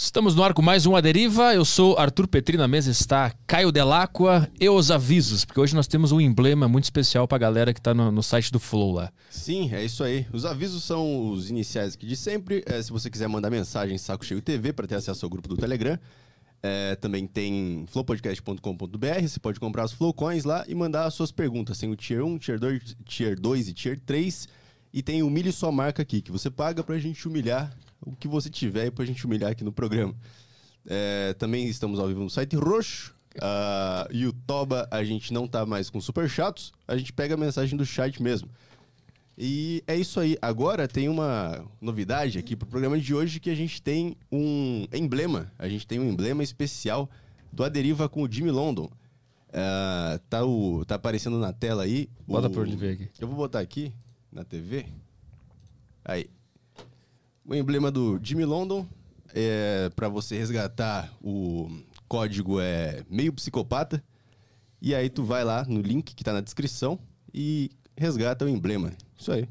Estamos no ar com mais um A Deriva. Eu sou Arthur Petri, na mesa está Caio Delacqua e os avisos, porque hoje nós temos um emblema muito especial para a galera que está no, no, site do Flow lá. Sim, é isso aí. Os avisos são os iniciais aqui de sempre. É, se você quiser mandar mensagem, Saco Cheio TV, para ter acesso ao grupo do Telegram. É, também tem flowpodcast.com.br, você pode comprar os Flowcoins lá e mandar as suas perguntas. Tem o Tier 1, Tier 2, Tier 2 e Tier 3. E tem o Humilhe Sua Marca aqui, que você paga pra gente humilhar o que você tiver pra gente humilhar aqui no programa. É, também estamos ao vivo no site Roxo. Uh, e o Toba, a gente não tá mais com super chatos, a gente pega a mensagem do chat mesmo. E é isso aí. Agora tem uma novidade aqui pro programa de hoje que a gente tem um emblema. A gente tem um emblema especial do Aderiva com o Jimmy London. Uh, tá, o, tá aparecendo na tela aí. Bota o... por ele ver aqui. Eu vou botar aqui na TV. Aí. O emblema do Jimmy London é para você resgatar o código é meio psicopata. E aí tu vai lá no link que tá na descrição e resgata o emblema. Isso aí.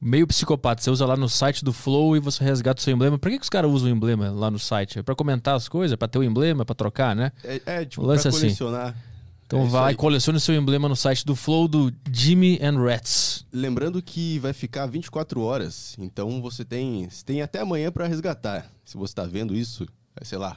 Meio psicopata. Você usa lá no site do Flow e você resgata o seu emblema. Por que, que os caras usam o emblema lá no site? É pra comentar as coisas? É pra ter o emblema? É pra trocar, né? É, é tipo, Lance pra assim. colecionar. Então é vai lá e colecione seu emblema no site do Flow do Jimmy and Rats. Lembrando que vai ficar 24 horas, então você tem, você tem até amanhã para resgatar. Se você está vendo isso, é, sei lá,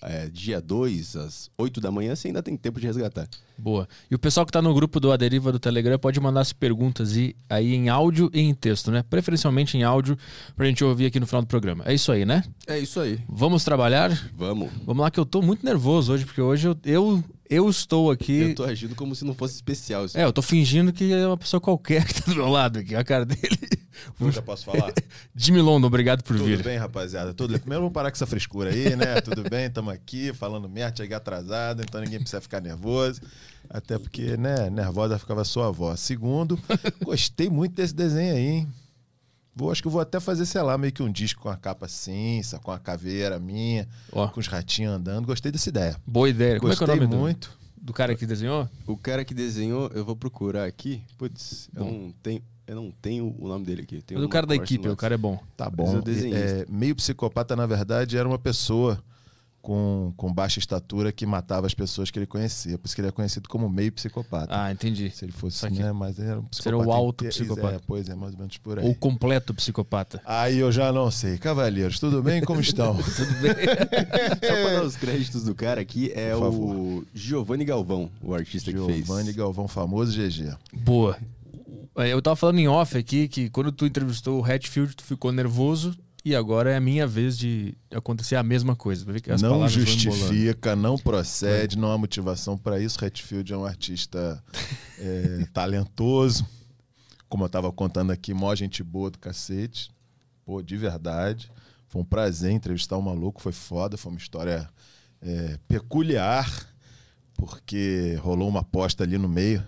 é, dia 2, às 8 da manhã, você ainda tem tempo de resgatar. Boa. E o pessoal que está no grupo do Aderiva do Telegram pode mandar as perguntas e, aí em áudio e em texto, né? Preferencialmente em áudio, para a gente ouvir aqui no final do programa. É isso aí, né? É isso aí. Vamos trabalhar? Vamos. Vamos lá, que eu estou muito nervoso hoje, porque hoje eu, eu eu estou aqui. Eu tô agindo como se não fosse especial. Isso. É, eu tô fingindo que é uma pessoa qualquer que tá do meu lado aqui, a cara dele. Eu já posso falar? Jimmy London, obrigado por Tudo vir. Tudo bem, rapaziada? Tudo bem. Primeiro vamos parar com essa frescura aí, né? Tudo bem, estamos aqui falando merda, cheguei atrasado, então ninguém precisa ficar nervoso. Até porque, né, nervosa ficava sua avó. Segundo, gostei muito desse desenho aí, hein? Vou, acho que eu vou até fazer, sei lá, meio que um disco com a capa cinza, com a caveira minha, oh. com os ratinhos andando. Gostei dessa ideia. Boa ideia. Gostei Como é que é o nome muito. Do, do cara que desenhou? O cara que desenhou, eu vou procurar aqui. Putz, eu não tenho. Eu não tenho o nome dele aqui. Mas o cara da equipe, o cara é bom. Tá bom. É, meio psicopata, na verdade, era uma pessoa com, com baixa estatura que matava as pessoas que ele conhecia. Por isso que ele é conhecido como meio psicopata. Ah, entendi. Se ele fosse, né? Mas ele era um psicopata. Será o alto psicopata. É, pois é, mais ou menos por aí. Ou completo psicopata. Aí eu já não sei. Cavalheiros, tudo bem? Como estão? tudo bem. Só para dar os créditos do cara aqui, é o Giovanni Galvão, o artista Giovani que fez. Giovanni Galvão, famoso GG. Boa. Eu tava falando em off aqui que quando tu entrevistou o Hatfield, tu ficou nervoso e agora é a minha vez de acontecer a mesma coisa. não justifica, não procede, é. não há motivação para isso. Hatfield é um artista é, talentoso. Como eu estava contando aqui, mó gente boa do cacete. Pô, de verdade. Foi um prazer entrevistar o maluco, foi foda, foi uma história é, peculiar, porque rolou uma aposta ali no meio.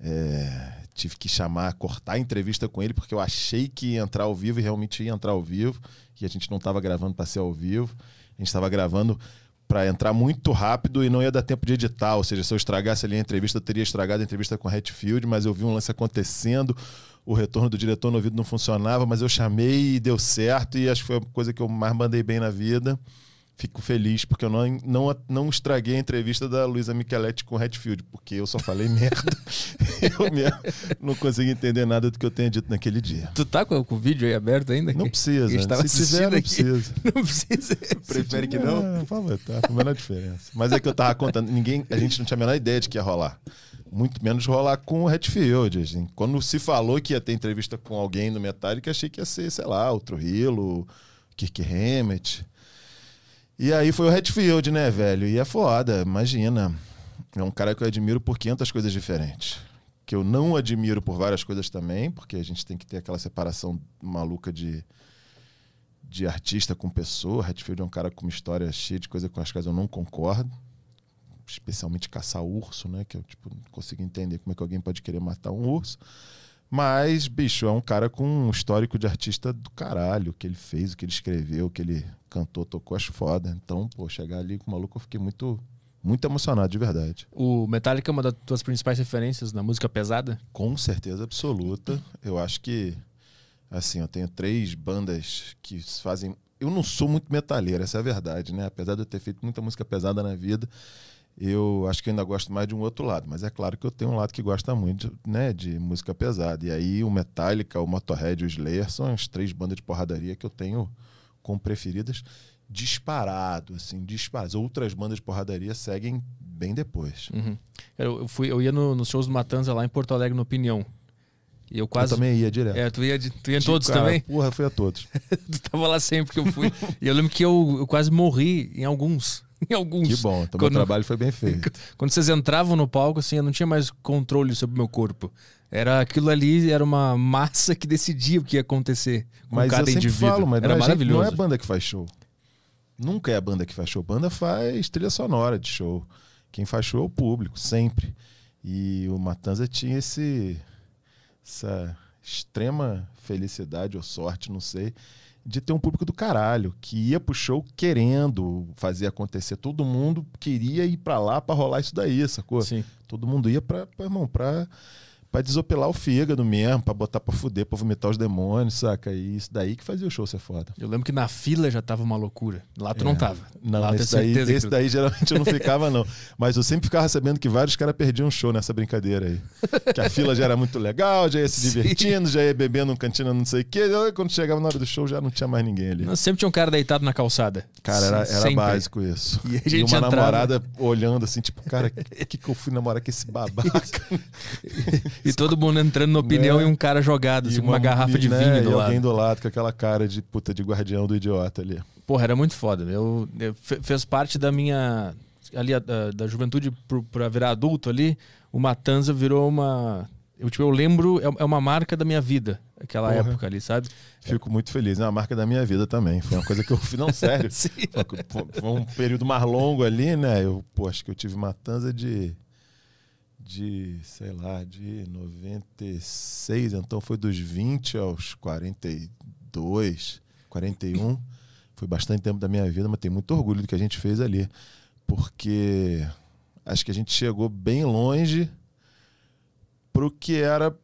É, tive que chamar, cortar a entrevista com ele, porque eu achei que ia entrar ao vivo e realmente ia entrar ao vivo. E a gente não estava gravando para ser ao vivo. A gente estava gravando para entrar muito rápido e não ia dar tempo de editar. Ou seja, se eu estragasse ali a entrevista, eu teria estragado a entrevista com Hatfield, mas eu vi um lance acontecendo. O retorno do diretor no ouvido não funcionava, mas eu chamei e deu certo. E acho que foi a coisa que eu mais mandei bem na vida fico feliz porque eu não, não, não estraguei a entrevista da Luísa Micheletti com o Hatfield, porque eu só falei merda. eu mesmo não consegui entender nada do que eu tenha dito naquele dia. Tu tá com, com o vídeo aí aberto ainda? Não precisa. Se tiver, não precisa. Não precisa. Prefere que não? É, por favor, tá. Com a menor diferença. Mas é que eu tava contando, ninguém, a gente não tinha a menor ideia de que ia rolar. Muito menos rolar com o Hatfield. Assim. Quando se falou que ia ter entrevista com alguém no Metallica, achei que ia ser, sei lá, o Trujillo, Kirk Hammett. E aí foi o Hatfield, né, velho? E é foda, imagina. É um cara que eu admiro por 500 coisas diferentes. Que eu não admiro por várias coisas também, porque a gente tem que ter aquela separação maluca de, de artista com pessoa. Hatfield é um cara com uma história cheia de coisas com as quais eu não concordo. Especialmente caçar urso, né? Que eu tipo, não consigo entender como é que alguém pode querer matar um urso. Mas, bicho, é um cara com um histórico de artista do caralho. O que ele fez, o que ele escreveu, o que ele cantou, tocou, acho foda. Então, pô, chegar ali com o maluco, eu fiquei muito, muito emocionado, de verdade. O Metallica é uma das tuas principais referências na música pesada? Com certeza absoluta. Eu acho que, assim, eu tenho três bandas que fazem. eu não sou muito metaleiro, essa é a verdade, né? Apesar de eu ter feito muita música pesada na vida, eu acho que ainda gosto mais de um outro lado. Mas é claro que eu tenho um lado que gosta muito, né, de música pesada. E aí o Metallica, o Motorhead e o Slayer são as três bandas de porradaria que eu tenho como preferidas disparado, assim, disparado. Outras bandas de porradaria seguem bem depois. Uhum. Eu, fui, eu ia no, nos shows do Matanza lá em Porto Alegre, no Opinião. E eu quase. Eu também ia direto. É, tu ia, tu ia em todos cara, também? Porra, fui a todos. tu tava lá sempre que eu fui. e eu lembro que eu, eu quase morri em alguns. Em alguns. Que bom, então quando, meu trabalho foi bem feito. Quando vocês entravam no palco, assim, eu não tinha mais controle sobre o meu corpo. Era aquilo ali, era uma massa que decidia o que ia acontecer com mas cada eu indivíduo. Falo, mas era não é maravilhoso. Não é banda que faz show. Nunca é a banda que faz show. Banda faz trilha sonora de show. Quem faz show é o público, sempre. E o Matanza tinha esse essa extrema felicidade ou sorte, não sei, de ter um público do caralho, que ia pro show querendo fazer acontecer. Todo mundo queria ir para lá para rolar isso daí, sacou? Sim. Todo mundo ia pra, pra irmão, pra pra desopilar o fígado mesmo, pra botar pra fuder, pra vomitar os demônios, saca? E isso daí que fazia o show ser foda. Eu lembro que na fila já tava uma loucura. Lá tu é. não tava. Não, Lá esse, daí, esse daí geralmente eu não ficava, não. Mas eu sempre ficava sabendo que vários caras perdiam show nessa brincadeira aí. Que a fila já era muito legal, já ia se divertindo, Sim. já ia bebendo um cantina não sei o quê. Quando chegava na hora do show já não tinha mais ninguém ali. Não, sempre tinha um cara deitado na calçada. Cara, era, era básico isso. E, e uma entrava... namorada olhando assim, tipo, cara, o que, que eu fui namorar com esse babaca? e todo mundo entrando na opinião né? e um cara jogado, assim, com uma, garrafa de né? vinho do e lado. alguém do lado com aquela cara de puta de guardião do idiota ali. Porra, era muito foda. Eu, eu fez parte da minha ali da, da juventude para virar adulto ali, o Matanza virou uma eu, tipo, eu lembro, é, é uma marca da minha vida, aquela Porra. época ali, sabe? Fico muito feliz, é uma marca da minha vida também. Foi uma coisa que eu fiz, não, sério. foi, foi um período mais longo ali, né? Eu, pô, acho que eu tive Matanza de de, sei lá, de 96, então foi dos 20 aos 42, 41. Foi bastante tempo da minha vida, mas tenho muito orgulho do que a gente fez ali. Porque acho que a gente chegou bem longe pro que era.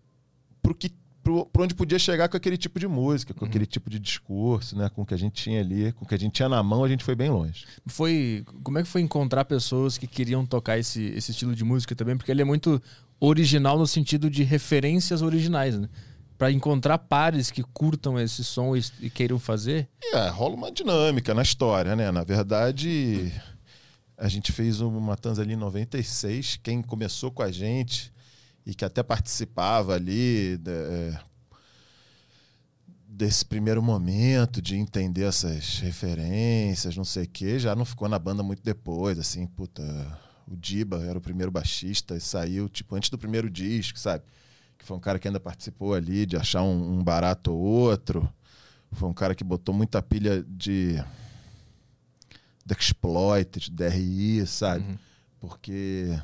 pro que para onde podia chegar com aquele tipo de música, com uhum. aquele tipo de discurso, né? Com o que a gente tinha ali, com o que a gente tinha na mão, a gente foi bem longe. Foi, como é que foi encontrar pessoas que queriam tocar esse, esse estilo de música também? Porque ele é muito original no sentido de referências originais, né? Para encontrar pares que curtam esse som e, e queiram fazer. É, rola uma dinâmica na história, né? Na verdade, a gente fez uma Tanza ali em 96. Quem começou com a gente e que até participava ali de, é, desse primeiro momento de entender essas referências, não sei o quê, já não ficou na banda muito depois, assim, puta, o Diba era o primeiro baixista e saiu, tipo, antes do primeiro disco, sabe? Que foi um cara que ainda participou ali de achar um, um barato ou outro. Foi um cara que botou muita pilha de de exploit, de DRI, sabe? Uhum. Porque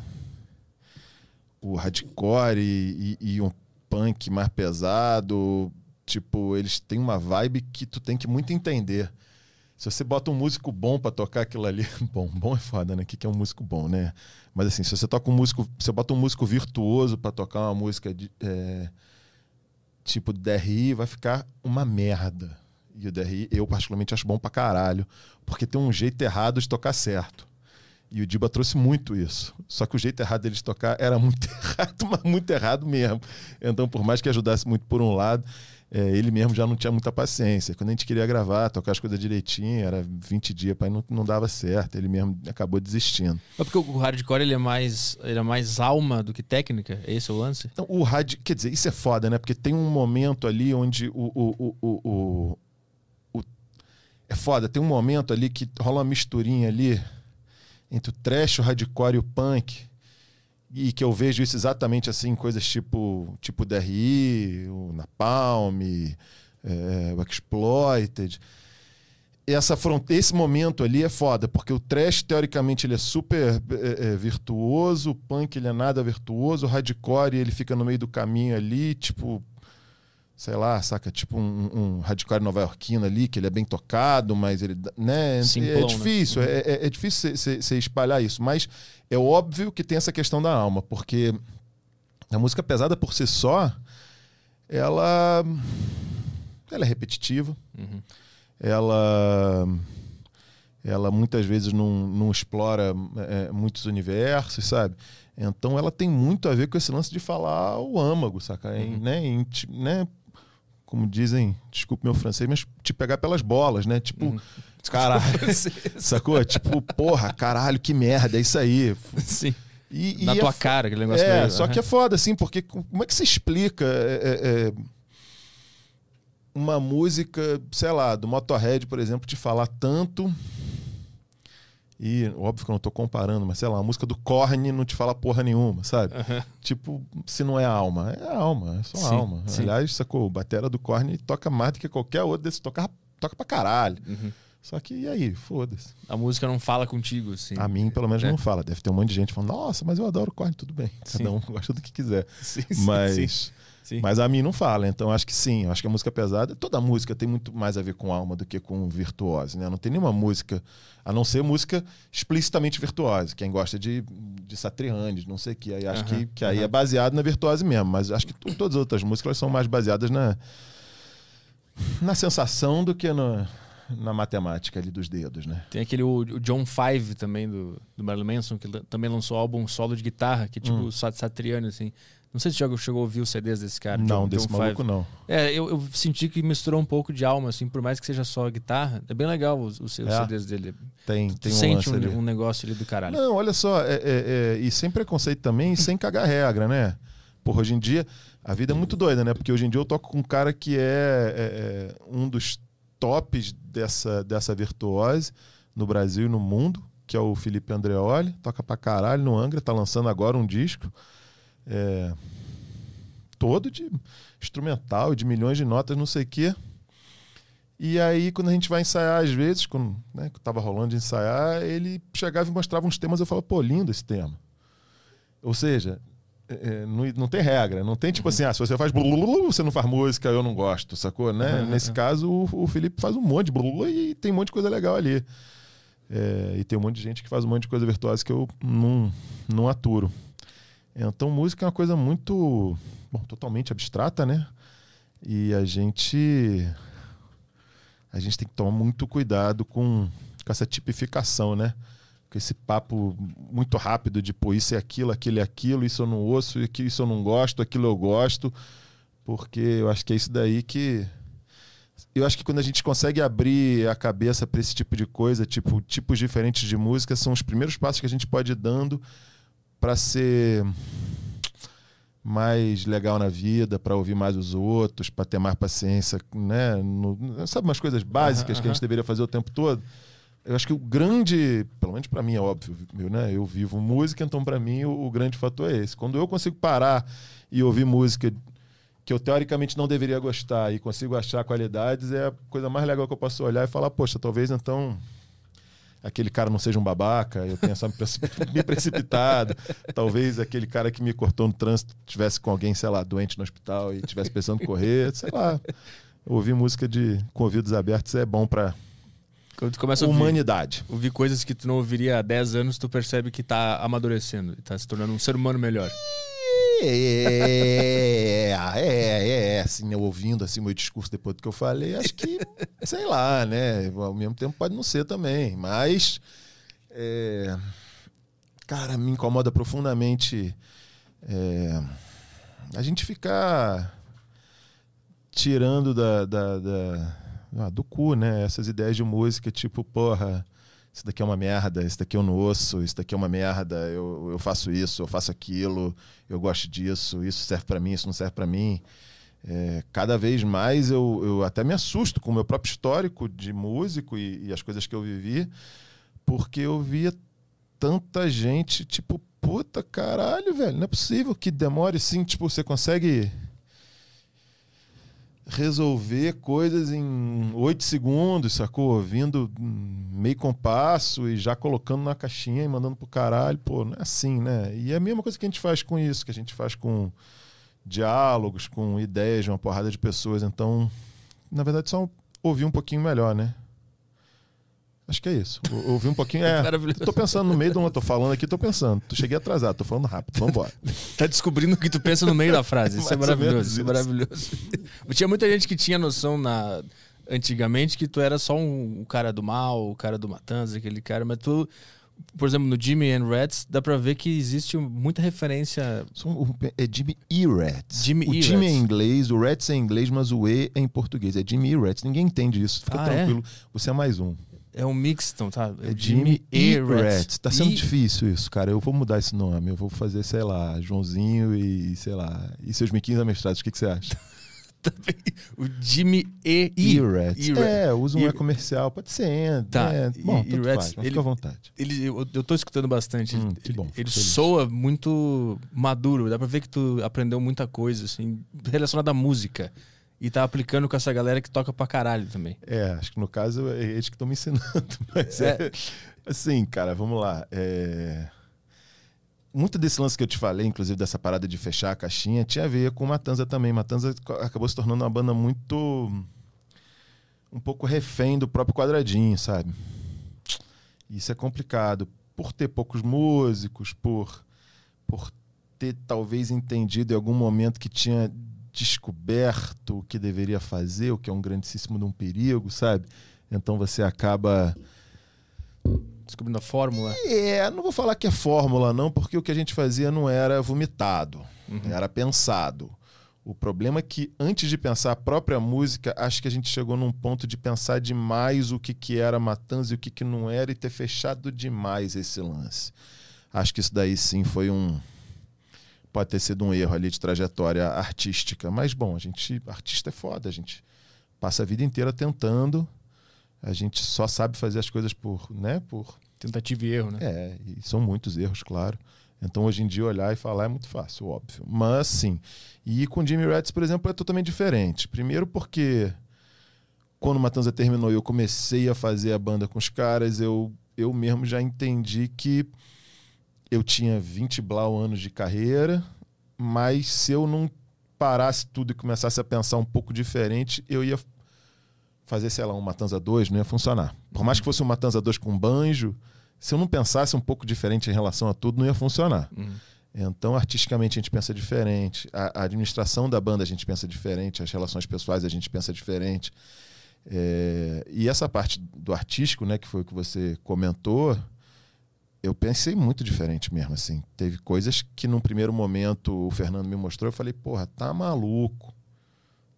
o hardcore e, e, e, um punk mais pesado, tipo, eles têm uma vibe que tu tem que muito entender. Se você bota um músico bom para tocar aquilo ali, bom, bom é foda, né? O que é um músico bom, né? Mas assim, se você toca um músico, você bota um músico virtuoso para tocar uma música de, é, tipo DRI, vai ficar uma merda. E o DRI, eu particularmente acho bom pra caralho, porque tem um jeito errado de tocar certo. E o Diba trouxe muito isso. Só que o jeito errado deles tocar era muito errado, mas muito errado mesmo. Então, por mais que ajudasse muito por um lado, é, ele mesmo já não tinha muita paciência. Quando a gente queria gravar, tocar as coisas direitinho, era 20 dias, pai, não, não dava certo. Ele mesmo acabou desistindo. É porque o hardcore ele é mais, ele é mais alma do que técnica? É esse o lance? Então, o hard, quer dizer, isso é foda, né? Porque tem um momento ali onde o, o, o, o, o é foda, tem um momento ali que rola uma misturinha ali entre o trash, o hardcore e o punk. E que eu vejo isso exatamente assim, coisas tipo, tipo DRI, o Napalm, é, o Exploited. Essa fronteira, esse momento ali é foda, porque o trash, teoricamente, ele é super é, é, virtuoso, o punk ele é nada virtuoso, o hardcore ele fica no meio do caminho ali, tipo, sei lá, saca? Tipo um, um hardcore nova-iorquino ali, que ele é bem tocado, mas ele. Né? Simplão, é né? difícil, né? é, é, é, difícil você espalhar isso. Mas é óbvio que tem essa questão da alma, porque a música pesada por si só, ela. Ela é repetitiva. Uhum. ela ela muitas vezes não, não explora é, muitos universos, sabe? Então ela tem muito a ver com esse lance de falar o âmago, saca? Uhum. né? Em, né? Como dizem, desculpe meu francês, mas te pegar pelas bolas, né? Tipo, uhum. caralho. sacou? Tipo, porra, caralho, que merda, é isso aí. Sim. E, Na e tua é cara, aquele negócio É, meio... só que é foda, assim, porque como é que se explica é, é, é uma música, sei lá, do Motorhead, por exemplo, te falar tanto e óbvio que eu não tô comparando, mas sei lá, a música do Korn não te fala porra nenhuma, sabe? Uhum. Tipo, se não é alma, é alma, é só sim, alma. Sim. Aliás, sacou, o batera do Korn toca mais do que qualquer outro desse, toca, toca pra caralho. Uhum. Só que e aí, foda-se. A música não fala contigo, assim. A mim, pelo menos, é. não fala. Deve ter um monte de gente falando, nossa, mas eu adoro Korn, tudo bem. Cada um gosta do que quiser. Sim, mas. Sim. Mas a mim não fala, então acho que sim, acho que a música pesada, toda música tem muito mais a ver com alma do que com virtuose, né? Não tem nenhuma música, a não ser música explicitamente virtuosa. Quem gosta de, de Satriani, de não sei o que, aí acho uhum, que, que aí uhum. é baseado na virtuose mesmo, mas acho que todas as outras músicas são mais baseadas na, na sensação do que na, na matemática ali dos dedos, né? Tem aquele o, o John Five também do, do Marilyn Manson que também lançou álbum solo de guitarra, que é tipo hum. Satriani assim. Não sei se você chegou a ouvir os CDs desse cara. Não, desse maluco Five. não. É, eu, eu, senti que misturou um pouco de alma, assim, por mais que seja só guitarra. É bem legal os, os, os é. CDs dele. Tem, tu, tem tu um sente um, um, negócio ali do caralho. Não, olha só, é, é, é, e sem preconceito também, e sem cagar regra, né? Porra, hoje em dia, a vida é muito doida, né? Porque hoje em dia eu toco com um cara que é, é, é um dos tops dessa, dessa virtuose no Brasil e no mundo, que é o Felipe Andreoli. Toca pra caralho no Angra, tá lançando agora um disco. É, todo de instrumental, de milhões de notas, não sei o quê. E aí, quando a gente vai ensaiar, às vezes, quando né, tava rolando de ensaiar, ele chegava e mostrava uns temas, eu falava, pô, lindo esse tema. Ou seja, é, é não, não tem regra, não tem tipo uhum. assim, ah, se você faz blululu, você não faz música, eu não gosto, sacou? Né? Uhum. Nesse caso, o, o, Felipe faz um monte de blululu e tem um monte de coisa legal ali. É, e tem um monte de gente que faz um monte de coisa virtuosa que eu não, não aturo. Então, música é uma coisa muito bom, totalmente abstrata, né? E a gente a gente tem que tomar muito cuidado com, com essa tipificação, né? Com esse papo muito rápido de, pô, isso é aquilo, aquilo é aquilo, isso eu não ouço, isso eu não gosto, aquilo eu gosto, porque eu acho que é isso daí que eu acho que quando a gente consegue abrir a cabeça para esse tipo de coisa, tipo tipos diferentes de música, são os primeiros passos que a gente pode ir dando para ser mais legal na vida, para ouvir mais os outros, para ter mais paciência, né? No, sabe umas coisas básicas uhum, que a gente deveria fazer o tempo todo? Eu acho que o grande, pelo menos para mim é óbvio, né? Eu vivo música, então para mim o, o, grande fator é esse. Quando eu consigo parar e ouvir música que eu teoricamente não deveria gostar e consigo achar qualidades, é a coisa mais legal que eu posso olhar e falar, poxa, talvez então aquele cara não seja um babaca, eu tenha só me precipitado. Talvez aquele cara que me cortou no trânsito tivesse com alguém, sei lá, doente no hospital e tivesse pensando correr, sei lá. Ouvir música de com ouvidos abertos é bom para humanidade. Ouvir, ouvir coisas que tu não ouviria há 10 anos, tu percebe que tá amadurecendo, tá se tornando um ser humano melhor. É, é, é, assim, eu ouvindo assim meu discurso depois do que eu falei, acho que, sei lá, né? Ao mesmo tempo pode não ser também, mas, é, cara, me incomoda profundamente é, a gente ficar tirando da, da, da ah, do cu, né? Essas ideias de música, tipo, porra isso daqui é uma merda, isso daqui eu não ouço, isso daqui é uma merda, eu, eu faço isso, eu faço aquilo, eu gosto disso, isso serve para mim, isso não serve para mim. É, cada vez mais eu, eu até me assusto com o meu próprio histórico de músico e, e as coisas que eu vivi, porque eu via tanta gente, tipo, puta caralho, velho, não é possível que demore assim, tipo, você consegue resolver coisas em oito segundos, sacou? Vindo meio compasso e já colocando na caixinha e mandando pro caralho. Pô, não é assim, né? E é a mesma coisa que a gente faz com isso, que a gente faz com diálogos, com ideias de uma porrada de pessoas. Então, na verdade, só ouvir um pouquinho melhor, né? Acho que é isso. Ouvi um pouquinho. É, tô pensando no meio do. Tô falando aqui, tô pensando. Tu cheguei atrasado, tô falando rápido. Vambora. tá descobrindo o que tu pensa no meio da frase. Isso é maravilhoso. Isso é maravilhoso. Tinha muita gente que tinha noção na, antigamente que tu era só um, um cara do mal, o cara do Matanza, aquele cara, mas tu por exemplo, no Jimmy and Rats, dá pra ver que existe muita referência. É Jimmy e Rats. Jimmy o e Jimmy Rats. é em inglês, o Rats é em inglês, mas o E é em português. É Jimmy e Rats. Ninguém entende isso. Fica Ah, tranquilo. Você é mais um. É um mix, então, tá? É Jimmy e Rats. Tá sendo difícil isso, cara. Eu vou mudar esse nome. Eu vou fazer, sei lá, Joãozinho e, sei lá, e seus miquinhos amestrados. O que, que você acha? o Jimmy E. E Rats. E É, usa um E- E comercial. Pode ser N. Tá. É, bom, E- e Rats, faz, ele- fica à vontade. Ele, eu, eu tô escutando bastante. Hum, ele que bom, ele feliz. soa muito maduro. Dá pra ver que tu aprendeu muita coisa, assim, relacionada à música. E tá aplicando com essa galera que toca pra caralho também. É, acho que no caso é eles que estão me ensinando. Mas é. assim, cara, vamos lá. É... Muito desse lance que eu te falei, inclusive dessa parada de fechar a caixinha, tinha a ver com Matanza também. Matanza acabou se tornando uma banda muito. um pouco refém do próprio quadradinho, sabe? Isso é complicado. Por ter poucos músicos, por, por ter talvez entendido em algum momento que tinha descoberto o que deveria fazer, o que é um grandíssimo de um perigo, sabe? Então você acaba. Descobrindo a fórmula. É, não vou falar que é fórmula, não, porque o que a gente fazia não era vomitado, era pensado. O problema é que, antes de pensar a própria música, acho que a gente chegou num ponto de pensar demais o que, que era Matanza e o que, que não era e ter fechado demais esse lance. Acho que isso daí sim foi um. Pode ter sido um erro ali de trajetória artística. Mas, bom, a gente. Artista é foda, a gente passa a vida inteira tentando. A gente só sabe fazer as coisas por, né, por Tentativa e erro, né? é, e são muitos erros, claro. Então, hoje em dia, olhar e falar é muito fácil, óbvio. Mas, sim. E com Jimmy Rats, por exemplo, é totalmente diferente. Primeiro porque, quando o Matanza terminou e eu comecei a fazer a banda com os caras, eu, eu mesmo já entendi que eu tinha 20 blau anos de carreira, mas se eu não parasse tudo e começasse a pensar um pouco diferente, eu ia fazer, sei lá, um Matanza 2, não ia funcionar. Por mais que fosse um Matanza 2 com banjo, se eu não pensasse um pouco diferente em relação a tudo, não ia funcionar. Uhum. Então, artisticamente, a gente pensa diferente. A, a administração da banda, a gente pensa diferente. As relações pessoais, a gente pensa diferente. É, e essa parte do artístico, né, que foi o que você comentou, eu pensei muito diferente mesmo, assim. Teve coisas que, num primeiro momento, o Fernando me mostrou, eu falei, porra, tá maluco.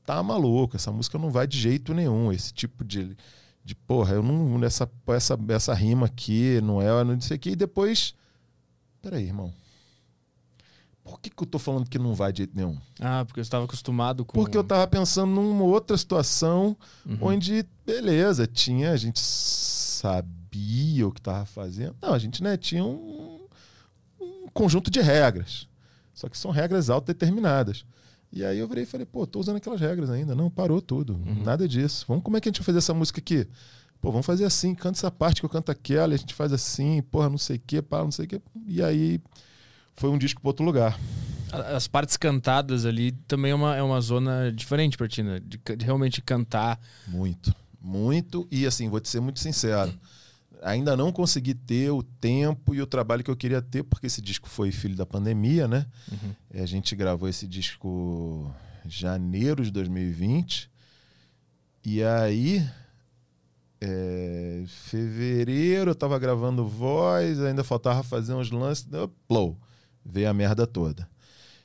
Tá maluco, essa música não vai de jeito nenhum. Esse tipo de, de porra, eu não. Essa, essa, essa rima aqui, não é, não sei o que. E depois. Peraí, irmão. Por que, que eu tô falando que não vai de jeito nenhum? Ah, porque eu estava acostumado com. Porque eu tava pensando numa outra situação Uhum. onde, beleza, tinha, a gente sabia o que tava fazendo. Não, a gente né, tinha um, um conjunto de regras. Só que são regras autodeterminadas. E aí eu virei e falei, pô, tô usando aquelas regras ainda. Não, parou tudo. Uhum. Nada disso. Vamos, como é que a gente vai fazer essa música aqui? Pô, vamos fazer assim, canta essa parte que eu canto aquela, e a gente faz assim, porra, não sei o que, pá, não sei o que. E aí foi um disco para outro lugar. As partes cantadas ali também é uma, é uma zona diferente pra ti, né? De, de realmente cantar. Muito, muito. E assim, vou te ser muito sincero. Ainda não consegui ter o tempo e o trabalho que eu queria ter, porque esse disco foi filho da pandemia, né? Uhum. A gente gravou esse disco em janeiro de 2020. E aí, é, fevereiro eu tava gravando voz, ainda faltava fazer uns lances. Plou, veio a merda toda.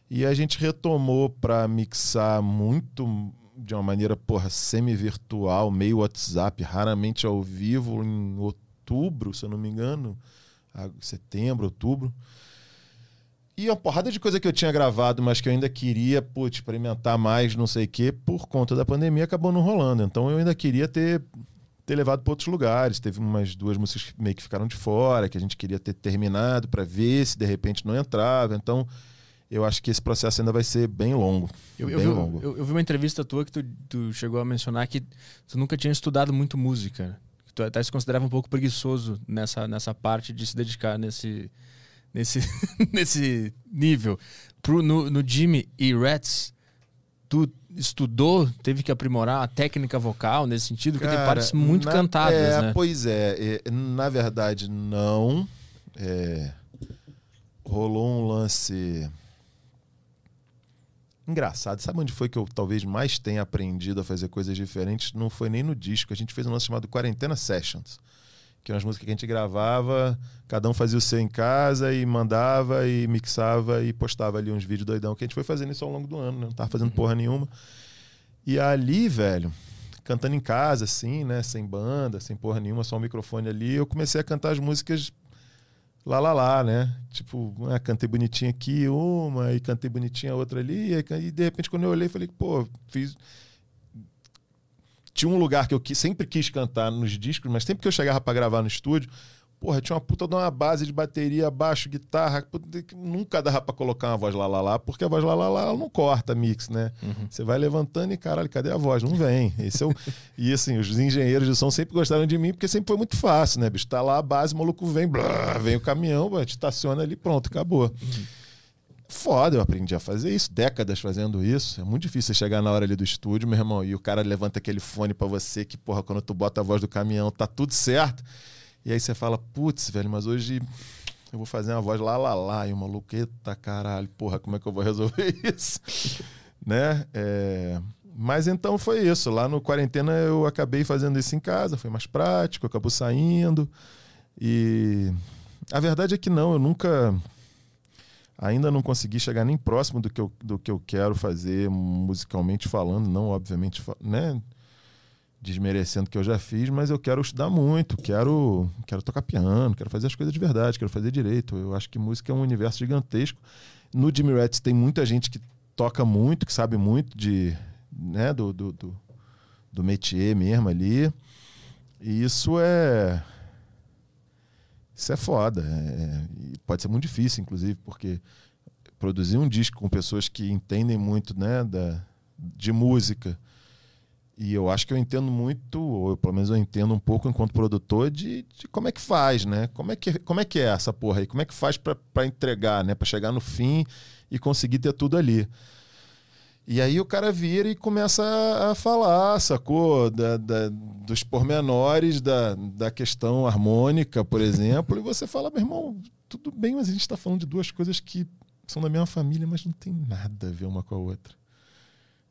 E a gente retomou para mixar muito de uma maneira, porra, semi-virtual, meio WhatsApp, raramente ao vivo, em outubro, se eu não me engano, setembro, outubro. E uma porrada de coisa que eu tinha gravado, mas que eu ainda queria, putz, experimentar mais, não sei o quê, por conta da pandemia, acabou não rolando. Então eu ainda queria ter, ter levado para outros lugares. Teve umas duas músicas que meio que ficaram de fora, que a gente queria ter terminado para ver se de repente não entrava. Então eu acho que esse processo ainda vai ser bem longo. Eu, eu bem vi, longo. eu- eu vi uma entrevista tua que tu, tu chegou a mencionar que tu nunca tinha estudado muito música. Tu até se considerava um pouco preguiçoso nessa, nessa parte de se dedicar nesse, nesse, nesse nível. Pro, no, no Jimmy e Rats, tu estudou, teve que aprimorar a técnica vocal nesse sentido, porque tem Cara, partes muito na- cantadas, é, né? Pois é, é, na verdade, não. É, rolou um lance engraçado. Sabe onde foi que eu talvez mais tenha aprendido a fazer coisas diferentes? Não foi nem no disco. A gente fez um lance chamado Quarentena Sessions, que é umas músicas que a gente gravava, cada um fazia o seu em casa e mandava e mixava e postava ali uns vídeos doidão, que a gente foi fazendo isso ao longo do ano, né? não tava fazendo porra nenhuma. E ali, velho, cantando em casa, assim, né? Sem banda, sem porra nenhuma, só um microfone ali, eu comecei a cantar as músicas lá, lá, lá, né? Tipo, ah, cantei bonitinho aqui uma, e cantei bonitinho a outra ali, e, de repente quando eu olhei, falei, pô, fiz. Tinha um lugar que eu sempre quis cantar nos discos, mas sempre que eu chegava para gravar no estúdio, Porra, tinha uma puta de uma base de bateria, baixo, guitarra. Nunca dava pra colocar uma voz lá, lá, lá, porque a voz lá, lá, lá ela não corta mix, né? Uhum. Você vai levantando e, caralho, cadê a voz? Não vem. Esse é o... e assim, os engenheiros de som sempre gostaram de mim, porque sempre foi muito fácil, né, bicho? Tá lá a base, o maluco vem, blá, vem o caminhão, te estaciona ali, pronto, acabou. Uhum. Foda, eu aprendi a fazer isso, décadas fazendo isso. É muito difícil você chegar na hora ali do estúdio, meu irmão, e o cara levanta aquele fone para você que, porra, quando tu bota a voz do caminhão, tá tudo certo. E aí você fala, putz, velho, mas hoje eu vou fazer uma voz lá, lá, lá. E o maluco, eita caralho, porra, como é que eu vou resolver isso? né? É... Mas então foi isso. Lá no quarentena eu acabei fazendo isso em casa, foi mais prático, acabou saindo. E a verdade é que não, eu nunca. Ainda não consegui chegar nem próximo do que eu, do que eu quero fazer musicalmente falando, não, obviamente, né? Desmerecendo o que eu já fiz, mas eu quero estudar muito, quero, quero tocar piano, quero fazer as coisas de verdade, quero fazer direito. Eu acho que música é um universo gigantesco. No Jimmy Rats tem muita gente que toca muito, que sabe muito de, né, do, do, do, do métier mesmo ali. E isso é. Isso é foda. É, pode ser muito difícil, inclusive, porque produzir um disco com pessoas que entendem muito né, da, de música e eu acho que eu entendo muito, ou pelo menos eu entendo um pouco enquanto produtor, de, de, como é que faz, né? Como é que, como é, que é essa porra aí? Como é que faz para entregar, né? Para chegar no fim e conseguir ter tudo ali. E aí o cara vira e começa a falar, sacou? Da, da, dos pormenores da, da questão harmônica, por exemplo, e você fala, meu irmão, tudo bem, mas a gente está falando de duas coisas que são da mesma família, mas não tem nada a ver uma com a outra.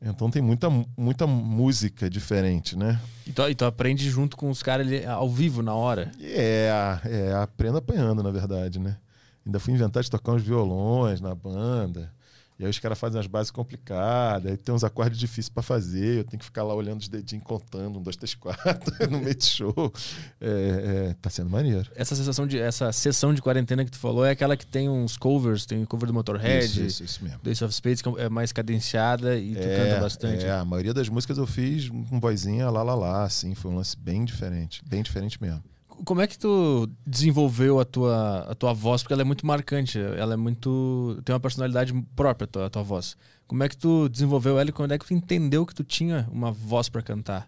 Então tem muita, muita música diferente, né? E tu, e tu aprende junto com os caras ao vivo, na hora? É, é, aprendo apanhando, na verdade, né? Ainda fui inventar de tocar uns violões na banda. E aí os caras fazem as bases complicadas, aí tem uns acordes difíceis para fazer, eu tenho que ficar lá olhando os dedinhos contando, um, dois, três, quatro, no meio de show. É, é, tá sendo maneiro. Essa sensação de essa sessão de quarentena que tu falou é aquela que tem uns covers, tem o cover do Motorhead, isso, isso, isso mesmo. do Ace of Spades, que é mais cadenciada e tu é, canta bastante. É, a maioria das músicas eu fiz com vozinha lá lá lá, assim, foi um lance bem diferente, bem diferente mesmo como é que tu desenvolveu a tua, a tua voz? Porque ela é muito marcante, ela é muito. tem uma personalidade própria a tua, a tua voz. Como é que tu desenvolveu ela e quando é que tu entendeu que tu tinha uma voz para cantar?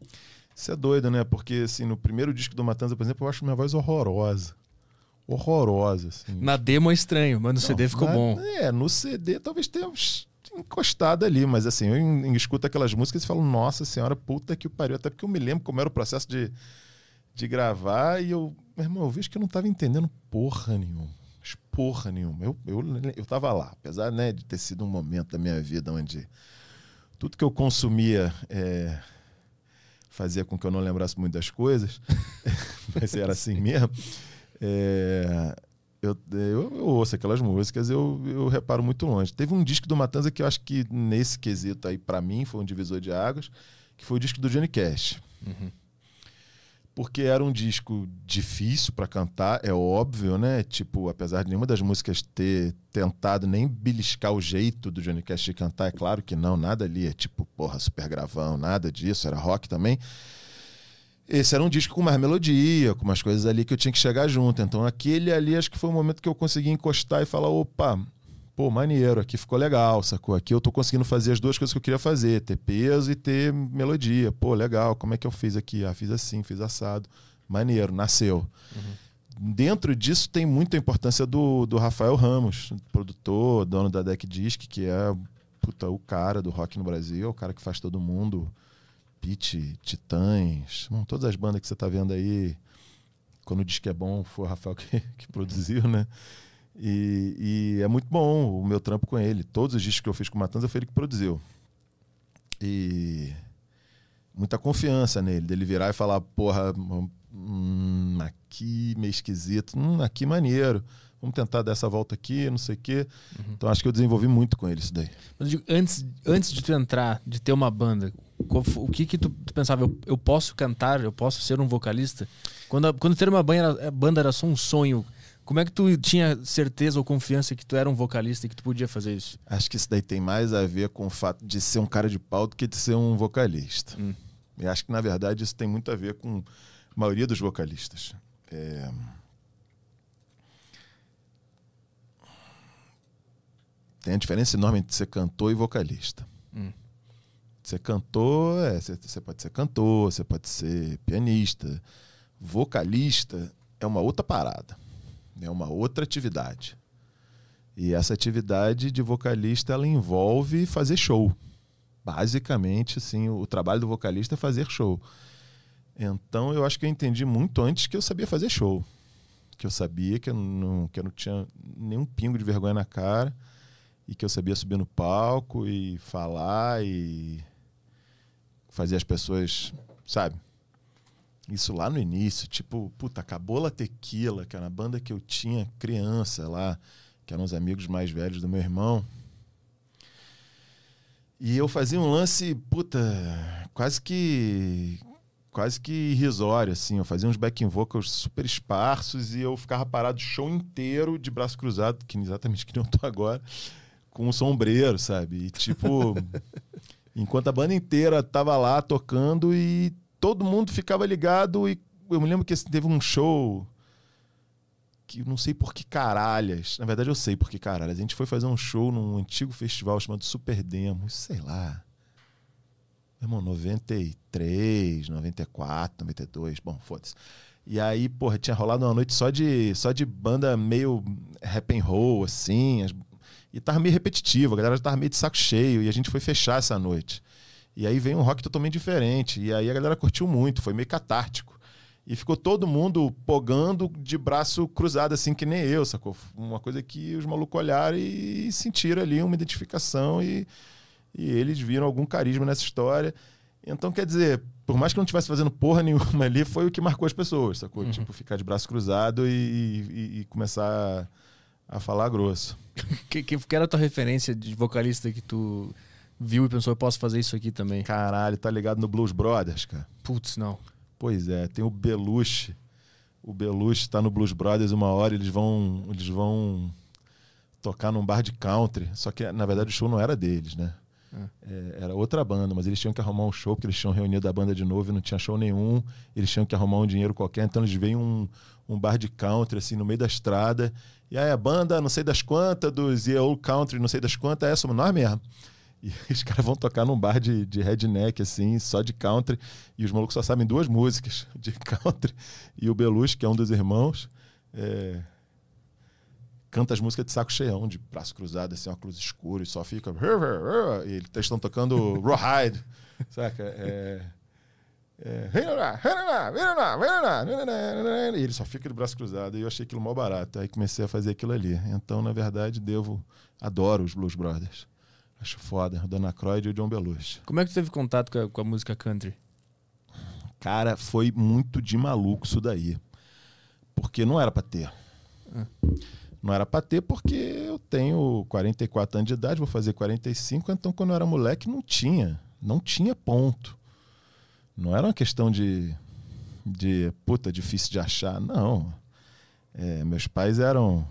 Isso é doido, né? Porque assim, no primeiro disco do Matanza, por exemplo, eu acho minha voz horrorosa. Horrorosa, assim. Na demo é estranho, mas no Não, CD ficou na, bom. É, no CD talvez tenha encostado ali, mas assim, eu, eu escuto aquelas músicas e falo, nossa senhora, puta que pariu. Até porque eu me lembro como era o processo de de gravar e eu, meu irmão, eu vejo que eu não estava entendendo porra nenhuma. Porra nenhuma. Eu, eu, eu tava lá, apesar né, de ter sido um momento da minha vida onde tudo que eu consumia é, fazia com que eu não lembrasse muito das coisas, mas era assim mesmo. É, eu, eu, eu, ouço aquelas músicas, eu, eu reparo muito longe. Teve um disco do Matanza que eu acho que nesse quesito aí, para mim, foi um divisor de águas, que foi o disco do Johnny Cash. Uhum porque era um disco difícil para cantar, é óbvio, né? Tipo, apesar de nenhuma das músicas ter tentado nem beliscar o jeito do Johnny Cash de cantar, é claro que não, nada ali é tipo, porra, super gravão, nada disso, era rock também. Esse era um disco com mais melodia, com umas coisas ali que eu tinha que chegar junto. Então aquele ali acho que foi o momento que eu consegui encostar e falar, opa, pô, maneiro, aqui ficou legal, sacou? Aqui eu tô conseguindo fazer as duas coisas que eu queria fazer, ter peso e ter melodia. Pô, legal, como é que eu fiz aqui? Ah, fiz assim, fiz assado. Maneiro, nasceu. Uhum. Dentro disso tem muita importância do, do Rafael Ramos, produtor, dono da Deck Disc, que é puta, o cara do rock no Brasil, é o cara que faz todo mundo. Pete, Titãs, bom, todas as bandas que você tá vendo aí, quando diz que é bom, foi o Rafael que, que produziu, né? E, e, é muito bom o meu trampo com ele. Todos os discos que eu fiz com o Matanza foi ele que produziu. E muita confiança nele, dele virar e falar, porra, hum, aqui meio esquisito, hum, aqui maneiro. Vamos tentar dar essa volta aqui, não sei o quê. Uhum. Então acho que eu desenvolvi muito com ele isso daí. Mas digo, antes, antes de tu entrar, de ter uma banda, o que que tu, tu pensava? Eu, eu, posso cantar, eu posso ser um vocalista? Quando, quando ter uma banda, banda era só um sonho, como é que tu tinha certeza ou confiança que tu era um vocalista e que tu podia fazer isso? Acho que isso daí tem mais a ver com o fato de ser um cara de pau do que de ser um vocalista. Hum. E acho que, na verdade, isso tem muito a ver com a maioria dos vocalistas. É... Tem a diferença enorme entre ser cantor e vocalista. Hum. Ser cantor, é, você pode ser cantor, você pode ser pianista. Vocalista é uma outra parada é uma outra atividade. E essa atividade de vocalista ela envolve fazer show. Basicamente, assim, o trabalho do vocalista é fazer show. Então eu acho que eu entendi muito antes que eu sabia fazer show. Que eu sabia que eu não, que eu não tinha nenhum pingo de vergonha na cara e que eu sabia subir no palco e falar e fazer as pessoas, sabe, isso lá no início, tipo, puta, acabou a Tequila, que era a banda que eu tinha criança lá, que eram os amigos mais velhos do meu irmão. E eu fazia um lance, puta, quase que quase que irrisório, assim. Eu fazia uns backing vocals super esparsos e eu ficava parado o show inteiro de braço cruzado, que exatamente que não tô agora, com um sombreiro, sabe? E tipo, enquanto a banda inteira tava lá tocando e todo mundo ficava ligado e eu me lembro que teve um show que não sei por que caralhas. Na verdade, eu sei por que caralhas. A gente foi fazer um show num antigo festival chamado Super Demo, sei lá. Meu irmão, 93, 94, 92, bom, foda-se. E aí, porra, tinha rolado uma noite só de, só de banda meio rap and roll, assim. As, e tava meio repetitivo, a galera tava meio de saco cheio. E a gente foi fechar essa noite. E aí veio um rock totalmente diferente. E aí a galera curtiu muito, foi meio catártico. E ficou todo mundo pogando de braço cruzado, assim, que nem eu, sacou? Uma coisa que os malucos olharam e sentiram ali uma identificação e, e eles viram algum carisma nessa história. Então, quer dizer, por mais que não estivesse fazendo porra nenhuma ali, foi o que marcou as pessoas, sacou? Uhum. Tipo, ficar de braço cruzado e, e, e começar a, a, falar grosso. que, que era a tua referência de vocalista que tu viu e pensou, eu posso fazer isso aqui também. Caralho, tá ligado no Blues Brothers, cara? Putz, não. Pois é, tem o Belushi. O Belushi tá no Blues Brothers uma hora, eles vão, eles vão tocar num bar de country. Só que, na verdade, o show não era deles, né? É. É, era outra banda, mas eles tinham que arrumar um show, porque eles tinham reunido a banda de novo e não tinha show nenhum. Eles tinham que arrumar um dinheiro qualquer, então eles veem um, um bar de country, assim, no meio da estrada. E aí a banda, não sei das quantas, dos Yeah Old Country, não sei das quantas, é, somos nós mesmo. E os caras vão tocar num bar de, de redneck, assim, só de country. E os malucos só sabem duas músicas de country. E o Belushi, que é um dos irmãos, é... canta as músicas de saco cheião, de braço cruzado, assim, óculos escuros, e só fica. E eles estão tocando Rawhide, saca? É... É, e ele só fica de braço cruzado. E eu achei aquilo mal barato. Aí comecei a fazer aquilo ali. Então, na verdade, devo. Adoro os Blues Brothers. Acho foda. Dona Croyd e o John Belushi. Como é que tu teve contato com a, com a música country? Cara, foi muito de maluco isso daí. Porque não era pra ter. Ah. Não era pra ter porque eu tenho 44 anos de idade, vou fazer 45, então quando eu era moleque não tinha. Não tinha ponto. Não era uma questão de, de puta, difícil de achar. Não. É, meus pais eram.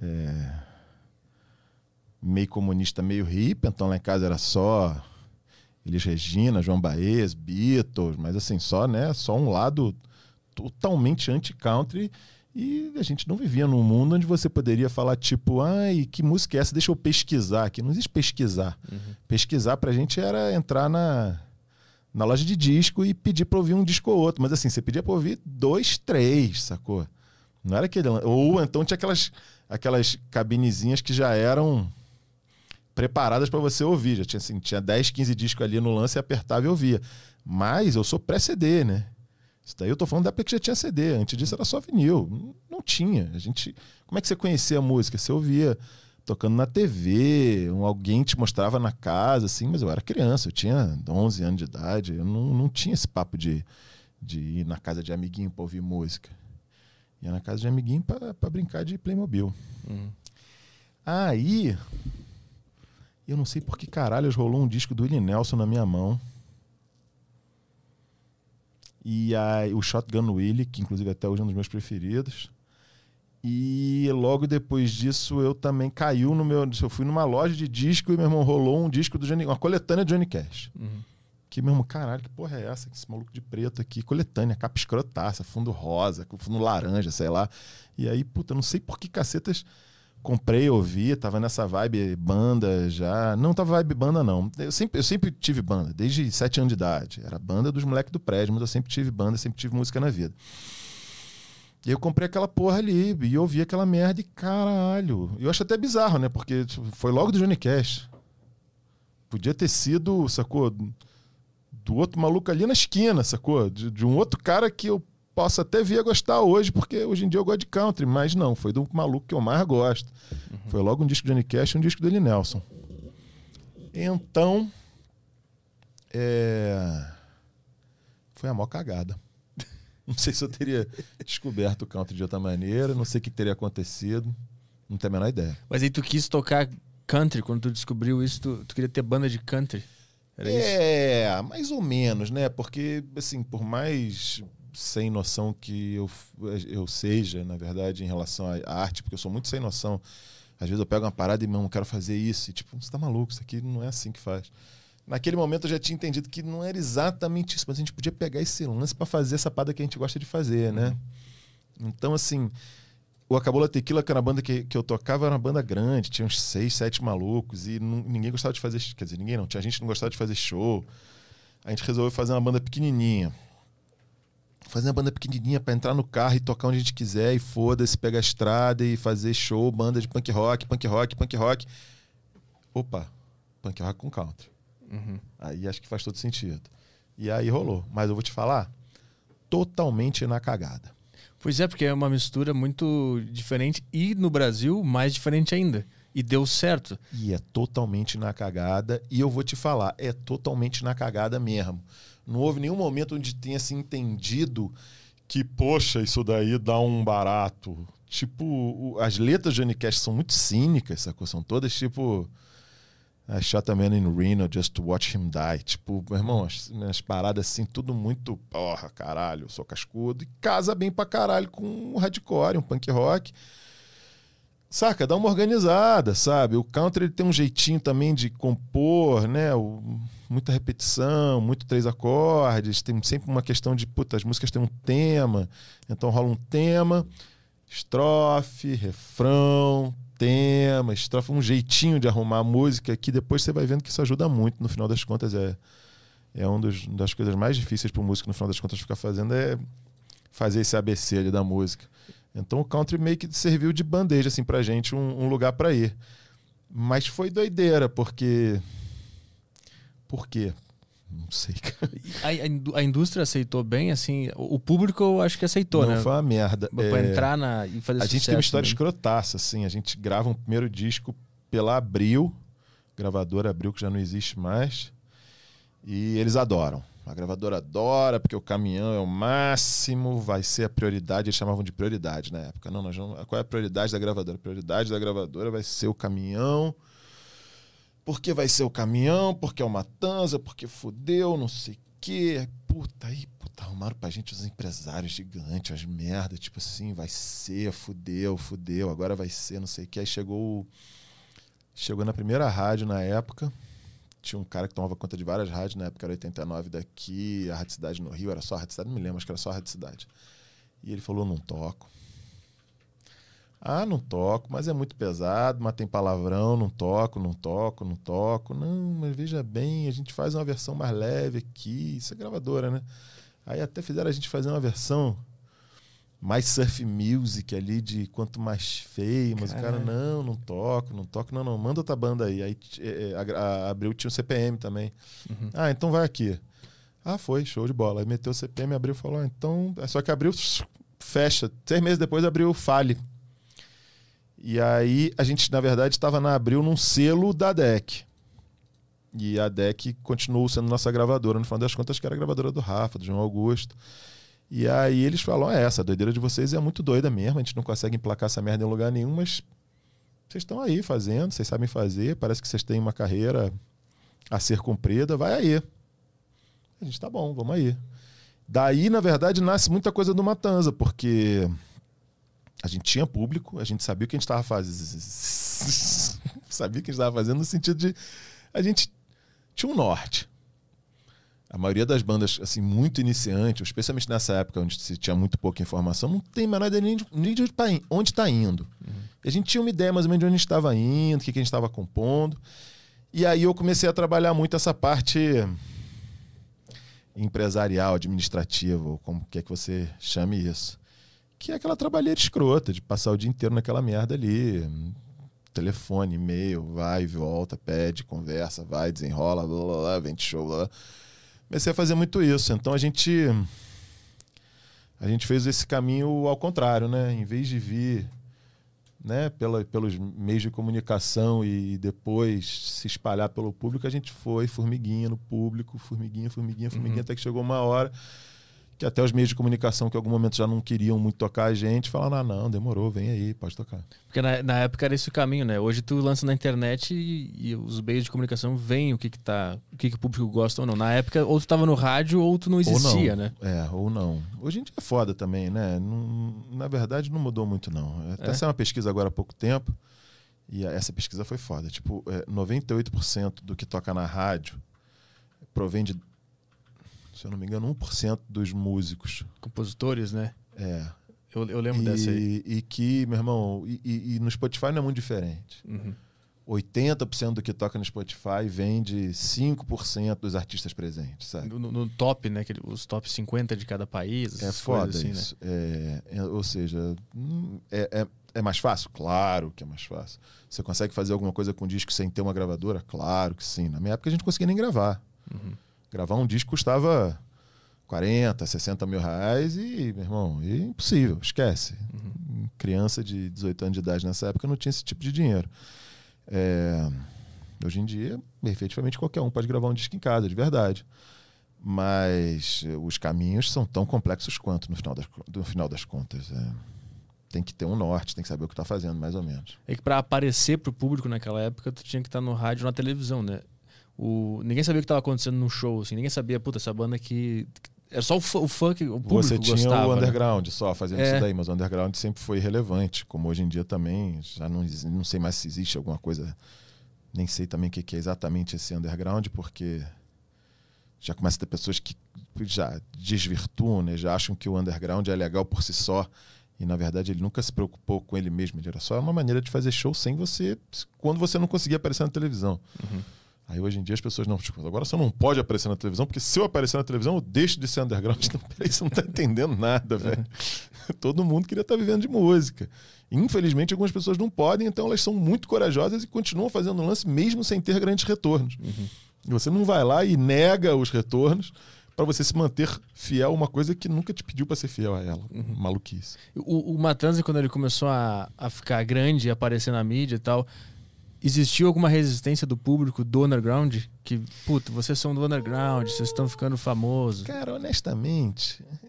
É, meio comunista, meio hippie, então lá em casa era só Elis Regina, João Baez, Beatles, mas assim, só, né, só um lado totalmente anti-country e a gente não vivia num mundo onde você poderia falar tipo, ai, que música é essa? Deixa eu pesquisar aqui. Não existe pesquisar. Uhum. Pesquisar pra gente era entrar na, na loja de disco e pedir pra ouvir um disco ou outro. Mas assim, você pedia pra ouvir dois, três, sacou? Não era aquele. Ou então tinha aquelas, aquelas cabinezinhas que já eram preparadas para você ouvir. Já tinha, assim, tinha 10, 15 discos ali no lance e apertava e ouvia. Mas eu sou pré-CD, né? Isso daí eu tô falando da época que já tinha CD. Antes disso era só vinil. não tinha. A gente, como é que você conhecia a música? Você ouvia tocando na TV, um, alguém te mostrava na casa, assim, mas eu era criança, eu tinha 11 anos de idade, eu não, não tinha esse papo de, de ir na casa de amiguinho para ouvir música. Ia na casa de amiguinho para brincar de Playmobil. Uhum. Aí, eu não sei por que caralho rolou um disco do Willie Nelson na minha mão. E aí, o Shotgun Willie, que inclusive até hoje é um dos meus preferidos. E logo depois disso eu também caiu no meu. Eu fui numa loja de disco e meu irmão rolou um disco do Johnny, uma coletânea de Johnny Cash. Uhum. Que meu irmão, caralho, que porra é essa? Esse maluco de preto aqui, coletânea, capa escrotaça, fundo rosa, fundo laranja, sei lá. E aí, puta, não sei por que cacetas comprei, ouvi, tava nessa vibe banda já. Não tava vibe banda, não. Eu sempre, eu sempre tive banda, desde sete anos de idade. Era banda dos moleques do prédio, mas eu sempre tive banda, sempre tive música na vida. E eu comprei aquela porra ali e ouvi aquela merda e caralho. Eu acho até bizarro, né? Porque foi logo do Johnny Cash. Podia ter sido, sacou? Do outro maluco ali na esquina, sacou? De, de um outro cara que eu possa até vir a gostar hoje, porque hoje em dia eu gosto de country, mas não, foi do maluco que eu mais gosto. Uhum. Foi logo um disco de Johnny Cash e um disco dele Nelson. Então, é... foi a maior cagada. Não sei se eu teria descoberto o country de outra maneira, não sei o que teria acontecido, não tenho a menor ideia. Mas aí tu quis tocar country, quando tu descobriu isso, tu, tu queria ter banda de country? Era é, isso? mais ou menos, né? Porque, assim, por mais sem noção que eu, eu seja, na verdade, em relação à arte, porque eu sou muito sem noção. Às vezes eu pego uma parada e, não quero fazer isso. E, tipo, você tá maluco, isso aqui não é assim que faz. Naquele momento eu já tinha entendido que não era exatamente isso, mas a gente podia pegar esse lance para fazer essa parada que a gente gosta de fazer, né? Uhum. Então, assim, o Acabou Tequila, que era a banda que, que eu tocava, era uma banda grande, tinha uns seis, sete malucos, e não, ninguém gostava de fazer. Quer dizer, ninguém não, tinha gente que não gostava de fazer show. A gente resolveu fazer uma banda pequenininha. Fazer uma banda pequenininha para entrar no carro e tocar onde a gente quiser, e foda-se, pegar a estrada e fazer show, banda de punk rock, punk rock, punk rock. Opa, punk rock com country. Uhum. Aí acho que faz todo sentido. E aí rolou. Mas eu vou te falar, totalmente na cagada. Pois é, porque é uma mistura muito diferente e no Brasil mais diferente ainda. E deu certo. E é totalmente na cagada. E eu vou te falar, é totalmente na cagada mesmo. Não houve nenhum momento onde tenha se entendido que, poxa, isso daí dá um barato. Tipo, as letras de Cash são muito cínicas, sacou? São todas tipo. I shot a man in Reno just to watch him die. Tipo, meu irmão, as, as paradas assim, tudo muito, porra, caralho, eu sou cascudo. E casa bem pra caralho com um hardcore, um punk rock. Saca, dá uma organizada, sabe? O country ele tem um jeitinho também de compor, né? O, muita repetição, muito três acordes. Tem sempre uma questão de, puta, as músicas têm um tema. Então rola um tema, estrofe, refrão, tema, estrofe, um jeitinho de arrumar a música que depois você vai vendo que isso ajuda muito. No final das contas, é, é uma das coisas mais difíceis para o músico, no final das contas, ficar fazendo é fazer esse ABC ali da música. Então o country meio que serviu de bandeja assim, pra gente, um, um lugar para ir. Mas foi doideira, porque. Por quê? Não sei. A, a, indústria aceitou bem, assim. O público eu acho que aceitou, não, né? Não foi uma merda. Pra é... entrar na, e fazer A gente tem uma história mesmo. escrotaça, assim. A gente grava um primeiro disco pela Abril, gravadora Abril que já não existe mais. E eles adoram. A gravadora adora, porque o caminhão é o máximo, vai ser a prioridade. Eles chamavam de prioridade na época. Não, nós não, qual é a prioridade da gravadora? A prioridade da gravadora vai ser o caminhão porque vai ser o caminhão, porque é o Matanza, porque fudeu, não sei o quê. Puta, aí, puta, arrumaram pra gente os empresários gigantes, as merdas, tipo assim, vai ser, fudeu, fudeu, agora vai ser, não sei o quê. Aí chegou. Chegou na primeira rádio na época. Tinha um cara que tomava conta de várias rádios, na época era 89 daqui, a Rádio Cidade no Rio, era só a Rádio Cidade, não me lembro, acho que era só a Rádio Cidade. E ele falou: não toco ah, não toco, mas é muito pesado, mas tem palavrão, não toco, não toco, não toco. Não, mas veja bem, a gente faz uma versão mais leve aqui. Isso é gravadora, né? Aí até fizeram a gente fazer uma versão mais surf music ali, de quanto mais feio, mas Caralho. o cara, não, não toco, não toco, não, não, manda outra banda aí. Aí é, a, a, abriu, tinha o CPM também. Uhum. Ah, então vai aqui. Ah, foi, show de bola. Aí meteu o CPM, abriu e falou, ah, então. Só que abriu fecha. Seis meses depois abriu o Fale. E aí a gente, na verdade, estava na Abril num selo da DEC. E a DEC continuou sendo nossa gravadora. No final das contas, que era a gravadora do Rafa, do João Augusto. E aí eles falam: é, essa doideira de vocês é muito doida mesmo, a gente não consegue emplacar essa merda em lugar nenhum, mas vocês estão aí fazendo, vocês sabem fazer, parece que vocês têm uma carreira a ser cumprida, vai aí. A gente tá bom, vamos aí. Daí, na verdade, nasce muita coisa do Matanza, porque a gente tinha público, a gente sabia o que a gente estava fazendo. sabia o que a gente estava fazendo no sentido de. A gente tinha um norte. A maioria das bandas, assim, muito iniciante, especialmente nessa época onde se tinha muito pouca informação, não tem a menor ideia nem de, nem de onde está indo. Uhum. E a gente tinha uma ideia mais ou menos de onde a gente estava indo, o que, que a gente estava compondo. E aí eu comecei a trabalhar muito essa parte empresarial, administrativa, como quer que você chame isso que é aquela trabalheira escrota de passar o dia inteiro naquela merda ali. Telefone, e-mail, vai, volta, pede, conversa, vai, desenrola, blá, blá, blá, vende show, blá. Comecei a fazer muito isso. Então a gente a gente fez esse caminho ao contrário, né? Em vez de vir né, pela, pelos meios de comunicação e depois se espalhar pelo público, a gente foi formiguinha no público, formiguinha, formiguinha, formiguinha, uhum. até que chegou uma hora que até os meios de comunicação que em algum momento já não queriam muito tocar a gente, falaram, ah, não, demorou, vem aí, pode tocar. Porque na, na época era esse o caminho, né? Hoje tu lança na internet e, e os meios de comunicação veem o que que tá, o que que o público gosta ou não. Na época, ou tu estava no rádio ou tu não existia, não. né? É, ou não. Hoje em dia é foda também, né? Não, na verdade, não mudou muito, não. Até é? saiu uma pesquisa agora há pouco tempo, e essa pesquisa foi foda. Tipo, é, 98% do que toca na rádio provém de se eu não me engano, 1% dos músicos. Compositores, né? É. Eu, eu lembro e, dessa aí. E que, meu irmão, e, e, e no Spotify não é muito diferente. Uhum. 80% do que toca no Spotify vem de 5% dos artistas presentes, sabe? No, no top, né? Os top 50 de cada país. É foda assim, né? isso. Né? É, é, ou seja, hum, é, é, é, mais fácil? Claro que é mais fácil. Você consegue fazer alguma coisa com disco sem ter uma gravadora? Claro que sim. Na minha época a gente conseguia nem gravar. Uhum. Gravar um disco custava 40, 60 mil reais e, meu irmão, é impossível, esquece. Uhum. Criança de 18 anos de idade nessa época não tinha esse tipo de dinheiro. É... Hoje em dia, efetivamente, qualquer um pode gravar um disco em casa, de verdade. Mas os caminhos são tão complexos quanto no final das, no final das contas. É... Tem que ter um norte, tem que saber o que está fazendo, mais ou menos. É que para aparecer para o público naquela época, tu tinha que estar tá no rádio na televisão, né? O, ninguém sabia o que estava acontecendo no show, assim. Ninguém sabia, puta, essa banda aqui... Era só o, fã, o funk, o público Você tinha gostava, o né? underground né? só fazendo é. isso daí, mas o underground sempre foi relevante, como hoje em dia também. Já não, não sei mais se existe alguma coisa... Nem sei também o que é exatamente esse underground, porque já começa a ter pessoas que já desvirtuam, né? já acham que o underground é legal por si só. E na verdade ele nunca se preocupou com ele mesmo. Ele era só uma maneira de fazer show sem você. quando você não conseguia aparecer na televisão. Uhum. Aí hoje em dia as pessoas não, agora você não pode aparecer na televisão, porque se eu aparecer na televisão, eu deixo de ser underground. Então, peraí, você não tá entendendo nada, velho. Todo mundo queria estar tá vivendo de música. Infelizmente, algumas pessoas não podem, então elas são muito corajosas e continuam fazendo lance mesmo sem ter grandes retornos. Uhum. Você não vai lá e nega os retornos para você se manter fiel a uma coisa que nunca te pediu para ser fiel a ela. Uhum. Maluquice. O, o Matanza, quando ele começou a, a ficar grande e aparecer na mídia e tal, existiu alguma resistência do público do underground? Que, puto, vocês são do underground, vocês estão ficando famosos. Cara, honestamente,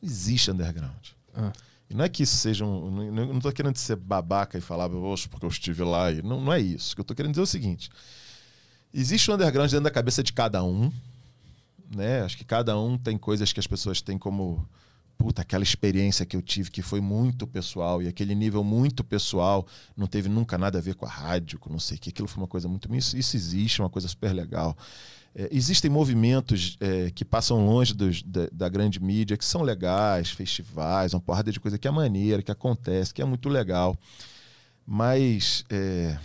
não existe underground. Ah. E não é que isso seja um. Não, tô querendo ser babaca e falar, porque eu estive lá. E não, não é isso. O que eu tô querendo dizer é o seguinte: existe o um underground dentro da cabeça de cada um. Né? Acho que cada um tem coisas que as pessoas têm como puta, aquela experiência que eu tive que foi muito pessoal e aquele nível muito pessoal não teve nunca nada a ver com a rádio, com não sei o que, aquilo foi uma coisa muito. Isso, isso existe, uma coisa super legal. É, existem movimentos é, que passam longe dos, da, da, grande mídia, que são legais, festivais, uma porrada de coisa que é maneira, que acontece, que é muito legal. Mas é,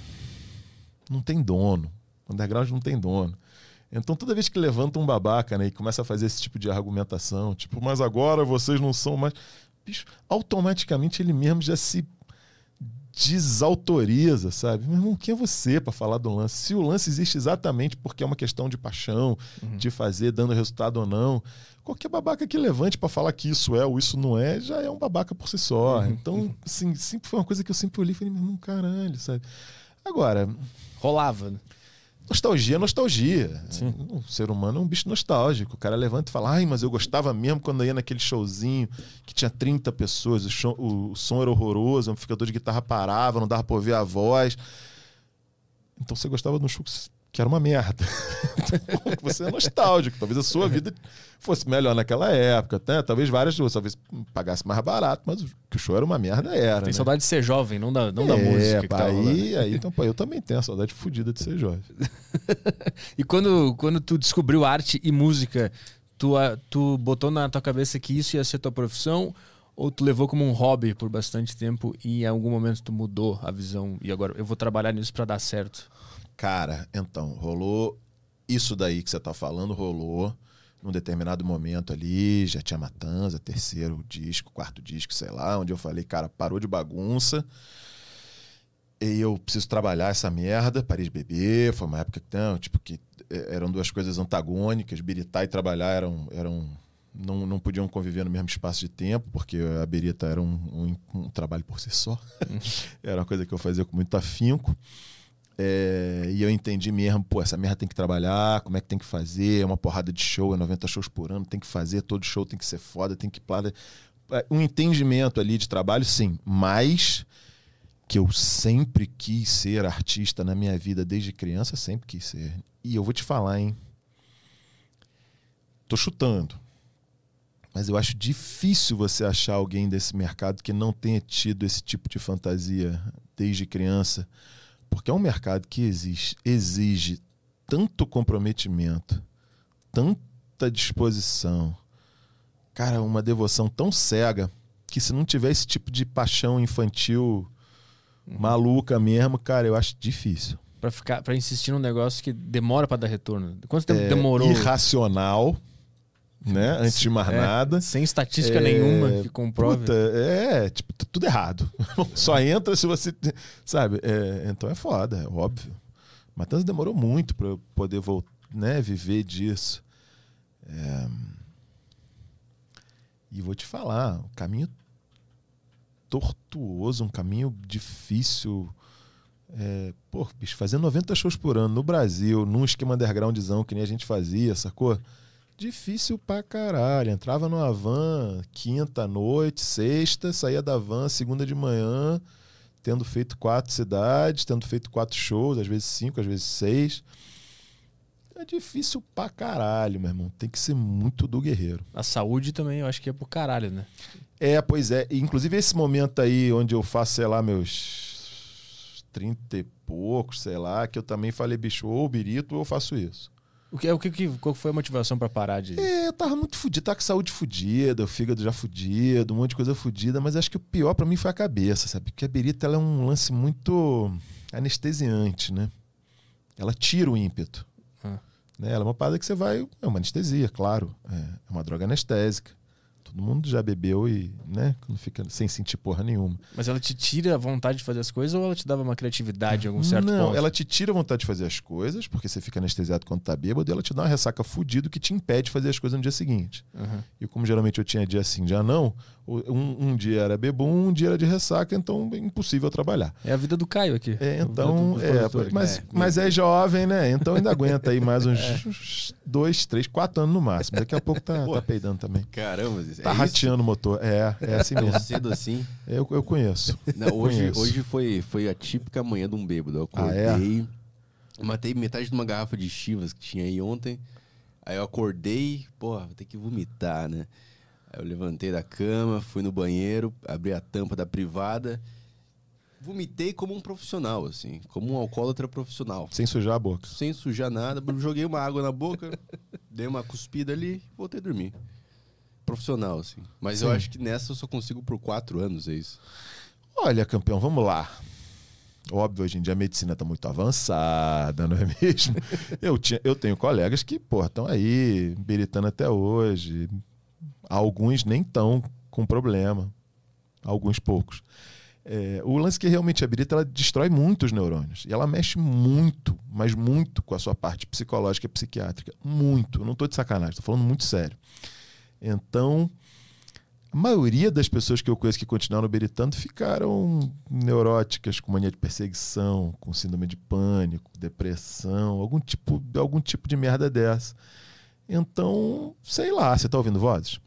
não tem dono. O underground não tem dono. Então, toda vez que levanta um babaca né, e começa a fazer esse tipo de argumentação, tipo, mas agora vocês não são mais. Bicho, automaticamente ele mesmo já se desautoriza, sabe? Meu irmão, quem é você para falar do lance? Se o lance existe exatamente porque é uma questão de paixão, uhum. de fazer dando resultado ou não, qualquer babaca que levante para falar que isso é ou isso não é, já é um babaca por si só. Uhum. Então, assim, sempre foi uma coisa que eu sempre olhei e falei, meu irmão, caralho, sabe? Agora. Rolava, né? Nostalgia é nostalgia. Sim. O ser humano é um bicho nostálgico. O cara levanta e fala: Ai, mas eu gostava mesmo quando ia naquele showzinho que tinha 30 pessoas, o, show, o som era horroroso, o amplificador de guitarra parava, não dava pra ouvir a voz. Então você gostava de um show que era uma merda. você é nostálgico. Talvez a sua vida fosse melhor naquela época, né? Talvez várias, talvez pagasse mais barato, mas que o show era uma merda era. Tem né? saudade de ser jovem, não da, não é, da música. Pá, aí, aí, então, pô, eu também tenho a saudade fodida de ser jovem. e quando, quando tu descobriu arte e música, tu, tu botou na tua cabeça que isso ia ser tua profissão? Ou tu levou como um hobby por bastante tempo e em algum momento tu mudou a visão e agora eu vou trabalhar nisso para dar certo? Cara, então, rolou isso daí que você tá falando, rolou num determinado momento ali, já tinha Matanza, terceiro disco, quarto disco, sei lá, onde eu falei, cara, parou de bagunça. E eu preciso trabalhar essa merda, parei de beber, foi uma época que, não, tipo, que é, eram duas coisas antagônicas, biritar e trabalhar eram, eram não, não podiam conviver no mesmo espaço de tempo, porque a birita era um, um, um trabalho por si só. Era uma coisa que eu fazia com muito afinco. É, e eu entendi mesmo, pô, essa merda tem que trabalhar, como é que tem que fazer, é uma porrada de show, é 90 shows por ano, tem que fazer, todo show tem que ser foda, tem que. É, um entendimento ali de trabalho, sim, mas que eu sempre quis ser artista na minha vida desde criança, sempre quis ser. E eu vou te falar, hein? Tô chutando. Mas eu acho difícil você achar alguém desse mercado que não tenha tido esse tipo de fantasia desde criança porque é um mercado que exige, exige tanto comprometimento, tanta disposição, cara, uma devoção tão cega que se não tiver esse tipo de paixão infantil uhum. maluca mesmo, cara, eu acho difícil. Para ficar, para insistir num negócio que demora para dar retorno. Quanto tempo é, demorou? Irracional né? Antes de mais é, nada. Sem estatística é, nenhuma que comprove. Puta, é, tipo, tudo errado. Só entra se você. Sabe? É, então é foda, é óbvio. Matanza demorou muito para poder voltar, né, viver disso. É... E vou te falar, um caminho tortuoso, um caminho difícil. É, pô, bicho, fazer 90 shows por ano no Brasil, num esquema undergroundzão que nem a gente fazia, sacou? Difícil pra caralho. Entrava numa van quinta noite, sexta, saía da van segunda de manhã, tendo feito quatro cidades, tendo feito quatro shows, às vezes cinco, às vezes seis. É difícil pra caralho, meu irmão. Tem que ser muito do guerreiro. A saúde também, eu acho que é pro caralho, né? É, pois é. Inclusive esse momento aí onde eu faço, sei lá, meus trinta e poucos, sei lá, que eu também falei, bicho, ou birito ou eu faço isso. O que, o que, qual foi a motivação para parar de. É, eu tava muito fudido, tava com saúde fudida, o fígado já fudido, um monte de coisa fudida, mas acho que o pior para mim foi a cabeça, sabe? Porque a berita ela é um lance muito anestesiante, né? Ela tira o ímpeto. Ah. Né? Ela é uma parada que você vai. É uma anestesia, claro. É, é uma droga anestésica. Todo mundo já bebeu e, né, não fica sem sentir porra nenhuma. Mas ela te tira a vontade de fazer as coisas ou ela te dava uma criatividade em algum certo não, ponto? ela te tira a vontade de fazer as coisas, porque você fica anestesiado quando tá bêbado, e ela te dá uma ressaca fudida que te impede de fazer as coisas no dia seguinte. Uhum. E como geralmente eu tinha dia assim, dia não, um, um, dia era bebum, um dia era de ressaca, então é impossível trabalhar. É a vida do Caio aqui. É, então, é, mas, é, mas é jovem, né? Então ainda aguenta aí mais uns é. dois, três, quatro anos no máximo. Daqui a pouco tá, tá peidando também. Caramba, tá é rateando o motor. É, é assim mesmo. cedo assim? Eu, eu conheço. Não, hoje conheço. hoje foi, foi a típica manhã de um bêbado. Eu acordei, ah, é? matei metade de uma garrafa de chivas que tinha aí ontem. Aí eu acordei, porra, vou ter que vomitar, né? Aí eu levantei da cama, fui no banheiro, abri a tampa da privada. Vomitei como um profissional, assim, como um alcoólatra profissional. Sem sujar a boca. Sem sujar nada. Joguei uma água na boca, dei uma cuspida ali e voltei a dormir. Profissional, assim. Mas Sim. eu acho que nessa eu só consigo por quatro anos, é isso. Olha, campeão, vamos lá. Óbvio, hoje em dia a medicina está muito avançada, não é mesmo? eu, tinha, eu tenho colegas que, pô, estão aí, beritando até hoje, Alguns nem estão com problema. Alguns poucos. É, o lance que realmente a birita ela destrói muitos neurônios. E ela mexe muito, mas muito com a sua parte psicológica e psiquiátrica. Muito. Eu não estou de sacanagem, estou falando muito sério. Então, a maioria das pessoas que eu conheço que continuaram beritando ficaram neuróticas, com mania de perseguição, com síndrome de pânico, depressão, algum tipo, algum tipo de merda dessa. Então, sei lá, você está ouvindo vozes?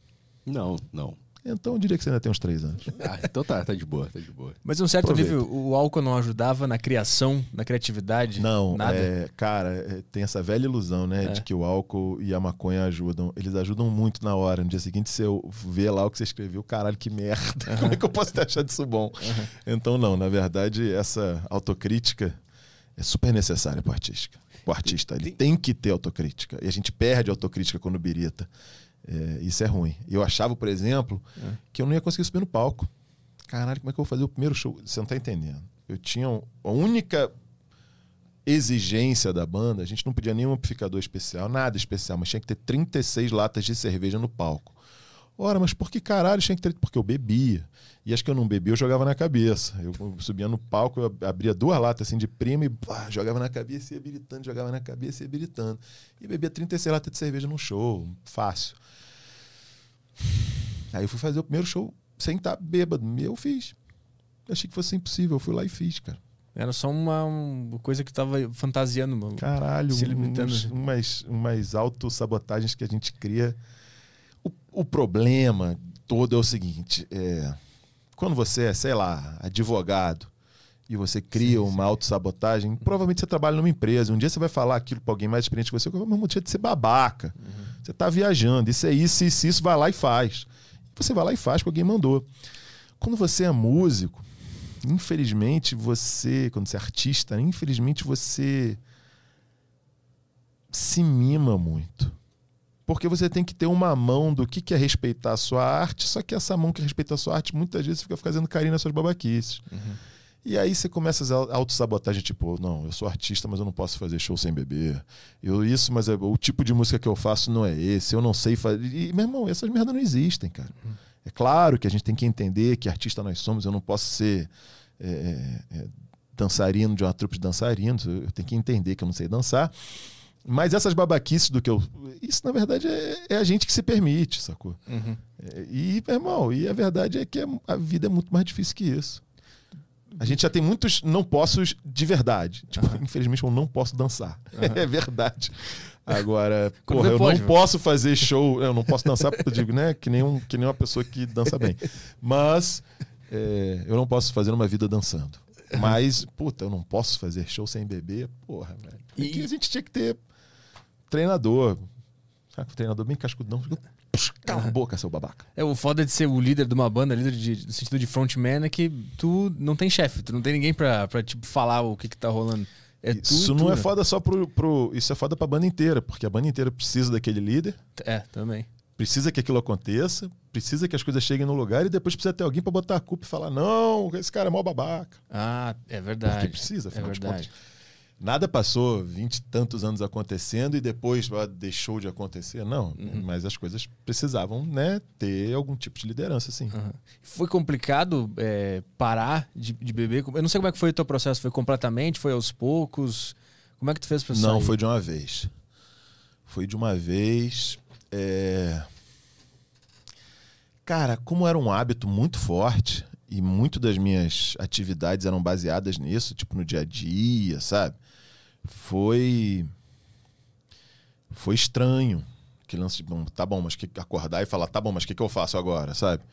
Não, não. Então eu diria que você ainda tem uns três anos. Ah, então tá, tá de boa, tá de boa. Mas em um certo Aproveita. nível, o álcool não ajudava na criação, na criatividade? Não, nada. É, cara, é, tem essa velha ilusão, né? É. De que o álcool e a maconha ajudam. Eles ajudam muito na hora. No dia seguinte, se eu ver lá o que você escreveu, caralho, que merda. Uhum. Como é que eu posso ter achado isso bom? Uhum. Então, não, na verdade, essa autocrítica é super necessária pro artista. O artista, ele tem que ter autocrítica. E a gente perde autocrítica quando birita. É, isso é ruim. Eu achava, por exemplo, é. que eu não ia conseguir subir no palco. Caralho, como é que eu vou fazer o primeiro show? Você não está entendendo. Eu tinha a única exigência da banda, a gente não pedia nenhum amplificador especial, nada especial, mas tinha que ter 36 latas de cerveja no palco. Ora, mas por que caralho tinha que ter? Porque eu bebia. E acho que eu não bebia, eu jogava na cabeça. Eu subia no palco, eu abria duas latas assim de prima e jogava na cabeça e ia habilitando, jogava na cabeça e ia habilitando. E bebia 36 latas de cerveja no show, fácil. Aí eu fui fazer o primeiro show sem estar bêbado. Eu fiz. Eu achei que fosse impossível. Eu fui lá e fiz, cara. Era só uma, uma coisa que tava fantasiando, mano. Caralho, se limitando. Uns, umas, umas autossabotagens que a gente cria. O, o problema todo é o seguinte: é, quando você é, sei lá, advogado e você cria sim, uma autossabotagem, provavelmente você trabalha numa empresa. Um dia você vai falar aquilo para alguém mais experiente que você, o mesmo dia de ser babaca. Uhum. Você está viajando, isso é isso, isso, isso, vai lá e faz. Você vai lá e faz, porque alguém mandou. Quando você é músico, infelizmente você, quando você é artista, infelizmente você se mima muito. Porque você tem que ter uma mão do que é respeitar a sua arte, só que essa mão que respeita a sua arte, muitas vezes fica fazendo carinho nas suas babaquices. Uhum. E aí você começa a autossabotagem, tipo, não, eu sou artista, mas eu não posso fazer show sem beber. Eu isso, mas é, o tipo de música que eu faço não é esse, eu não sei fazer. E, meu irmão, essas merdas não existem, cara. É claro que a gente tem que entender que artista nós somos, eu não posso ser é, é, é, dançarino de uma trupe de dançarinos, eu tenho que entender que eu não sei dançar. Mas essas babaquices do que eu. Isso, na verdade, é, é a gente que se permite, sacou? Uhum. É, e, meu irmão, e a verdade é que é, a vida é muito mais difícil que isso. A gente já tem muitos não possos de verdade. Tipo, uhum. infelizmente eu não posso dançar. Uhum. É verdade. Agora, porra, eu pode, não posso fazer show, eu não posso dançar, porque eu digo, né? Que nem, um, que nem uma pessoa que dança bem. Mas é, eu não posso fazer uma vida dançando. Mas, puta, eu não posso fazer show sem beber, porra, velho. E... a gente tinha que ter treinador. Sabe, treinador bem cascudão. Cala a boca, seu babaca. É, o foda de ser o líder de uma banda, líder de, no sentido de frontman, é que tu não tem chefe, tu não tem ninguém pra, pra tipo, falar o que que tá rolando. É isso não é foda só pro, pro. Isso é foda pra banda inteira, porque a banda inteira precisa daquele líder. É, também. Precisa que aquilo aconteça, precisa que as coisas cheguem no lugar e depois precisa ter alguém para botar a culpa e falar: não, esse cara é mó babaca. Ah, é verdade. Porque precisa, afinal é verdade. de contas. Nada passou vinte e tantos anos acontecendo e depois ah, deixou de acontecer. Não, uhum. mas as coisas precisavam né, ter algum tipo de liderança, sim. Uhum. Foi complicado é, parar de, de, beber? Eu não sei como é que foi o teu processo. Foi completamente? Foi aos poucos? Como é que tu fez sair? Não, foi de uma vez. Foi de uma vez. É... Cara, como era um hábito muito forte e muito das minhas atividades eram baseadas nisso, tipo no dia a dia, sabe? Foi foi estranho. Que lance de, bom, tá bom, mas que acordar e falar, tá bom, mas o que, que eu faço agora, sabe?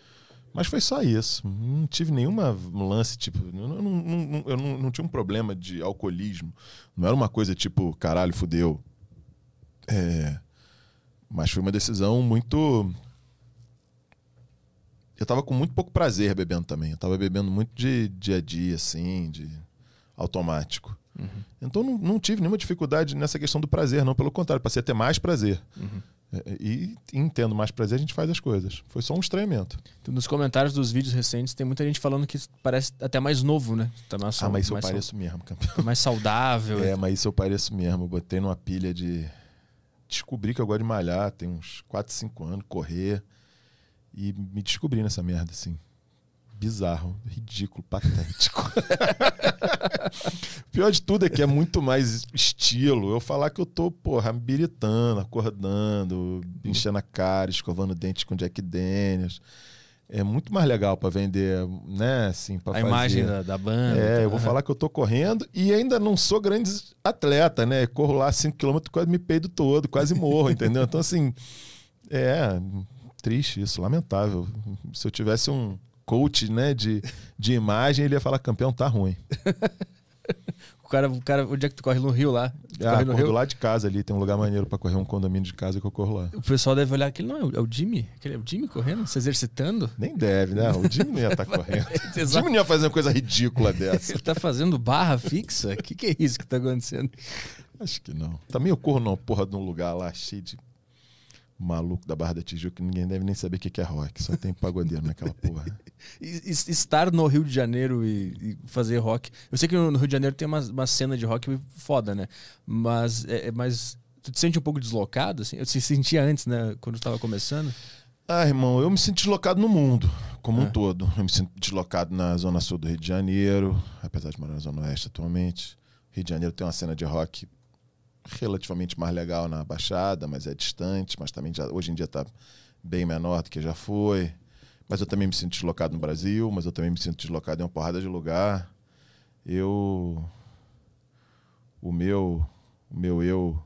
Mas foi só isso. Não tive nenhuma lance, tipo. Eu não, não, eu não, não tinha um problema de alcoolismo. Não era uma coisa tipo, caralho, fudeu. É, mas foi uma decisão muito. Eu tava com muito pouco prazer bebendo também. Eu tava bebendo muito de dia a dia, assim, de automático. Uhum. Então não, não, tive nenhuma dificuldade nessa questão do prazer, não. Pelo contrário, passei a ter mais prazer. Uhum. É, e, entendo mais prazer, a gente faz as coisas. Foi só um estranhamento. Nos comentários dos vídeos recentes, tem muita gente falando que parece até mais novo, né? Tá mais, ah, mas isso eu pareço mesmo, campeão. Mais saudável. É, mas isso eu pareço mesmo. Eu botei numa pilha de. Descobri que eu gosto de malhar, tem uns 4, 5 anos, correr. E me descobri nessa merda, assim. Bizarro, ridículo, patético. Pior de tudo é que é muito mais estilo. Eu falar que eu tô, porra, biritando, acordando, enchendo a cara, escovando dente com Jack Daniels. É muito mais legal para vender, né? Assim, pra a fazer. imagem da, da banda. É, eu vou falar que eu tô correndo e ainda não sou grande atleta, né? Corro lá 5km, quase me peido todo, quase morro, entendeu? Então, assim, é triste isso, lamentável. Se eu tivesse um coach né, de, de imagem, ele ia falar: campeão tá ruim. o cara, o cara, onde é que tu corre no Rio lá? Tu ah, Rio? do lado de casa ali, tem um lugar maneiro para correr um condomínio de casa que eu corro lá. O pessoal deve olhar aquele, não, é o Jimmy? Aquele, é o Jimmy correndo, se exercitando? Nem deve, né? O Jimmy não ia estar tá correndo. o Jimmy não ia fazer uma coisa ridícula dessa. Ele tá fazendo barra fixa? O que, que é isso que tá acontecendo? Acho que não. Também eu corro numa porra de um lugar lá cheio de maluco da Barra da Tijuca que ninguém deve nem saber o que é rock. Só tem pagodeiro naquela porra. Estar no Rio de Janeiro e, e, fazer rock. Eu sei que no Rio de Janeiro tem uma, uma cena de rock foda, né? Mas, é, é mas tu te sente um pouco deslocado? Assim? Eu te sentia antes, né? Quando estava começando? Ah, irmão, eu me sinto deslocado no mundo, como um é. todo. Eu me sinto deslocado na zona sul do Rio de Janeiro, apesar de morar na zona oeste atualmente. Rio de Janeiro tem uma cena de rock relativamente mais legal na Baixada, mas é distante, mas também já, hoje em dia está bem menor do que já foi. Mas eu também me sinto deslocado no Brasil, mas eu também me sinto deslocado em uma porrada de lugar. Eu. O meu. O meu eu.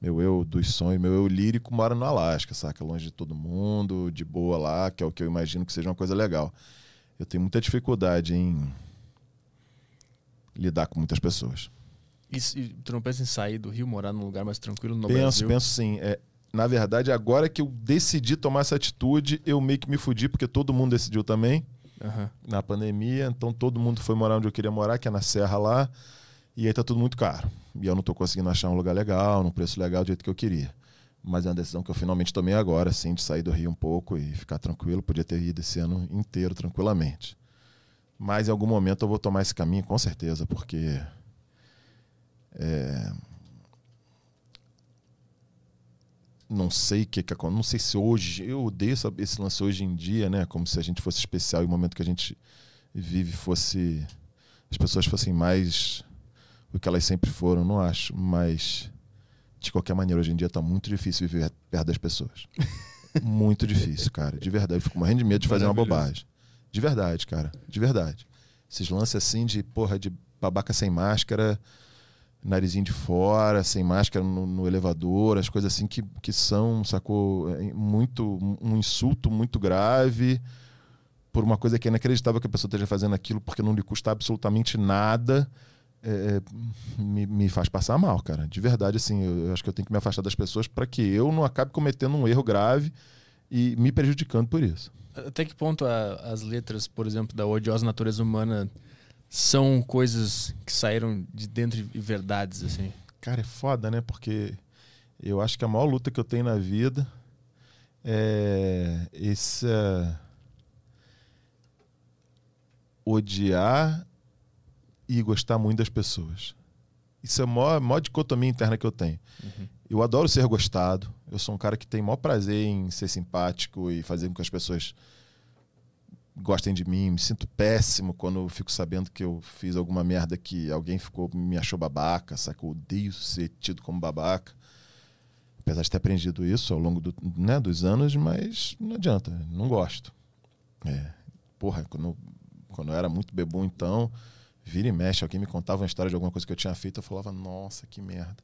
Meu eu dos sonhos, meu eu lírico mora no Alasca, saca? Longe de todo mundo, de boa lá, que é o que eu imagino que seja uma coisa legal. Eu tenho muita dificuldade em lidar com muitas pessoas. E, e tu não pensa em sair do Rio, morar num lugar mais tranquilo no penso, Brasil? Penso, penso sim. É, na verdade, agora que eu decidi tomar essa atitude, eu meio que me fudi, porque todo mundo decidiu também. Uhum. Na pandemia, então todo mundo foi morar onde eu queria morar, que é na Serra lá. E aí tá tudo muito caro. E eu não tô conseguindo achar um lugar legal, num preço legal do jeito que eu queria. Mas é uma decisão que eu finalmente tomei agora, assim, de sair do Rio um pouco e ficar tranquilo. Podia ter ido esse ano inteiro tranquilamente. Mas em algum momento eu vou tomar esse caminho, com certeza, porque é... Não sei que, que não sei se hoje eu odeio esse lance hoje em dia, né? Como se a gente fosse especial e o momento que a gente vive fosse as pessoas fossem mais o que elas sempre foram, não acho, mas de qualquer maneira hoje em dia está muito difícil viver perto das pessoas. muito difícil, cara, de verdade. Eu fico morrendo de medo de fazer uma bobagem. De verdade, cara, de verdade. Esses lances assim de porra de babaca sem máscara, narizinho de fora, sem máscara no, no, elevador, as coisas assim que, que são, sacou, é, muito um insulto muito grave por uma coisa que é inacreditável que a pessoa esteja fazendo aquilo porque não lhe custa absolutamente nada. É, é, me, me faz passar mal, cara. De verdade, assim, eu, eu acho que eu tenho que me afastar das pessoas para que eu não acabe cometendo um erro grave e me prejudicando por isso. Até que ponto a, as letras, por exemplo, da odiosa natureza humana são coisas que saíram de dentro de verdades, assim? Cara, é foda, né? Porque eu acho que a maior luta que eu tenho na vida é essa odiar e gostar muito das pessoas. Isso é a maior, a maior dicotomia interna que eu tenho. Uhum. Eu adoro ser gostado. Eu sou um cara que tem maior prazer em ser simpático e fazer com que as pessoas gostem de mim. Me sinto péssimo quando eu fico sabendo que eu fiz alguma merda que alguém ficou me achou babaca, saca? Eu odeio ser tido como babaca. Apesar de ter aprendido isso ao longo do, né, dos anos, mas não adianta, não gosto. É, porra, quando, quando eu era muito bebum, então, vira e mexe, alguém me contava uma história de alguma coisa que eu tinha feito, eu falava, nossa, que merda.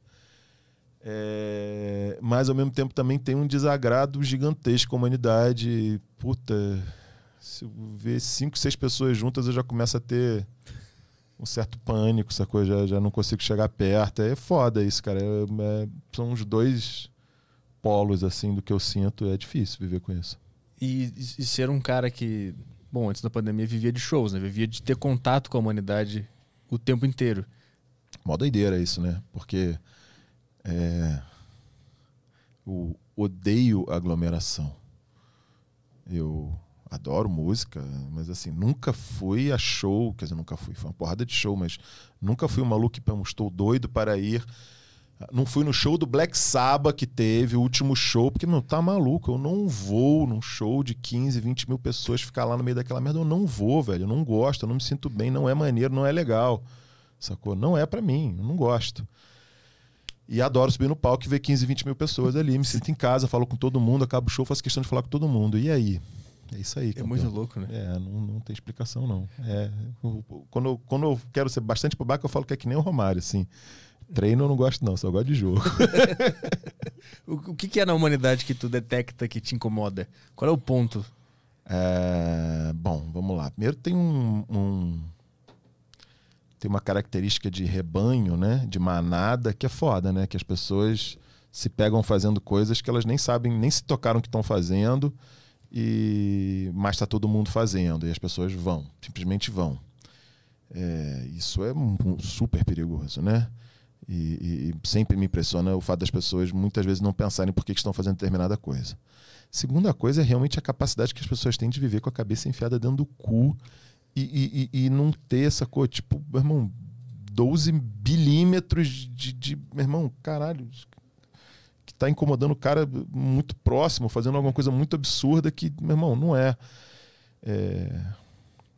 É, mas ao mesmo tempo também tem um desagrado gigantesco com a humanidade. Puta, se eu ver cinco, seis pessoas juntas, eu já começo a ter um certo pânico, essa coisa, já, já não consigo chegar perto. É foda isso, cara. É, é, são os dois polos, assim, do que eu sinto. É difícil viver com isso. E, e, ser um cara que, bom, antes da pandemia vivia de shows, né? Vivia de ter contato com a humanidade o tempo inteiro. Mó doideira isso, né? Porque é, eu odeio aglomeração. Eu adoro música, mas assim, nunca fui a show, quer dizer, nunca fui, foi uma porrada de show, mas nunca fui um maluco que estou doido para ir Não fui no show do Black Sabbath que teve, o último show, porque, não, tá maluco. Eu não vou num show de 15, 20 mil pessoas ficar lá no meio daquela merda. Eu não vou, velho. Eu não gosto, eu não me sinto bem, não é maneiro, não é legal. Sacou? Não é para mim, eu não gosto. E adoro subir no palco e ver 15, 20 mil pessoas ali. Me sinto em casa, falo com todo mundo, acabo o show, faço questão de falar com todo mundo. E aí? É isso aí. É muito louco, né? É, não, não tem explicação, não. É, quando, eu, quando eu quero ser bastante babaca, eu falo que é que nem o Romário, assim. Treino eu não gosto, não, só gosto de jogo. o, que, que é na humanidade que tu detecta que te incomoda? Qual é o ponto? É, bom, vamos lá. Primeiro tem um, um, tem uma característica de rebanho, né? De manada, que é foda, né? Que as pessoas se pegam fazendo coisas que elas nem sabem, nem se tocaram que estão fazendo, e mas está todo mundo fazendo, e as pessoas vão, simplesmente vão. É, isso é um, super perigoso, né? E, e, sempre me impressiona o fato das pessoas muitas vezes não pensarem por que estão fazendo determinada coisa. Segunda coisa é realmente a capacidade que as pessoas têm de viver com a cabeça enfiada dentro do cu e, e, e não ter essa coisa, tipo, meu irmão, 12 milímetros de, de. Meu irmão, caralho. Tá incomodando o cara muito próximo, fazendo alguma coisa muito absurda que, meu irmão, não é. é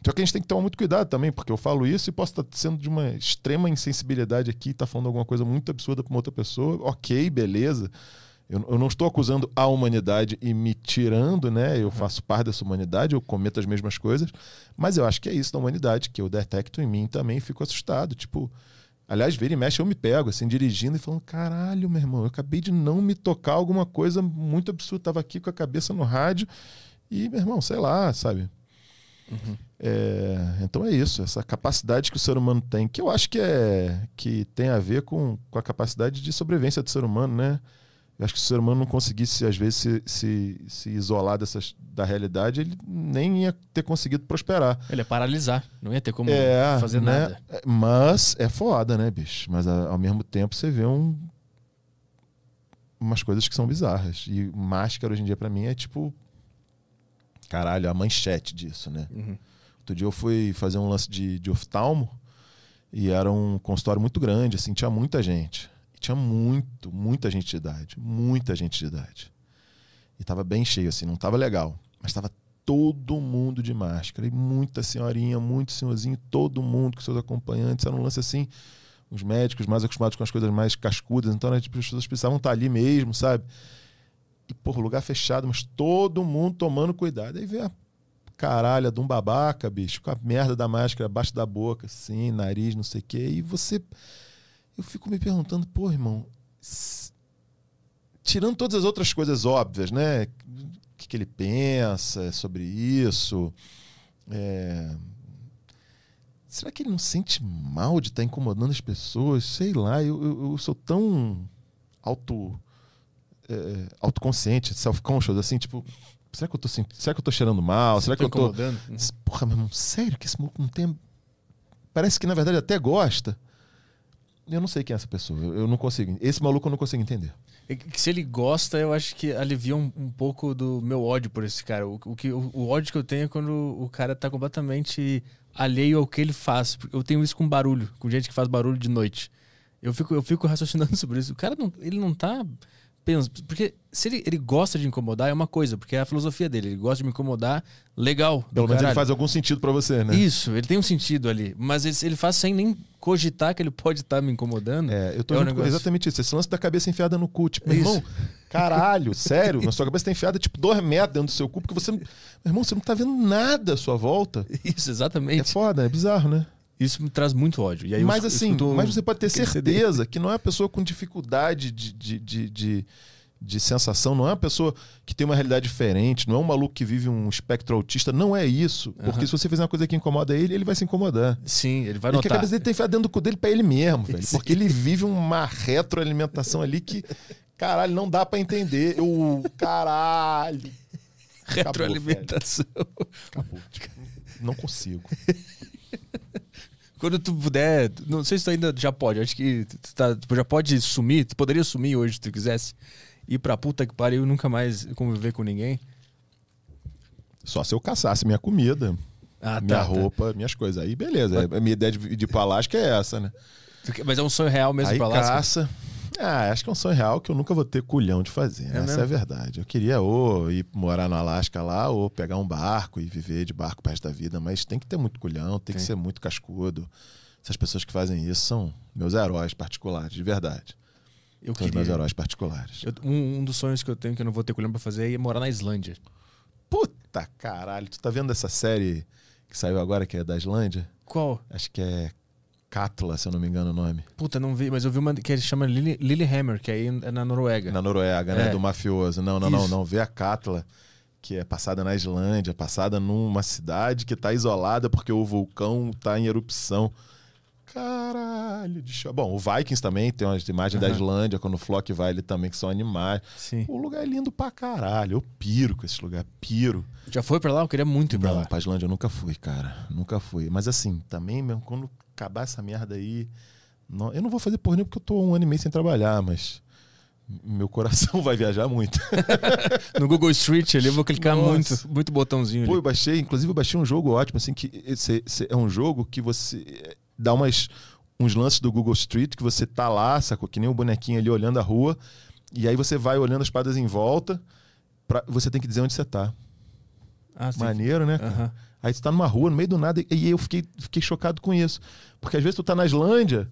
só que a gente tem que tomar muito cuidado também, porque eu falo isso e posso estar sendo de uma extrema insensibilidade aqui, tá falando alguma coisa muito absurda para uma outra pessoa. Ok, beleza. Eu, eu, não estou acusando a humanidade e me tirando, né? Eu faço parte dessa humanidade, eu cometo as mesmas coisas, mas eu acho que é isso da humanidade, que eu detecto em mim também fico assustado. Tipo, aliás, vira e mexe, eu me pego, assim, dirigindo e falando: caralho, meu irmão, eu acabei de não me tocar alguma coisa muito absurda. Tava aqui com a cabeça no rádio e, meu irmão, sei lá, sabe? Uhum. É, então é isso, essa capacidade que o ser humano tem, que eu acho que é que tem a ver com, com a capacidade de sobrevivência do ser humano, né? Eu acho que se o ser humano não conseguisse, às vezes, se, se, se isolar dessas, da realidade, ele nem ia ter conseguido prosperar. Ele ia paralisar, não ia ter como é, fazer né? nada. Mas é foda, né, bicho? Mas ao mesmo tempo você vê um, umas coisas que são bizarras. E máscara hoje em dia para mim é tipo caralho, a manchete disso, né? Uhum. Outro dia eu fui fazer um lance de, de oftalmo e era um consultório muito grande, assim, tinha muita gente. Tinha muito, muita gente de idade, muita gente de idade. E tava bem cheio, assim, não tava legal. Mas tava todo mundo de máscara. E muita senhorinha, muito senhorzinho, todo mundo com seus acompanhantes. Era um lance assim, os médicos mais acostumados com as coisas mais cascudas. Então, né, tipo, as pessoas precisavam estar ali mesmo, sabe? E, por lugar fechado, mas todo mundo tomando cuidado. Aí vê a caralha de um babaca, bicho, com a merda da máscara abaixo da boca, assim, nariz, não sei o quê. E você. Eu fico me perguntando, pô, irmão, tirando todas as outras coisas óbvias, né? O que, que ele pensa sobre isso? É... Será que ele não sente mal de estar tá incomodando as pessoas? Sei lá, eu, eu, eu sou tão auto é, autoconsciente, self-conscious, assim, tipo, será que eu tô, será que eu tô cheirando mal? será que eu tô. Porra, meu irmão, sério que esse maluco não tem. Parece que na verdade até gosta. Eu não sei quem é essa pessoa. Eu, não consigo. Esse maluco eu não consigo entender. Se ele gosta, eu acho que alivia um, um pouco do meu ódio por esse cara. O, o, que, o, o, ódio que eu tenho é quando o cara tá completamente alheio ao que ele faz. Eu tenho isso com barulho, com gente que faz barulho de noite. Eu fico, eu fico raciocinando sobre isso. O cara não, ele não tá penso. Porque se ele, ele gosta de incomodar, é uma coisa, porque é a filosofia dele. Ele gosta de me incomodar, legal. Pelo menos ele faz algum sentido para você, né? Isso, ele tem um sentido ali. Mas ele, ele faz sem nem cogitar que ele pode estar tá me incomodando. É, eu tô é um exatamente isso. Esse lance da cabeça enfiada no cu. Tipo, meu irmão, caralho, sério? Na sua cabeça tá enfiada tipo dois metros dentro do seu cu, porque você. Meu irmão, você não tá vendo nada à sua volta. Isso, exatamente. É foda, é bizarro, né? Isso me traz muito ódio. mas assim, mas você pode ter certeza que não é a pessoa com dificuldade de, de, de, de, de sensação, não é uma pessoa que tem uma realidade diferente, não é um maluco que vive um espectro autista, não é isso. Porque se você fizer uma coisa que incomoda ele, ele vai se incomodar. Sim, ele vai notar. Porque a cabeça dele tem enfiado dentro do cu dele pra ele mesmo, velho. Sim. Porque ele vive uma retroalimentação ali que, caralho, não dá para entender. Eu, caralho. Retroalimentação. Acabou. Tipo, não consigo. Quando tu puder, não sei se tu ainda já pode, acho que tu tá, tu já pode sumir, tu poderia sumir hoje se tu quisesse. Ir pra puta que pariu e nunca mais conviver com ninguém. Só se eu caçasse minha comida, ah, minha tá, tá. roupa, tá. minhas coisas. Aí beleza, Mas... a minha ideia de, de Alasca é essa, né? Mas é um sonho real mesmo Aí pra Alasca? caça, Ah, acho que é um sonho real que eu nunca vou ter culhão de fazer. É Essa mesmo? é a verdade. Eu queria ou ir morar no Alasca lá, ou pegar um barco e viver de barco para da vida, mas tem que ter muito culhão, tem, tem, que ser muito cascudo. Essas pessoas que fazem isso são meus heróis particulares, de verdade. Eu são queria... meus heróis particulares. Eu, um, um, dos sonhos que eu tenho que eu não vou ter culhão para fazer é morar na Islândia. Puta caralho, tu tá vendo essa série que saiu agora que é da Islândia? Qual? Acho que é Katla, se eu não me engano o nome. Puta, não vi, mas eu vi uma que ele chama Lily, Lillehammer, que aí é na Noruega. Na Noruega, né? É. Do mafioso. Não, não, Isso. não, não. Vê a Katla, que é passada na Islândia, passada numa cidade que tá isolada porque o vulcão tá em erupção. Caralho, de show. Bom, o Vikings também tem umas imagens uhum. da Islândia, quando o Flock vai ali também, que são animais. Sim. O lugar é lindo pra caralho. Eu piro com esse lugar, piro. Já foi pra lá? Eu queria muito ir pra não, lá. Pra Islândia eu nunca fui, cara. Nunca fui. Mas assim, também mesmo, quando acabar essa merda aí. Não, eu não vou fazer por nem porque eu tô um ano e meio sem trabalhar, mas meu coração vai viajar muito. no Google Street ali eu vou clicar Nossa. muito, muito botãozinho. Pô, ali. eu baixei, inclusive eu baixei um jogo ótimo, assim, que esse, esse é um jogo que você eh, dá umas, uns lances do Google Street que você tá lá, sacou? Que nem um bonequinho ali olhando a rua, e aí você vai olhando as paradas em volta, pra, você tem que dizer onde você tá. Ah, Maneiro, né? Uhum. Aí você tá numa rua, no meio do nada, e eu fiquei, fiquei chocado com isso. Porque às vezes tu tá na Islândia,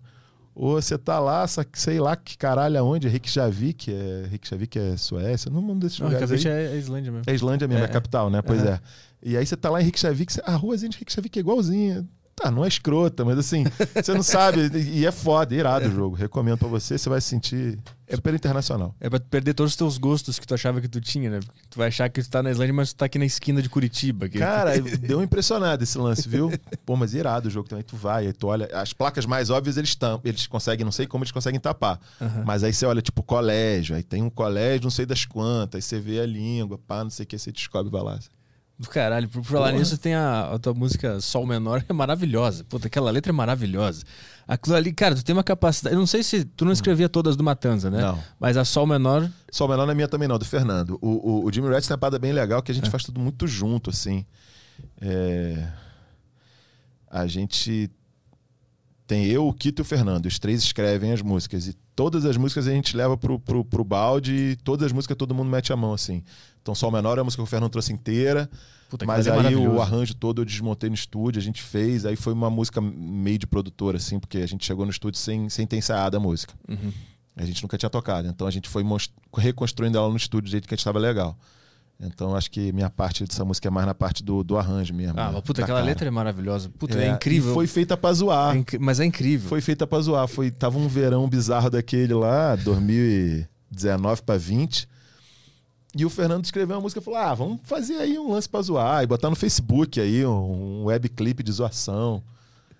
ou você tá lá, sei lá que caralho aonde, Reykjavik, é Reykjavik é Suécia, não um desses não, lugares aí. é a Islândia mesmo. É Islândia mesmo, é, é a capital, né? Pois uhum. é. E aí você tá lá em Reykjavik, a ruazinha de Reykjavik é igualzinha. Tá, não é escrota, mas assim, você não sabe. E é foda, é irado o jogo. Recomendo pra você, você vai se sentir é super internacional. É pra perder todos os teus gostos que tu achava que tu tinha, né? Tu vai achar que tu tá na Islândia, mas tu tá aqui na esquina de Curitiba. Que... Cara, deu impressionado esse lance, viu? Pô, mas irado o jogo também. Tu vai, aí tu olha. As placas mais óbvias eles estão. Eles conseguem, não sei como eles conseguem tapar. Uhum. Mas aí você olha, tipo, colégio. Aí tem um colégio, não sei das quantas. Aí você vê a língua, pá, não sei o que, você descobre vai lá. Do caralho. Por falar Porra. nisso, tem a, a, tua música Sol Menor, é maravilhosa. Puta, aquela letra é maravilhosa. Aquilo ali, cara, tu tem uma capacidade. Eu não sei se. Tu não escrevia todas do Matanza, né? Não. Mas a Sol Menor. Sol Menor não é minha também, não, do Fernando. O, o, o Jimmy Rats tem uma parada bem legal que a gente é. faz tudo muito junto, assim. É... A gente tem eu, o Kito e o Fernando. Os três escrevem as músicas. E todas as músicas a gente leva pro, pro, pro balde e todas as músicas todo mundo mete a mão, assim. Então, Sol Menor é a música que o Fernando trouxe inteira. Puta, mas aí o arranjo todo eu desmontei no estúdio, a gente fez. Aí foi uma música meio de produtora, assim, porque a gente chegou no estúdio sem, sem ter ensaiado a música. Uhum. A gente nunca tinha tocado. Então a gente foi reconstruindo ela no estúdio do jeito que a gente estava legal. Então acho que minha parte dessa música é mais na parte do, do arranjo mesmo. Ah, mas puta, aquela cara. letra é maravilhosa. Puta, é, é incrível. foi feita pra zoar. É mas é incrível. Foi feita pra zoar. Foi, tava um verão bizarro daquele lá, 2019 para 20. E o Fernando escreveu uma música e falou: Ah, vamos fazer aí um lance pra zoar e botar no Facebook aí um, um web clipe de zoação.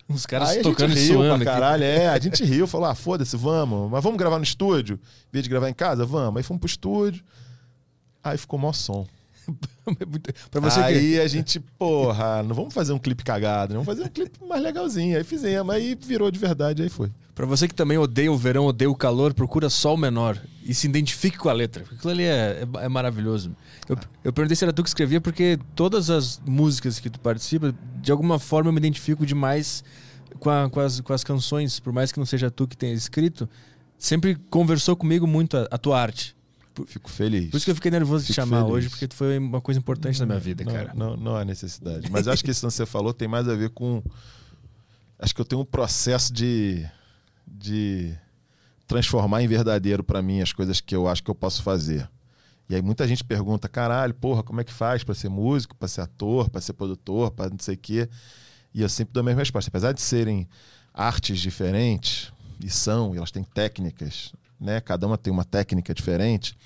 Os caras aí tocando a gente riu pra caralho. Aqui. É, a gente riu, falou: Ah, foda-se, vamos. Mas vamos gravar no estúdio? Em vez de gravar em casa? Vamos. Aí fomos pro estúdio. Aí ficou mó som. pra você aí que... a gente, porra, não vamos fazer um clipe cagado, vamos fazer um clipe mais legalzinho. Aí fizemos, aí virou de verdade, aí foi. Pra você que também odeia o verão, odeia o calor, procura sol menor e se identifique com a letra. Porque aquilo ali é, é, é maravilhoso. Eu, eu perguntei se era tu que escrevia, porque todas as músicas que tu participa, de alguma forma eu me identifico demais com, a, com, as, com as canções, por mais que não seja tu que tenha escrito, sempre conversou comigo muito a, a tua arte. Fico feliz. Por isso que eu fiquei nervoso de te chamar feliz. hoje, porque foi uma coisa importante não, na minha vida, não, cara. Não, não há necessidade. Mas acho que isso que você falou tem mais a ver com. Acho que eu tenho um processo de. de transformar em verdadeiro para mim as coisas que eu acho que eu posso fazer. E aí muita gente pergunta, caralho, porra, como é que faz para ser músico, para ser ator, para ser produtor, para não sei o quê? E eu sempre dou a mesma resposta. Apesar de serem artes diferentes, e são, e elas têm técnicas né? Cada uma tem uma técnica diferente.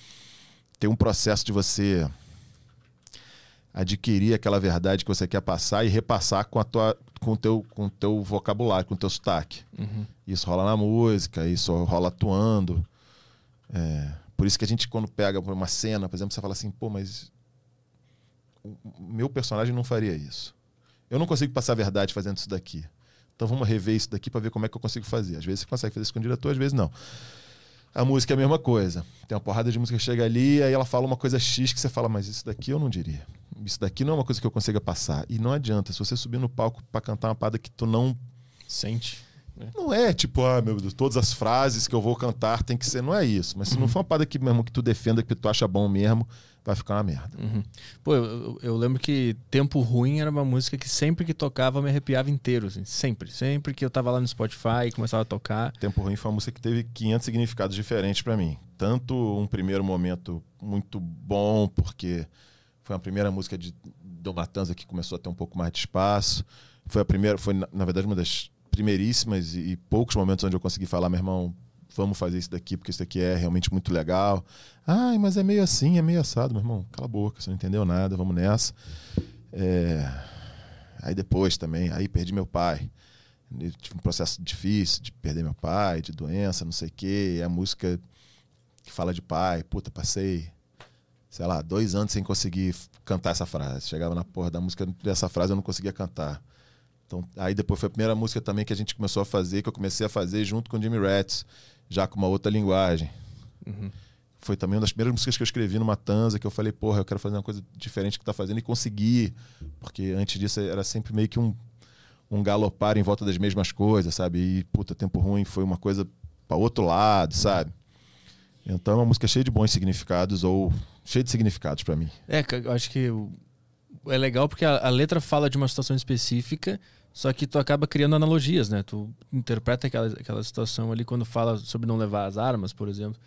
Tem um processo de você adquirir aquela verdade que você quer passar e repassar com a tua com o teu com teu vocabulário, com o teu sotaque. Uhum. Isso rola na música, isso rola atuando. É, por isso que a gente quando pega uma cena, por exemplo, você fala assim, pô, mas o meu personagem não faria isso. Eu não consigo passar a verdade fazendo isso daqui. Então vamos rever isso daqui para ver como é que eu consigo fazer. Às vezes você consegue fazer isso com o diretor, às vezes não. A música é a mesma coisa. Tem uma porrada de música que chega ali, aí ela fala uma coisa X que você fala, mas isso daqui eu não diria. Isso daqui não é uma coisa que eu consiga passar. E não adianta, se você subir no palco para cantar uma parada que tu não sente, Não é tipo, ah, meu Deus, todas as frases que eu vou cantar tem que ser. Não é isso. Mas se uhum. não for uma parada que, mesmo, que tu defenda, que tu acha bom mesmo, vai ficar uma merda. Uhum. Pô, eu, eu, lembro que Tempo Ruim era uma música que sempre que tocava eu me arrepiava inteiro, assim, sempre. Sempre que eu tava lá no Spotify e começava a tocar. Tempo Ruim foi uma música que teve 500 significados diferentes para mim. Tanto um primeiro momento muito bom, porque foi a primeira música de do Matanza que começou a ter um pouco mais de espaço. Foi a primeira, foi na, na verdade uma das primeiríssimas e, e poucos momentos onde eu consegui falar, meu irmão, vamos fazer isso daqui, porque isso daqui é realmente muito legal. Ai, mas é meio assim, é meio assado, meu irmão. Cala a boca, você não entendeu nada, vamos nessa. É... Aí depois também, aí perdi meu pai. Eu tive um processo difícil de perder meu pai, de doença, não sei o quê. E a música que fala de pai, puta, passei, sei lá, dois anos sem conseguir cantar essa frase. Chegava na porra da música dessa frase, eu não conseguia cantar. Então, aí depois foi a primeira música também que a gente começou a fazer, que eu comecei a fazer junto com o Jimmy Rats já com uma outra linguagem. Uhum. Foi também uma das primeiras músicas que eu escrevi no Matanza, que eu falei, porra, eu quero fazer uma coisa diferente que tá fazendo e consegui. Porque antes disso era sempre meio que um, um galopar em volta das mesmas coisas, sabe? E, puta, Tempo Ruim foi uma coisa para outro lado, sabe? Então é uma música cheia de bons significados, ou cheia de significados para mim. É, eu acho que é legal porque a, a letra fala de uma situação específica só que tu acaba criando analogias, né? Tu interpreta aquela, aquela situação ali quando fala sobre não levar as armas, por exemplo.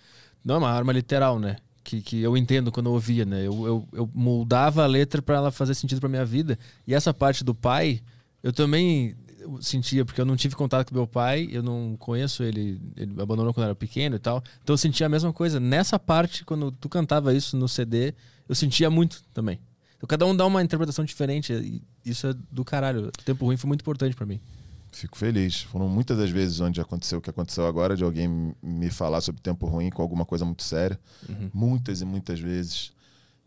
Não é uma arma literal, né? Que, que eu entendo quando eu ouvia, né? Eu, eu, eu moldava a letra para ela fazer sentido para minha vida. E essa parte do pai, eu também sentia, porque eu não tive contato com meu pai, eu não conheço ele, ele abandonou quando eu era pequeno e tal. Então eu sentia a mesma coisa. Nessa parte, quando tu cantava isso no CD, eu sentia muito também. Então, cada um dá uma interpretação diferente. E isso é do caralho. O tempo ruim foi muito importante para mim. Fico feliz. Foram muitas das vezes onde aconteceu o que aconteceu agora, de alguém me falar sobre tempo ruim com alguma coisa muito séria. Uhum. Muitas e muitas vezes.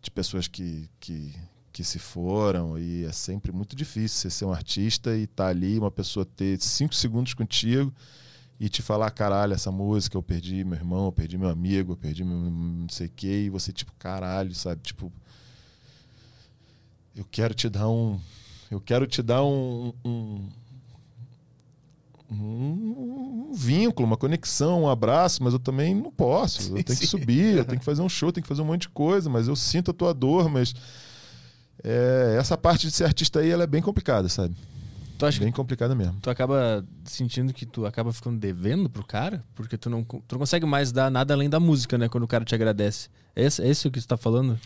De pessoas que, que, que se foram. E é sempre muito difícil você ser um artista e estar tá ali, uma pessoa ter cinco segundos contigo e te falar, caralho, essa música eu perdi meu irmão, eu perdi meu amigo, eu perdi meu não sei o quê, e você, tipo, caralho, sabe? Tipo, eu quero te dar um. Eu quero te dar um, um, um, vínculo, uma conexão, um abraço, mas eu também não posso. Sim, eu tenho sim. que subir, eu tenho que fazer um show, tenho que fazer um monte de coisa, mas eu sinto a tua dor, mas. É, essa parte de ser artista aí ela é bem complicada, sabe? Tu acha bem complicada mesmo. Tu acaba sentindo que tu acaba ficando devendo pro cara? Porque tu não, tu não consegue mais dar nada além da música, né? Quando o cara te agradece. É é isso que tu tá falando?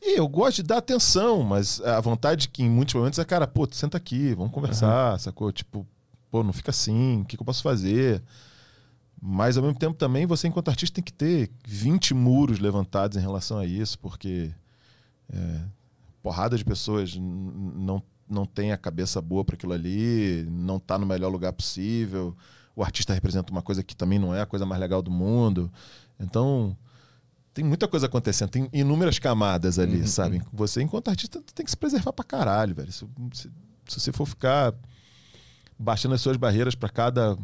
E eu gosto de dar atenção, mas a vontade que em muitos momentos é, cara, pô, senta aqui, vamos conversar, uhum. sacou? Tipo, pô, não fica assim, o que, que eu posso fazer? Mas ao mesmo tempo também você, enquanto artista, tem que ter 20 muros levantados em relação a isso, porque é, porrada de pessoas não, não tem a cabeça boa para aquilo ali, não está no melhor lugar possível. O artista representa uma coisa que também não é a coisa mais legal do mundo. Então, tem muita coisa acontecendo, tem inúmeras camadas ali, uhum. sabe? Você, enquanto artista, tem que se preservar pra caralho, velho. Se, se, se você for ficar baixando as suas barreiras para cada.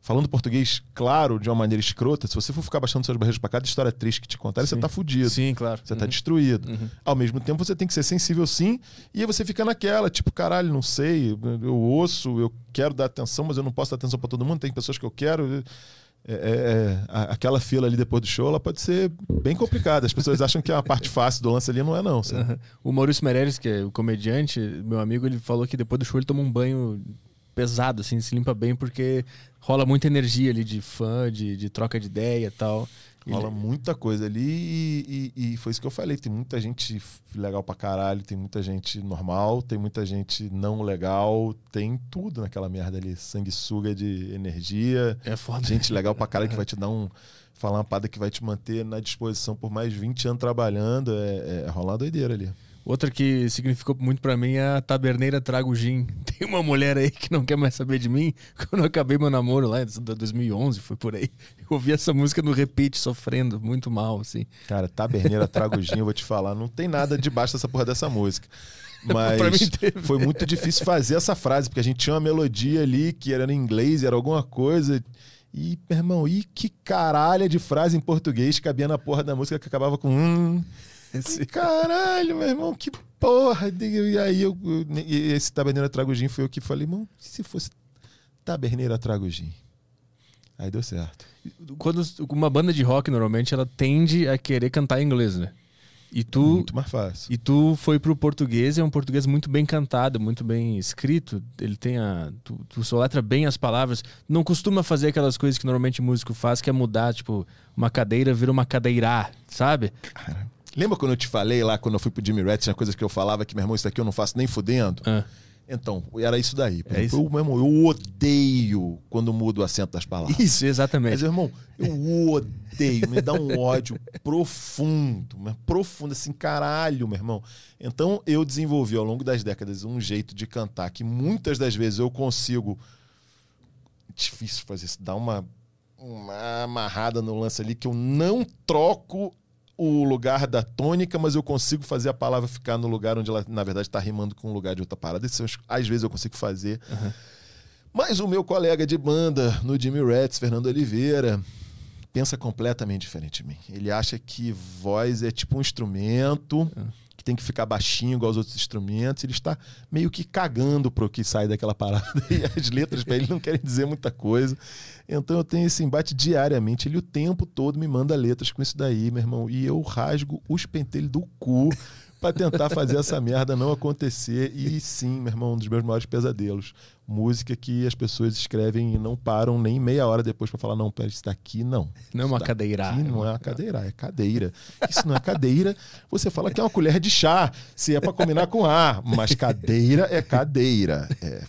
Falando português claro, de uma maneira escrota, se você for ficar baixando suas barreiras para cada história triste que te contarem, você tá fudido. Sim, claro. Você tá uhum. tá destruído. Uhum. Ao mesmo tempo, você tem que ser sensível sim, e aí você fica naquela, tipo, caralho, não sei, eu ouço, eu quero dar atenção, mas eu não posso dar atenção para todo mundo, tem pessoas que eu quero. É, é, é aquela fila ali depois do show ela pode ser bem complicada. As pessoas acham que a parte fácil do lance ali não é, não. Uhum. O Maurício Meirelles, que é o comediante, meu amigo, ele falou que depois do show ele toma um banho pesado, assim, se limpa bem, porque rola muita energia ali de fã, de, de troca de ideia e tal. Rola Ele... muita coisa ali e, e, e, foi isso que eu falei. Tem muita gente legal pra caralho, tem muita gente normal, tem muita gente não legal, tem tudo naquela merda ali. Sanguessuga de energia. É foda. Gente legal pra caralho que vai te dar um. Falar uma parada que vai te manter na disposição por mais 20 anos trabalhando. É, é, é rolar uma doideira ali. Outra que significou muito para mim é a taberneira trago gin. Tem uma mulher aí que não quer mais saber de mim. Quando eu acabei meu namoro lá, em 2011, foi por aí. Eu ouvi essa música no repeat, sofrendo muito mal, assim. Cara, taberneira trago gin, eu vou te falar, não tem nada debaixo dessa porra dessa música. Mas foi muito difícil fazer essa frase, porque a gente tinha uma melodia ali que era em inglês, era alguma coisa. E, meu irmão, e que caralho de frase em português cabia na porra da música que acabava com hum. Esse... Caralho, meu irmão, que porra. E aí eu, esse Taberneira Trago Gin foi o que falei, irmão, se fosse taberneira trago gin. Aí deu certo. Quando uma banda de rock, normalmente, ela tende a querer cantar em inglês, né? E tu, muito mais fácil. E tu foi pro português, é um português muito bem cantado, muito bem escrito. Ele tem a. Tu, tu soletra bem as palavras. Não costuma fazer aquelas coisas que normalmente músico faz, que é mudar, tipo, uma cadeira vira uma cadeirá, sabe? Cara, lembra quando eu te falei lá, quando eu fui pro Jimmy Ratz, tinha coisas que eu falava que, meu irmão, isso aqui eu não faço nem fudendo? Ah. Então, era isso daí. É isso? Eu, meu irmão, eu odeio quando mudo o acento das palavras. Isso, exatamente. Mas, irmão, eu odeio, me dá um ódio profundo, profundo, assim, caralho, meu irmão. Então, eu desenvolvi ao longo das décadas um jeito de cantar que muitas das vezes eu consigo. Difícil fazer isso, dar uma, uma amarrada no lance ali que eu não troco o lugar da tônica, mas eu consigo fazer a palavra ficar no lugar onde ela, na verdade, está rimando com o lugar de outra parada. Isso, às vezes eu consigo fazer. Uhum. Mas o meu colega de banda no Jimmy Rats, Fernando Oliveira, pensa completamente diferente de mim. Ele acha que voz é tipo um instrumento. Uhum que tem que ficar baixinho igual aos outros instrumentos. Ele está meio que cagando pro que sai daquela parada. E as letras para ele não querem dizer muita coisa. Então eu tenho esse embate diariamente. Ele o tempo todo me manda letras com isso daí, meu irmão. E eu rasgo os pentelhos do cu para tentar fazer essa merda não acontecer. E sim, meu irmão, um dos meus maiores pesadelos. Música que as pessoas escrevem e não param nem meia hora depois para falar: não, pera, isso daqui não. Não é uma cadeira. Não é uma cadeira, é cadeira. Isso não é cadeira, você fala que é uma colher de chá, se é para combinar com ar. Mas cadeira é cadeira. É.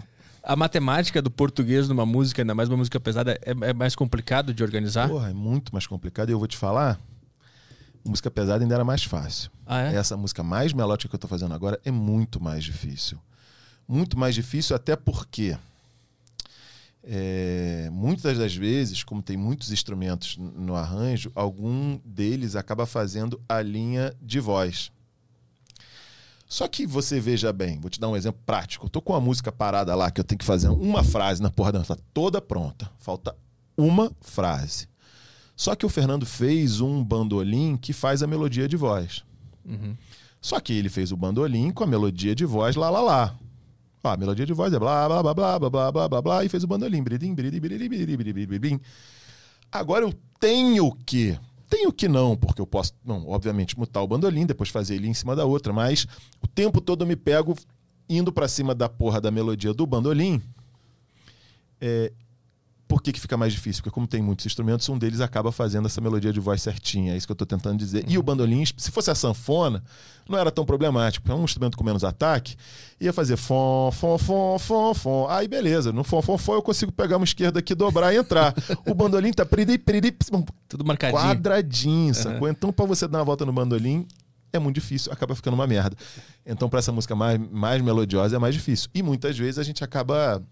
A matemática do português numa música, ainda mais uma música pesada, é, é mais complicado de organizar? Porra, é muito mais complicado. E eu vou te falar, música pesada ainda era mais fácil. Ah, é? Essa música mais melódica que eu estou fazendo agora é muito mais difícil. Muito mais difícil, até porque é, muitas das vezes, como tem muitos instrumentos no arranjo, algum deles acaba fazendo a linha de voz. Só que você veja bem, vou te dar um exemplo prático. Eu tô com uma música parada lá que eu tenho que fazer uma frase na porra da tá toda pronta. Falta uma frase. Só que o Fernando fez um bandolim que faz a melodia de voz. Uhum. Só que ele fez o bandolim com a melodia de voz lá, lá, lá. a melodia de voz é blá, blá, blá, blá, blá, blá, blá, blá, blá, e fez o bandolim. Bridim, bridim, bridim, bridim, bridim, bridim. Agora eu tenho que tenho que não, porque eu posso, não, obviamente, mutar o bandolim, depois fazer ele em cima da outra, mas o tempo todo eu me pego indo para cima da porra da melodia do bandolim é, por que, que fica mais difícil? Porque como tem muitos instrumentos, um deles acaba fazendo essa melodia de voz certinha. É isso que eu estou tentando dizer. E o bandolim, se fosse a sanfona, não era tão problemático. É um instrumento com menos ataque. Ia fazer fom, fom, fom, fom, fom. Aí beleza, no fom, fom, fom eu consigo pegar uma esquerda aqui, dobrar e entrar. o bandolim tá pridi, pridi, tudo marcadinho. Quadradinho, sacou? Uhum. Então para você dar uma volta no bandolim, é muito difícil, acaba ficando uma merda. Então, para essa música mais, mais melodiosa, é mais difícil. E muitas vezes a gente acaba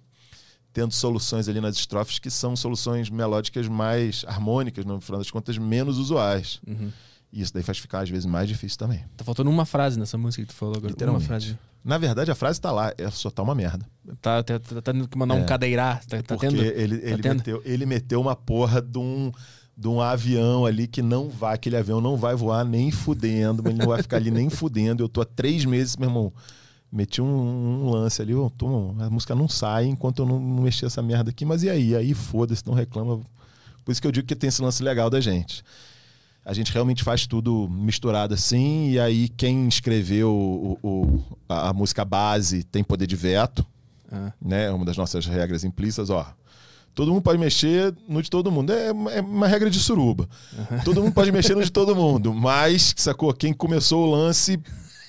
tendo soluções ali nas estrofes que são soluções melódicas mais harmônicas, no final das contas, menos usuais. Uhum. E isso daí faz ficar, às vezes, mais difícil também. Tá faltando uma frase nessa música que tu falou agora. Uma frase. Na verdade, a frase tá lá, é só tá uma merda. Tá, tá, tá tendo que mandar é. um cadeirá. Tá, tá Porque tendo? Ele, tá ele, meteu, ele meteu uma porra de um, de um avião ali que não vai, aquele avião não vai voar nem fudendo, mas ele não vai ficar ali nem fudendo. Eu tô há três meses, meu irmão meti um, um, lance ali, oh, tô, a música não sai enquanto eu não, não mexi essa merda aqui, mas e aí? Aí foda-se, não reclama. Por isso que eu digo que tem esse lance legal da gente. A gente realmente faz tudo misturado assim, e aí quem escreveu o, o a, a, música base tem poder de veto, ah. né? É uma das nossas regras implícitas, ó. Todo mundo pode mexer no de todo mundo. É, é uma regra de suruba. Uhum. Todo mundo pode mexer no de todo mundo. Mas, sacou? Quem começou o lance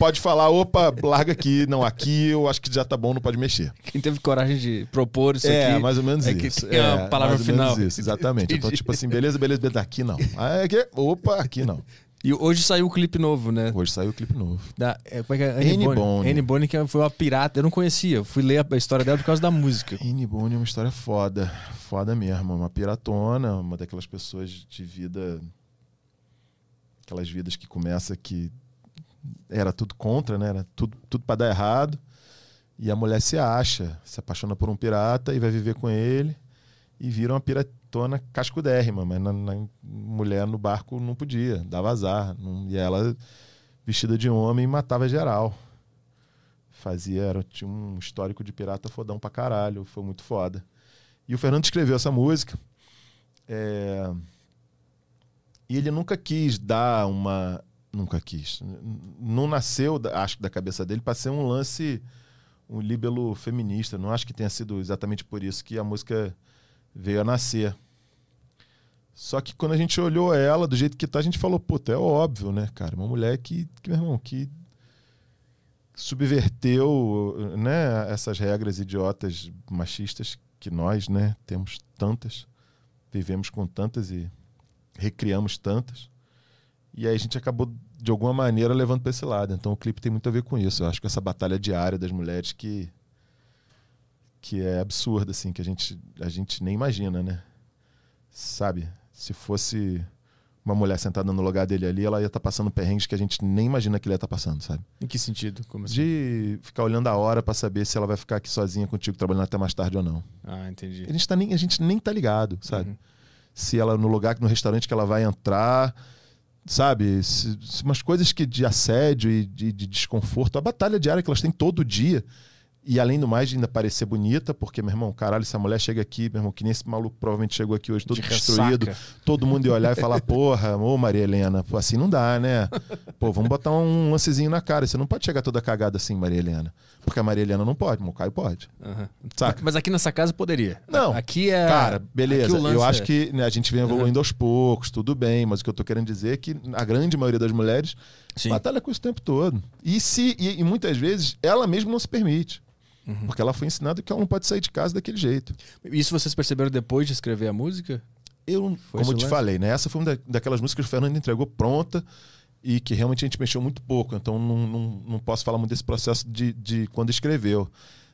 pode falar, opa, larga aqui. Não, aqui eu acho que já tá bom, não pode mexer. Quem teve coragem de propor isso é, aqui. É, mais ou menos é isso. Que é a palavra final. Isso, exatamente. Então, tipo assim, beleza, beleza, beleza. Aqui não. Aqui, opa, aqui não. E hoje saiu o clipe novo, né? Hoje saiu o clipe novo. Da, é, como é que é? Anne, Anne Bonny. Anne Bonny, que foi uma pirata. Eu não conhecia. Eu fui ler a história dela por causa da música. Anne Bonny é uma história foda. Foda mesmo. Uma piratona, uma daquelas pessoas de vida... Aquelas vidas que começa que era tudo contra, né? Era tudo, tudo para dar errado. E a mulher se acha, se apaixona por um pirata e vai viver com ele e vira uma piratona cascudérrima, mas na, na mulher no barco não podia, dava azar. Não, e ela, vestida de homem, matava geral. Fazia, era, tinha um histórico de pirata fodão pra caralho, foi muito foda. E o Fernando escreveu essa música. É... E ele nunca quis dar uma. Nunca quis. Não nasceu, acho da cabeça dele, para ser um lance, um líbelo feminista. Não acho que tenha sido exatamente por isso que a música veio a nascer. Só que quando a gente olhou ela do jeito que tá, a gente falou, puta, é óbvio, né, cara? Uma mulher que, que meu irmão, que subverteu né, essas regras idiotas machistas que nós né, temos tantas, vivemos com tantas e recriamos tantas. E aí a gente acabou, de alguma maneira, levando para esse lado. Então o clipe tem muito a ver com isso. Eu acho que essa batalha diária das mulheres que, que é absurda, assim, que a gente, a gente nem imagina, né? Sabe? Se fosse uma mulher sentada no lugar dele ali, ela ia estar tá passando perrengues que a gente nem imagina que ele ia estar tá passando, sabe? Em que sentido? Como assim? De ficar olhando a hora para saber se ela vai ficar aqui sozinha contigo trabalhando até mais tarde ou não. Ah, entendi. A gente, tá nem, a gente nem tá ligado, sabe? Uhum. Se ela no lugar, no restaurante que ela vai entrar, sabe? Se, se umas coisas que de assédio e de, de desconforto, a batalha diária que elas têm todo dia. E além do mais, ainda parecer bonita, porque, meu irmão, caralho, essa mulher chega aqui, meu irmão, que nem esse maluco provavelmente chegou aqui hoje todo de. Todo mundo ia olhar e falar, porra, ô Maria Helena, pô, assim não dá, né? Pô, vamos botar um lancezinho na cara. Você não pode chegar toda cagada assim, Maria Helena. Porque a Maria Helena não pode, o Caio pode. Uhum. Saca? Mas aqui nessa casa poderia. Não. Aqui é. Cara, beleza. Eu acho é... que né, a gente vem evoluindo uhum. aos poucos, tudo bem, mas o que eu tô querendo dizer é que a grande maioria das mulheres Sim. batalha com isso o tempo todo. E, se, e, e muitas vezes ela mesma não se permite. Uhum. Porque ela foi ensinada que ela não pode sair de casa daquele jeito. Isso vocês perceberam depois de escrever a música? Eu, foi como eu te falei, né? Essa foi uma daquelas músicas que o Fernando entregou pronta e que realmente a gente mexeu muito pouco. Então não, não, não posso falar muito desse processo de, de quando escreveu.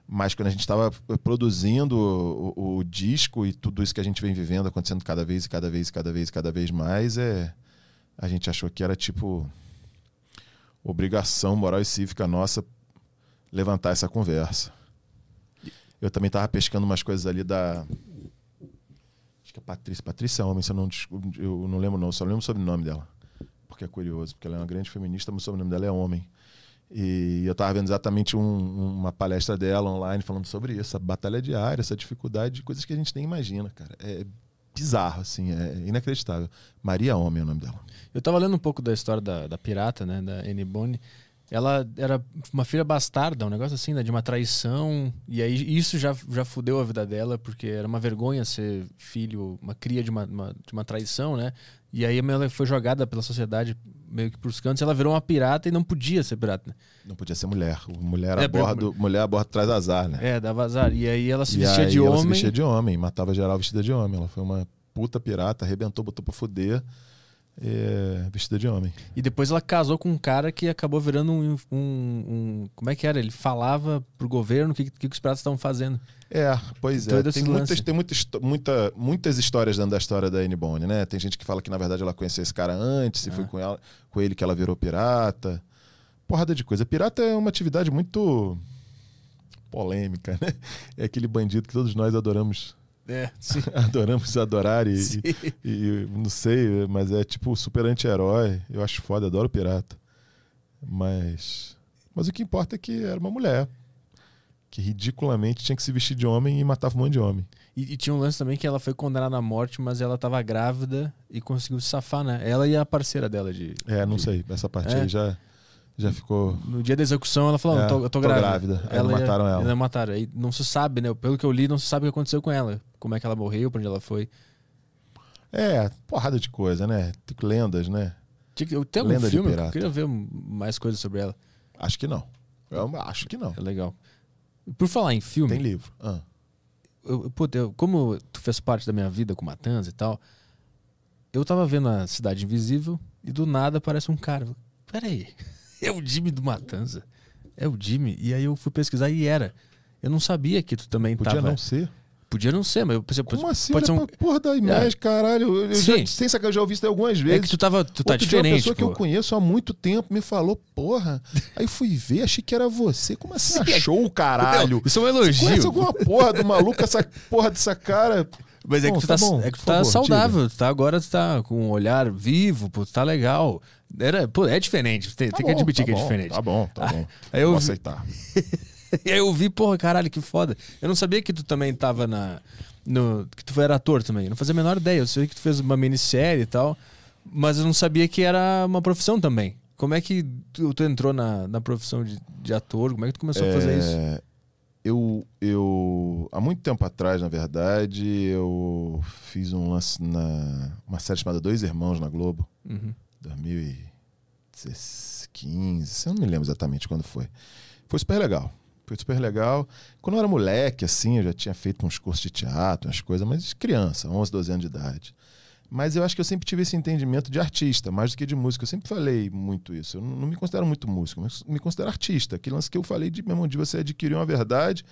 Mas quando a gente estava produzindo o, o, disco e tudo isso que a gente vem vivendo, acontecendo cada vez e cada vez e cada vez cada vez mais, é, a gente achou que era tipo obrigação moral e cívica nossa levantar essa conversa. Eu também estava pescando umas coisas ali da. Acho que é Patrícia. Patrícia homem, se eu não, eu não lembro, não. Só lembro o sobrenome dela. Porque é curioso, porque ela é uma grande feminista, mas o sobrenome dela é homem. E eu estava vendo exatamente um, uma palestra dela online falando sobre isso, essa batalha diária, essa dificuldade, coisas que a gente nem imagina, cara. É bizarro, assim, é inacreditável. Maria Homem é o nome dela. Eu estava lendo um pouco da história da, da pirata, né, da Annie Bonny. Ela era uma filha bastarda, um negócio assim, né? De uma traição. E aí isso já, já fudeu a vida dela, porque era uma vergonha ser filho, uma cria de uma, uma de uma traição, né? E aí ela foi jogada pela sociedade meio que pros cantos. Ela virou uma pirata e não podia ser pirata, né? Não podia ser mulher. Mulher a é, bordo, mulher a bordo traz azar, né? É, dava azar. E aí ela se e vestia de homem. Ela se vestia de homem, matava geral vestida de homem. Ela foi uma puta pirata, arrebentou, botou pra fuder é, vestida de homem. E depois ela casou com um cara que acabou virando um. um, um como é que era? Ele falava pro governo o que, que, os pratos estavam fazendo. É, pois então, é. Tem, muitas, tem muita, muita, muitas histórias dentro da história da Anne Bonny, né? Tem gente que fala que na verdade ela conheceu esse cara antes, e foi ah. com, ela, com ele que ela virou pirata. Porrada de coisa. Pirata é uma atividade muito polêmica, né? É aquele bandido que todos nós adoramos é. Adoramos adorar e, e, e, não sei, mas é tipo super anti-herói. Eu acho foda, adoro pirata. Mas, mas o que importa é que era uma mulher que ridiculamente tinha que se vestir de homem e matava um monte de homem. E, e tinha um lance também que ela foi condenada à morte, mas ela estava grávida e conseguiu se safar, né? Ela e a parceira dela de. É, não de... sei. Essa parte é. aí já. Já ficou. No dia da execução, ela falou: é, eu, tô, eu tô, tô grávida. grávida. Ela mataram ela. Ela mataram. Aí não se sabe, né? Pelo que eu li, não se sabe o que aconteceu com ela. Como é que ela morreu, pra onde ela foi. É, porrada de coisa, né? Lendas, né? Tem algum Lenda filme? Eu queria ver mais coisas sobre ela. Acho que não. Eu acho que não. É legal. Por falar em filme. Tem livro. Ah. Eu, eu, como tu fez parte da minha vida com Matanza e tal, eu tava vendo a Cidade Invisível e do nada aparece um cara. Peraí. é o Jimmy do Matanza. É o Jimmy. E aí eu fui pesquisar e era. Eu não sabia que tu também Podia tava... não ser. Podia não ser, mas eu pensei, Como assim? Pode ser um... porra da imagem, é. caralho. Eu Sim. já, sem sacanagem, eu já ouvi isso algumas vezes. É que tu, tava, tu tá Outro diferente. Dia uma pessoa pô. que eu conheço há muito tempo me falou, porra. Aí fui ver, achei que era você. Como assim Sim. achou o caralho? isso é um elogio. Você conhece alguma porra do maluco, essa porra dessa cara? Mas é, bom, que tu tá, tá bom, é que tu tá favor, saudável, tu tá, agora tu tá com um olhar vivo, pô, tu tá legal. Era, pô, é diferente, tem, tá tem bom, que admitir tá que é diferente. Tá bom, tá bom. Aí eu Vou aceitar. e aí eu vi, porra, caralho, que foda. Eu não sabia que tu também tava na. No, que tu era ator também. Eu não fazia a menor ideia. Eu sei que tu fez uma minissérie e tal, mas eu não sabia que era uma profissão também. Como é que tu, tu entrou na, na profissão de, de, ator? Como é que tu começou é... a fazer isso? É, eu, eu, há muito tempo atrás, na verdade, eu fiz um lance na uma série chamada Dois Irmãos na Globo, uhum. 2015, eu não me lembro exatamente quando foi. Foi super legal. Foi super legal. Quando eu era moleque, assim, eu já tinha feito uns cursos de teatro, umas coisas, mas criança, 11, 12 anos de idade. Mas eu acho que eu sempre tive esse entendimento de artista, mais do que de música. Eu sempre falei muito isso. Eu não me considero muito músico, mas me considero artista. Aquele lance que eu falei de de você adquirir uma verdade,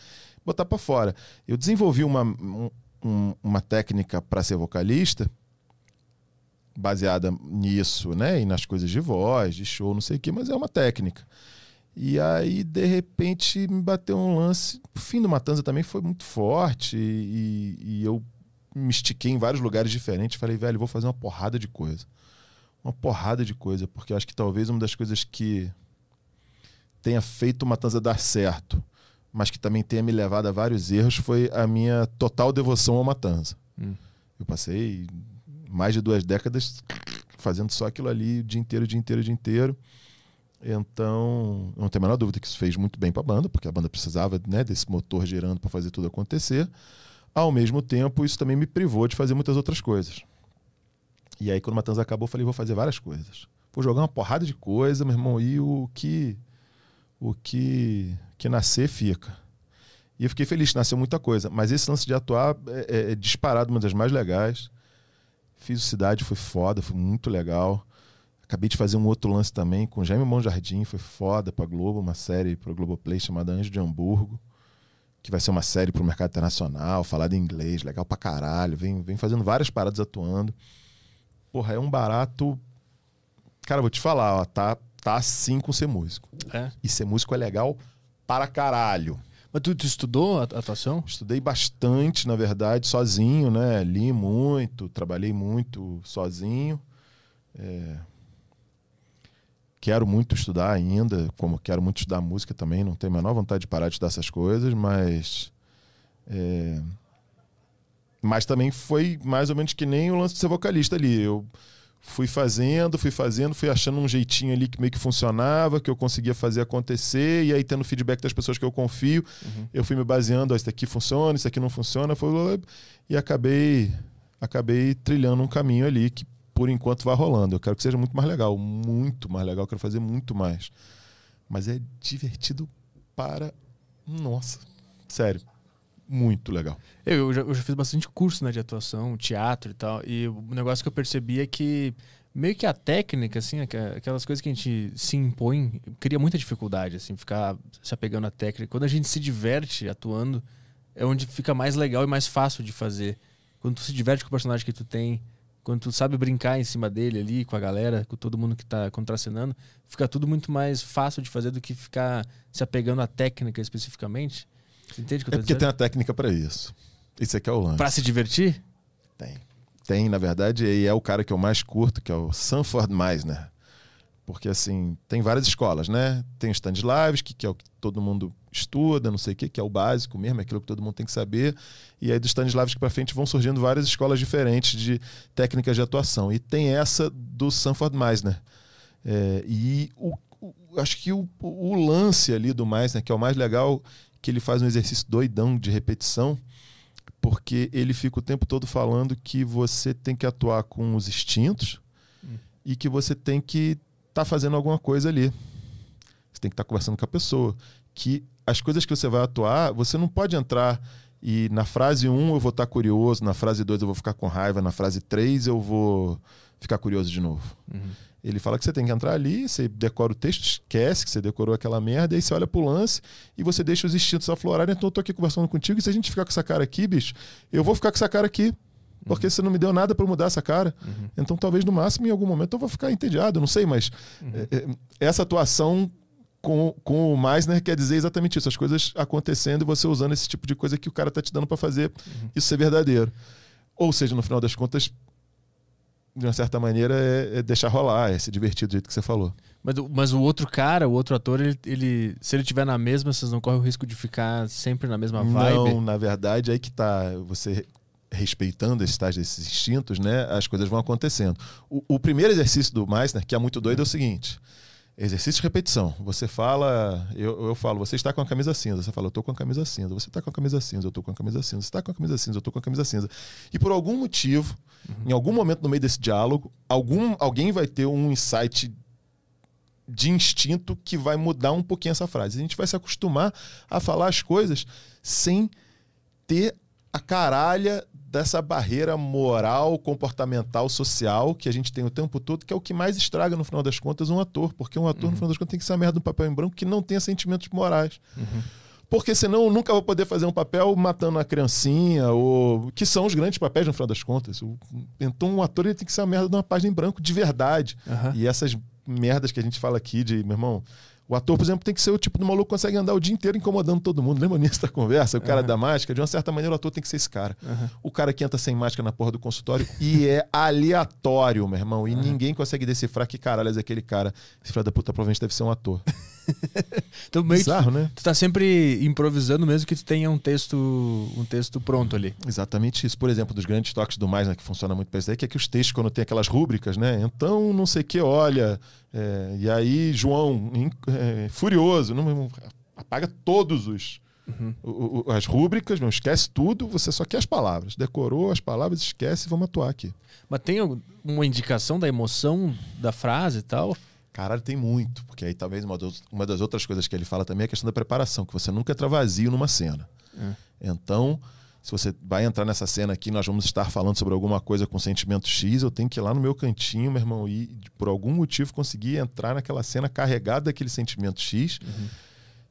botar para fora. Eu desenvolvi uma, um, uma técnica para ser vocalista baseada nisso, né? E nas coisas de voz, de show, não sei o quê, mas é uma técnica. E aí, de repente, me bateu um lance. O fim do Matanza também foi muito forte. E, e eu me estiquei em vários lugares diferentes. Falei, velho, vou fazer uma porrada de coisa. Uma porrada de coisa, porque acho que talvez uma das coisas que tenha feito o Matanza dar certo, mas que também tenha me levado a vários erros, foi a minha total devoção ao Matanza. Hum. Eu passei mais de duas décadas fazendo só aquilo ali o dia inteiro, o dia inteiro, o dia inteiro. Então, não tem a menor dúvida que isso fez muito bem para a banda, porque a banda precisava né, desse motor girando para fazer tudo acontecer. Ao mesmo tempo, isso também me privou de fazer muitas outras coisas. E aí, quando o Matanza acabou, eu falei: vou fazer várias coisas. Vou jogar uma porrada de coisa, meu irmão, e o que o que, que nascer fica. E eu fiquei feliz, nasceu muita coisa. Mas esse lance de atuar é, é, é disparado uma das mais legais. Fiz o Cidade, foi foda, foi muito legal. Acabei de fazer um outro lance também com Jaime Monjardim, foi foda pra Globo, uma série pro Globoplay chamada Anjo de Hamburgo que vai ser uma série para o mercado internacional, falada em inglês, legal pra caralho. Vem, vem fazendo várias paradas atuando. Porra, é um barato. Cara, vou te falar, ó, tá, tá assim com ser músico. É. E ser músico é legal para caralho. Mas tu, tu estudou a atuação? Estudei bastante, na verdade, sozinho, né? Li muito, trabalhei muito sozinho. É, quero muito estudar ainda, como quero muito estudar música também, não tenho a menor vontade de parar de estudar essas coisas, mas. É... Mas também foi mais ou menos que nem o lance de ser vocalista ali. Eu fui fazendo, fui fazendo, fui achando um jeitinho ali que meio que funcionava, que eu conseguia fazer acontecer, e aí tendo feedback das pessoas que eu confio, uhum. eu fui me baseando, ó, isso aqui funciona, isso aqui não funciona, foi... e acabei acabei trilhando um caminho ali que por enquanto vai rolando. Eu quero que seja muito mais legal, muito mais legal. Eu quero fazer muito mais. Mas é divertido para. Nossa, sério. Muito legal. Eu, eu, já, eu já fiz bastante curso né, de atuação, teatro e tal. E o negócio que eu percebi é que meio que a técnica, assim, aquelas coisas que a gente se impõe, cria muita dificuldade, assim, ficar se apegando à técnica. Quando a gente se diverte atuando, é onde fica mais legal e mais fácil de fazer. Quando tu se diverte com o personagem que tu tem, quando tu sabe brincar em cima dele ali, com a galera, com todo mundo que tá contracenando, fica tudo muito mais fácil de fazer do que ficar se apegando à técnica especificamente. Você entende o que eu tô É porque dizendo? tem a técnica para isso. Isso aqui é o lance. Pra se divertir? Tem. Tem, na verdade, e é o cara que eu mais curto, que é o Sanford Meisner. Porque, assim, tem várias escolas, né? Tem o Stanislavski, que é o que todo mundo estuda, não sei o que, que é o básico mesmo, é aquilo que todo mundo tem que saber. E aí, do Stanislavski para frente, vão surgindo várias escolas diferentes de técnicas de atuação. E tem essa do Sanford Meisner. É, e o, o, acho que o, o, lance ali do Meisner, que é o mais legal, que ele faz um exercício doidão de repetição, porque ele fica o tempo todo falando que você tem que atuar com os instintos hum. e que você tem que tá fazendo alguma coisa ali. Você tem que estar tá conversando com a pessoa. Que as coisas que você vai atuar, você não pode entrar e na frase 1 um eu vou estar tá curioso, na frase 2 eu vou ficar com raiva, na frase 3 eu vou ficar curioso de novo. Uhum. Ele fala que você tem que entrar ali, você decora o texto, esquece que você decorou aquela merda, aí você olha pro lance e você deixa os instintos aflorarem. Então eu tô aqui conversando contigo e se a gente ficar com essa cara aqui, bicho, eu vou ficar com essa cara aqui. Porque você não me deu nada para mudar essa cara. Uhum. Então, talvez no máximo, em algum momento, eu vou ficar entediado, não sei, mas uhum. É, é, essa atuação com, com o Meisner quer dizer exatamente isso: as coisas acontecendo e você usando esse tipo de coisa que o cara tá te dando para fazer uhum. isso ser verdadeiro. Ou seja, no final das contas, de uma certa maneira, é, é deixar rolar, é se divertir do jeito que você falou. Mas, mas o outro cara, o outro ator, ele, ele, se ele tiver na mesma, vocês não correm o risco de ficar sempre na mesma vibe? Não, na verdade, aí que tá. Você respeitando esses tais desses instintos, né? As coisas vão acontecendo. O, o primeiro exercício do Meissner, que é muito doido, é o seguinte. Exercício de repetição. Você fala, eu, eu falo, você está com a camisa cinza. Você fala, eu estou com a camisa cinza. Você está com a camisa cinza, eu estou com a camisa cinza. Você está com a camisa cinza, eu estou com a camisa cinza. E por algum motivo, uhum. em algum momento no meio desse diálogo, algum, alguém vai ter um insight de instinto que vai mudar um pouquinho essa frase. A gente vai se acostumar a falar as coisas sem ter a caralha dessa barreira moral, comportamental, social que a gente tem o tempo todo, que é o que mais estraga, no final das contas, um ator. Porque um ator, uhum. no final das contas, tem que ser a merda do papel em branco que não tenha sentimentos morais. Uhum. Porque senão eu nunca vou poder fazer um papel matando a criancinha, ou que são os grandes papéis, no final das contas. Então, um ator ele tem que ser a merda de uma página em branco de verdade. Uhum. E essas merdas que a gente fala aqui de, meu irmão, o ator, por exemplo, tem que ser o tipo do maluco que consegue andar o dia inteiro incomodando todo mundo. Lembra nisso da conversa? O cara uhum. da máscara, de uma certa maneira, o ator tem que ser esse cara. Uhum. O cara que entra sem máscara na porra do consultório e é aleatório, meu irmão. E uhum. ninguém consegue decifrar que caralho é aquele cara. Esse filho da puta provavelmente deve ser um ator. então, meio Bizarro, tu, né? Tu tá sempre improvisando mesmo que tu tenha um texto, um texto pronto ali. Exatamente isso. Por exemplo, dos grandes toques do mais, né, que funciona muito para isso aí, que é que os textos, quando tem aquelas rúbricas, né? Então, não sei o que, olha. É, e aí, João, é, furioso, não, apaga todos os. Uhum. O, o, as rúbricas, não esquece tudo, você só quer as palavras. Decorou as palavras, esquece, vamos atuar aqui. Mas tem uma indicação da emoção da frase e tal? Caralho, tem muito. Porque aí talvez uma, uma das outras coisas que ele fala também é a questão da preparação, que você nunca entra vazio numa cena. É. Então, se você vai entrar nessa cena aqui, nós vamos estar falando sobre alguma coisa com sentimento X, eu tenho que ir lá no meu cantinho, meu irmão, e por algum motivo conseguir entrar naquela cena carregado daquele sentimento X. Uhum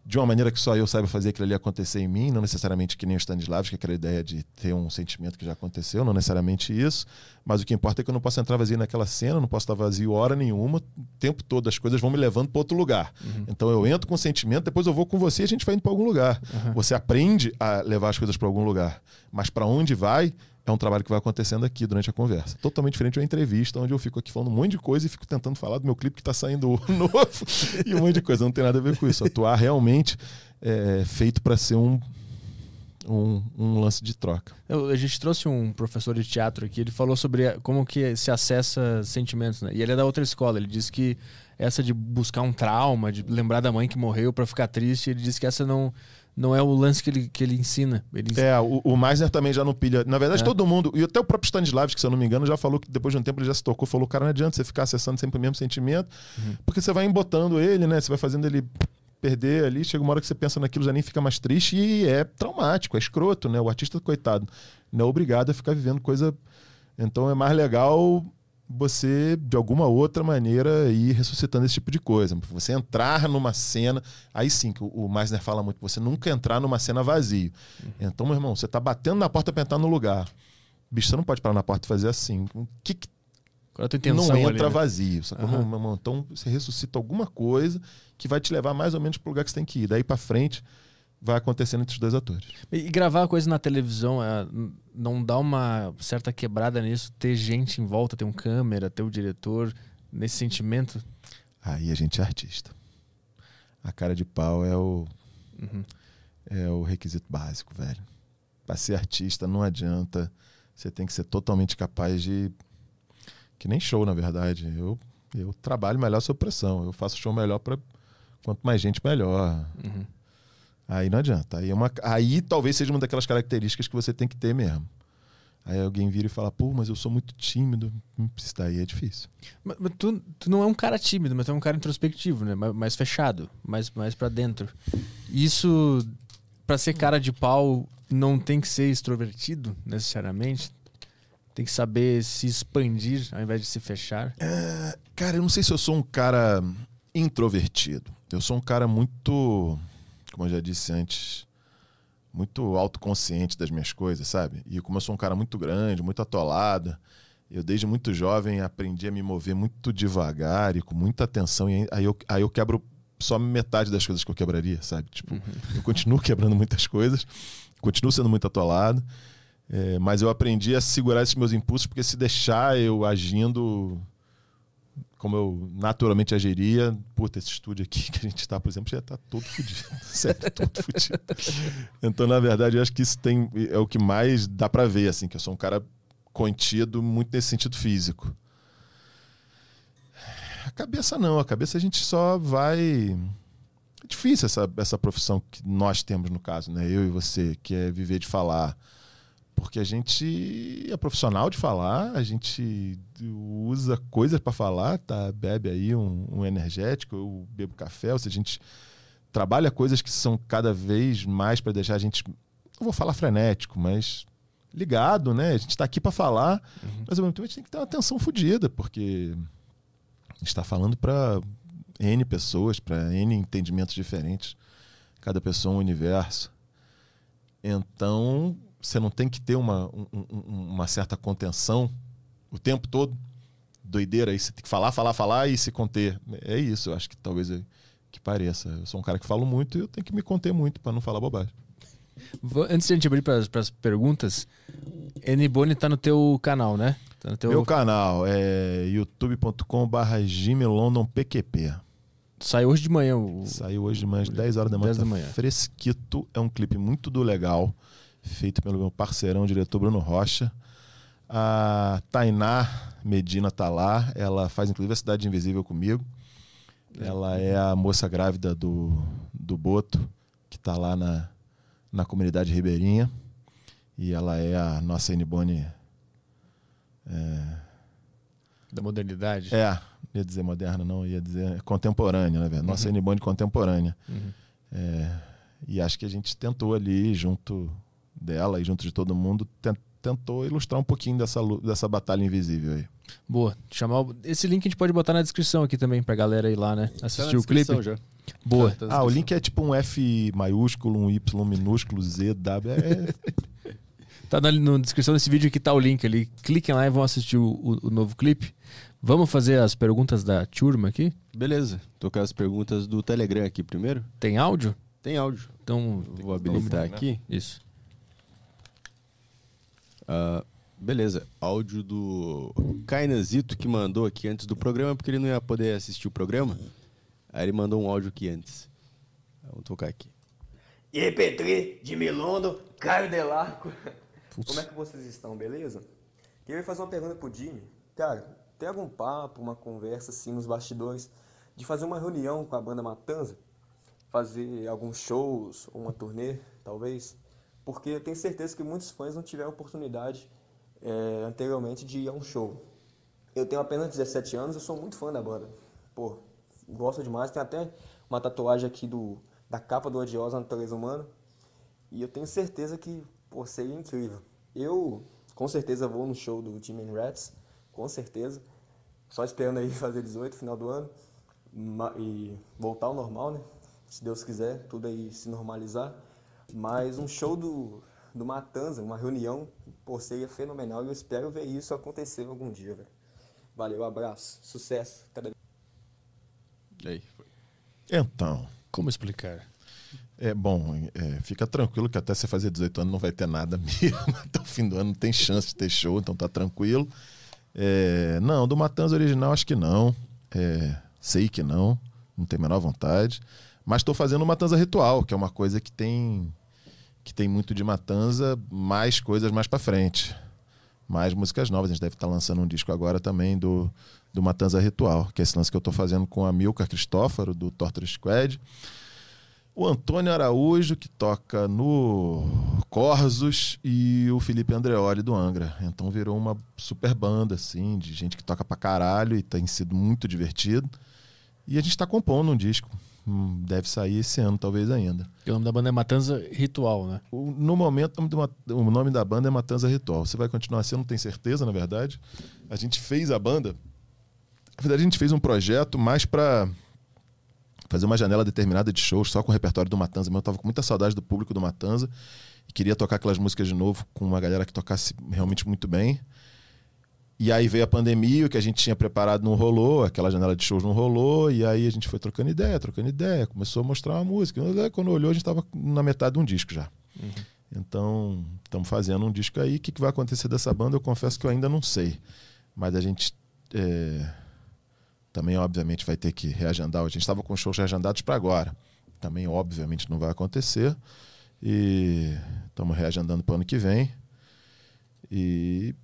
de uma maneira que só eu saiba fazer aquilo ali acontecer em mim, não necessariamente que nem o Stanislavski, aquela ideia de ter um sentimento que já aconteceu, não necessariamente isso, mas o que importa é que eu não posso entrar vazio naquela cena, não posso estar vazio hora nenhuma, o tempo todo as coisas vão me levando para outro lugar. Uhum. Então eu entro com sentimento, depois eu vou com você e a gente vai indo para algum lugar. Uhum. Você aprende a levar as coisas para algum lugar, mas para onde vai é um trabalho que vai acontecendo aqui durante a conversa. Totalmente diferente de uma entrevista, onde eu fico aqui falando um monte de coisa e fico tentando falar do meu clipe que está saindo novo e um monte de coisa. Não tem nada a ver com isso. Atuar realmente é feito para ser um, um, um, lance de troca. Eu, a gente trouxe um professor de teatro aqui, ele falou sobre como que se acessa sentimentos, né? E ele é da outra escola, ele disse que essa de buscar um trauma, de lembrar da mãe que morreu para ficar triste, ele disse que essa não não é o lance que ele, que ele ensina. Ele ensina. É, o, o Meisner também já não pilha. Na verdade, é. todo mundo, e até o próprio Stanislavski, se eu não me engano, já falou que depois de um tempo ele já se tocou, falou, cara, não adianta você ficar acessando sempre o mesmo sentimento, uhum. porque você vai embotando ele, né? Você vai fazendo ele perder ali, chega uma hora que você pensa naquilo, já nem fica mais triste e é traumático, é escroto, né? O artista, coitado, não é obrigado a ficar vivendo coisa... Então é mais legal você, de alguma outra maneira, ir ressuscitando esse tipo de coisa. Você entrar numa cena. Aí sim, que o Meisner fala muito, você nunca entrar numa cena vazio. Uhum. Então, meu irmão, você tá batendo na porta para entrar no lugar. Bicho, você não pode parar na porta e fazer assim. O que, que qual é não entra ali, né? vazio. Uhum. Meu irmão, então você ressuscita alguma coisa que vai te levar mais ou menos para o lugar que você tem que ir. Daí para frente, vai acontecendo entre os dois atores. E gravar coisa na televisão é, não dá uma certa quebrada nisso? Ter gente em volta, ter um câmera, ter o diretor, nesse sentimento? Aí a gente é artista. A cara de pau é o, uhum. é o requisito básico, velho. Para ser artista não adianta. Você tem que ser totalmente capaz de. Que nem show, na verdade. Eu, eu trabalho melhor sob pressão. Eu faço show melhor para. Quanto mais gente, melhor. Uhum. Aí não adianta. Aí, é uma, aí talvez seja uma daquelas características que você tem que ter mesmo. Aí alguém vira e fala, pô, mas eu sou muito tímido. Isso daí é difícil. Mas, mas tu, tu, não é um cara tímido, mas tu é um cara introspectivo, né? Mais, mais fechado, mais, mais para dentro. Isso, para ser cara de pau, não tem que ser extrovertido, necessariamente. Tem que saber se expandir ao invés de se fechar. É, cara, eu não sei se eu sou um cara introvertido. Eu sou um cara muito como eu já disse antes, muito autoconsciente das minhas coisas, sabe? E como eu sou um cara muito grande, muito atolado, eu desde muito jovem aprendi a me mover muito devagar e com muita atenção. E aí eu, aí eu quebro só metade das coisas que eu quebraria, sabe? Tipo, uhum. eu continuo quebrando muitas coisas, continuo sendo muito atolado, é, mas eu aprendi a segurar esses meus impulsos, porque se deixar eu agindo como eu naturalmente agiria, puta, esse estúdio aqui que a gente está, por exemplo, já está todo fodido. Sério, todo fodido. Então, na verdade, eu acho que isso tem, é o que mais dá para ver, assim, que eu sou um cara contido muito nesse sentido físico. A cabeça não, a cabeça a gente só vai. É difícil essa, essa profissão que nós temos, no caso, né? Eu e você, que é viver de falar porque a gente é profissional de falar, a gente usa coisas para falar, tá? Bebe aí um, um, energético, eu bebo café, ou seja, a gente trabalha coisas que são cada vez mais para deixar a gente, não vou falar frenético, mas ligado, né? A gente está aqui para falar, uhum. mas ao mesmo tempo a gente tem que ter uma atenção fodida, porque a gente está falando para N pessoas, para N entendimentos diferentes. Cada pessoa é um universo. Então, você não tem que ter uma, um, uma certa contenção o tempo todo. Doideira aí, você tem que falar, falar, falar e se conter. É isso, eu acho que talvez é, que pareça. Eu sou um cara que falo muito e eu tenho que me conter muito para não falar bobagem. Antes de a gente abrir para as perguntas, N-Bone tá no teu canal, né? Tá no teu... Meu canal é youtube.com/barra PQP. Saiu hoje de manhã. O... Saiu hoje de manhã, às 10 horas da manhã. 10 da manhã. Fresquito. É um clipe muito do legal feito pelo meu parceirão, diretor Bruno Rocha. A Tainá Medina tá lá, ela faz inclusive a Cidade Invisível comigo. Ela é a moça grávida do, do Boto, que está lá na, na comunidade ribeirinha. E ela é a nossa N-Bone. É... Da modernidade? É, ia dizer moderna, não, ia dizer contemporânea, né, velho? Nossa uhum. N-Bone contemporânea. Uhum. É, e acho que a gente tentou ali, junto dela e junto de todo mundo, tentou ilustrar um pouquinho dessa, dessa batalha invisível aí. Boa. Chamar esse link a gente pode botar na descrição aqui também pra galera ir lá, né? Tá Assistir tá o clipe. Já. Boa. Tá, tá ah, o link é tipo um F maiúsculo, um Y minúsculo, Z, W. É... tá na, na, descrição desse vídeo aqui tá o link ali. Cliquem lá e vão assistir o, o, o novo clipe. Vamos fazer as perguntas da turma aqui? Beleza. Tocar as perguntas do Telegram aqui primeiro. Tem áudio? Tem áudio. Então, vou habilitar aqui. Isso. Uh, beleza, áudio do Kainazito que mandou aqui antes do programa, porque ele não ia poder assistir o programa. Aí ele mandou um áudio aqui antes. Vamos tocar aqui. E aí, Petri, de Milondo, Caio Delarco. Putz. Como é que vocês estão, beleza? Queria fazer uma pergunta pro Jimmy. Cara, tem algum papo, uma conversa assim nos bastidores de fazer uma reunião com a banda Matanza? Fazer alguns shows, uma turnê, talvez? Porque eu tenho certeza que muitos fãs não tiveram oportunidade é, anteriormente de ir a um show. Eu tenho apenas 17 anos, eu sou muito fã da banda. Pô, gosto demais. Tem até uma tatuagem aqui do, da capa do Odiosa Natureza Humana. E eu tenho certeza que pô, seria incrível. Eu, com certeza, vou no show do Jimmy Rats, com certeza. Só esperando aí fazer 18, final do ano. E voltar ao normal, né? Se Deus quiser, tudo aí se normalizar. Mas um show do, do Matanza, uma reunião, pô, seria fenomenal e eu espero ver isso acontecer algum dia, velho. Valeu, abraço, sucesso. Cada... Aí, foi. Então. Como explicar? É bom, é, fica tranquilo que até você fazer 18 anos não vai ter nada mesmo. Até o fim do ano não tem chance de ter show, então tá tranquilo. É, não, do Matanza original acho que não. É, sei que não, não tenho a menor vontade. Mas estou fazendo Matanza Ritual, que é uma coisa que tem que tem muito de Matanza, mais coisas mais para frente. Mais músicas novas. A gente deve estar tá lançando um disco agora também do, do Matanza Ritual, que é esse lance que eu estou fazendo com a Milka Cristófaro, do Torture Squad. O Antônio Araújo, que toca no Corsos, e o Felipe Andreoli, do Angra. Então virou uma super banda, assim, de gente que toca pra caralho e tem sido muito divertido. E a gente está compondo um disco. Hum, deve sair esse ano, talvez ainda. E o nome da banda é Matanza Ritual, né? O, no momento, o nome da banda é Matanza Ritual. Você vai continuar sendo, não tem certeza, na verdade. A gente fez a banda. Na verdade, a gente fez um projeto mais para fazer uma janela determinada de shows só com o repertório do Matanza. Eu tava com muita saudade do público do Matanza e queria tocar aquelas músicas de novo com uma galera que tocasse realmente muito bem. E aí veio a pandemia, o que a gente tinha preparado não rolou, aquela janela de shows não rolou, e aí a gente foi trocando ideia, trocando ideia, começou a mostrar uma música. Quando olhou, a gente estava na metade de um disco já. Uhum. Então, estamos fazendo um disco aí. O que, que, vai acontecer dessa banda, eu confesso que eu ainda não sei. Mas a gente é, Também, obviamente, vai ter que reagendar. A gente estava com shows reagendados para agora. Também, obviamente, não vai acontecer. E estamos reagendando para o ano que vem. E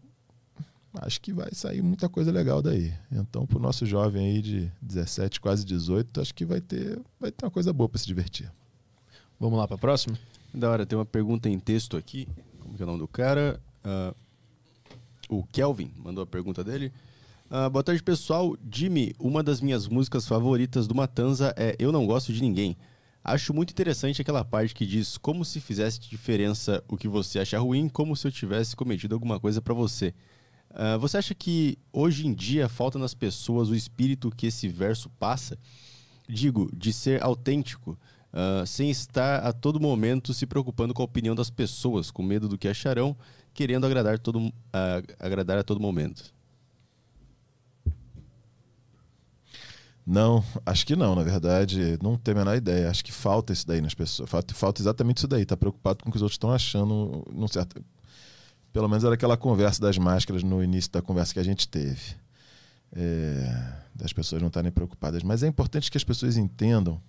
acho que vai sair muita coisa legal daí. Então, para o nosso jovem aí de 17, quase 18, acho que vai ter, vai ter uma coisa boa para se divertir. Vamos lá para a próxima? Da hora, tem uma pergunta em texto aqui. Como que é o nome do cara? Uh, o Kelvin mandou a pergunta dele. Uh, boa tarde, pessoal. Jimmy, uma das minhas músicas favoritas do Matanza é Eu Não Gosto de Ninguém. Acho muito interessante aquela parte que diz como se fizesse diferença o que você acha ruim, como se eu tivesse cometido alguma coisa para você. Uh, você acha que hoje em dia falta nas pessoas o espírito que esse verso passa? Digo, de ser autêntico, uh, sem estar a todo momento se preocupando com a opinião das pessoas, com medo do que acharão, querendo agradar, todo, uh, agradar a todo momento. Não, acho que não, na verdade, não tenho a menor ideia. Acho que falta isso daí nas pessoas. Falta, falta exatamente isso daí. Tá preocupado com o que os outros estão achando, não certo. Pelo menos era aquela conversa das máscaras no início da conversa que a gente teve. É, das pessoas não estarem preocupadas. Mas é importante que as pessoas entendam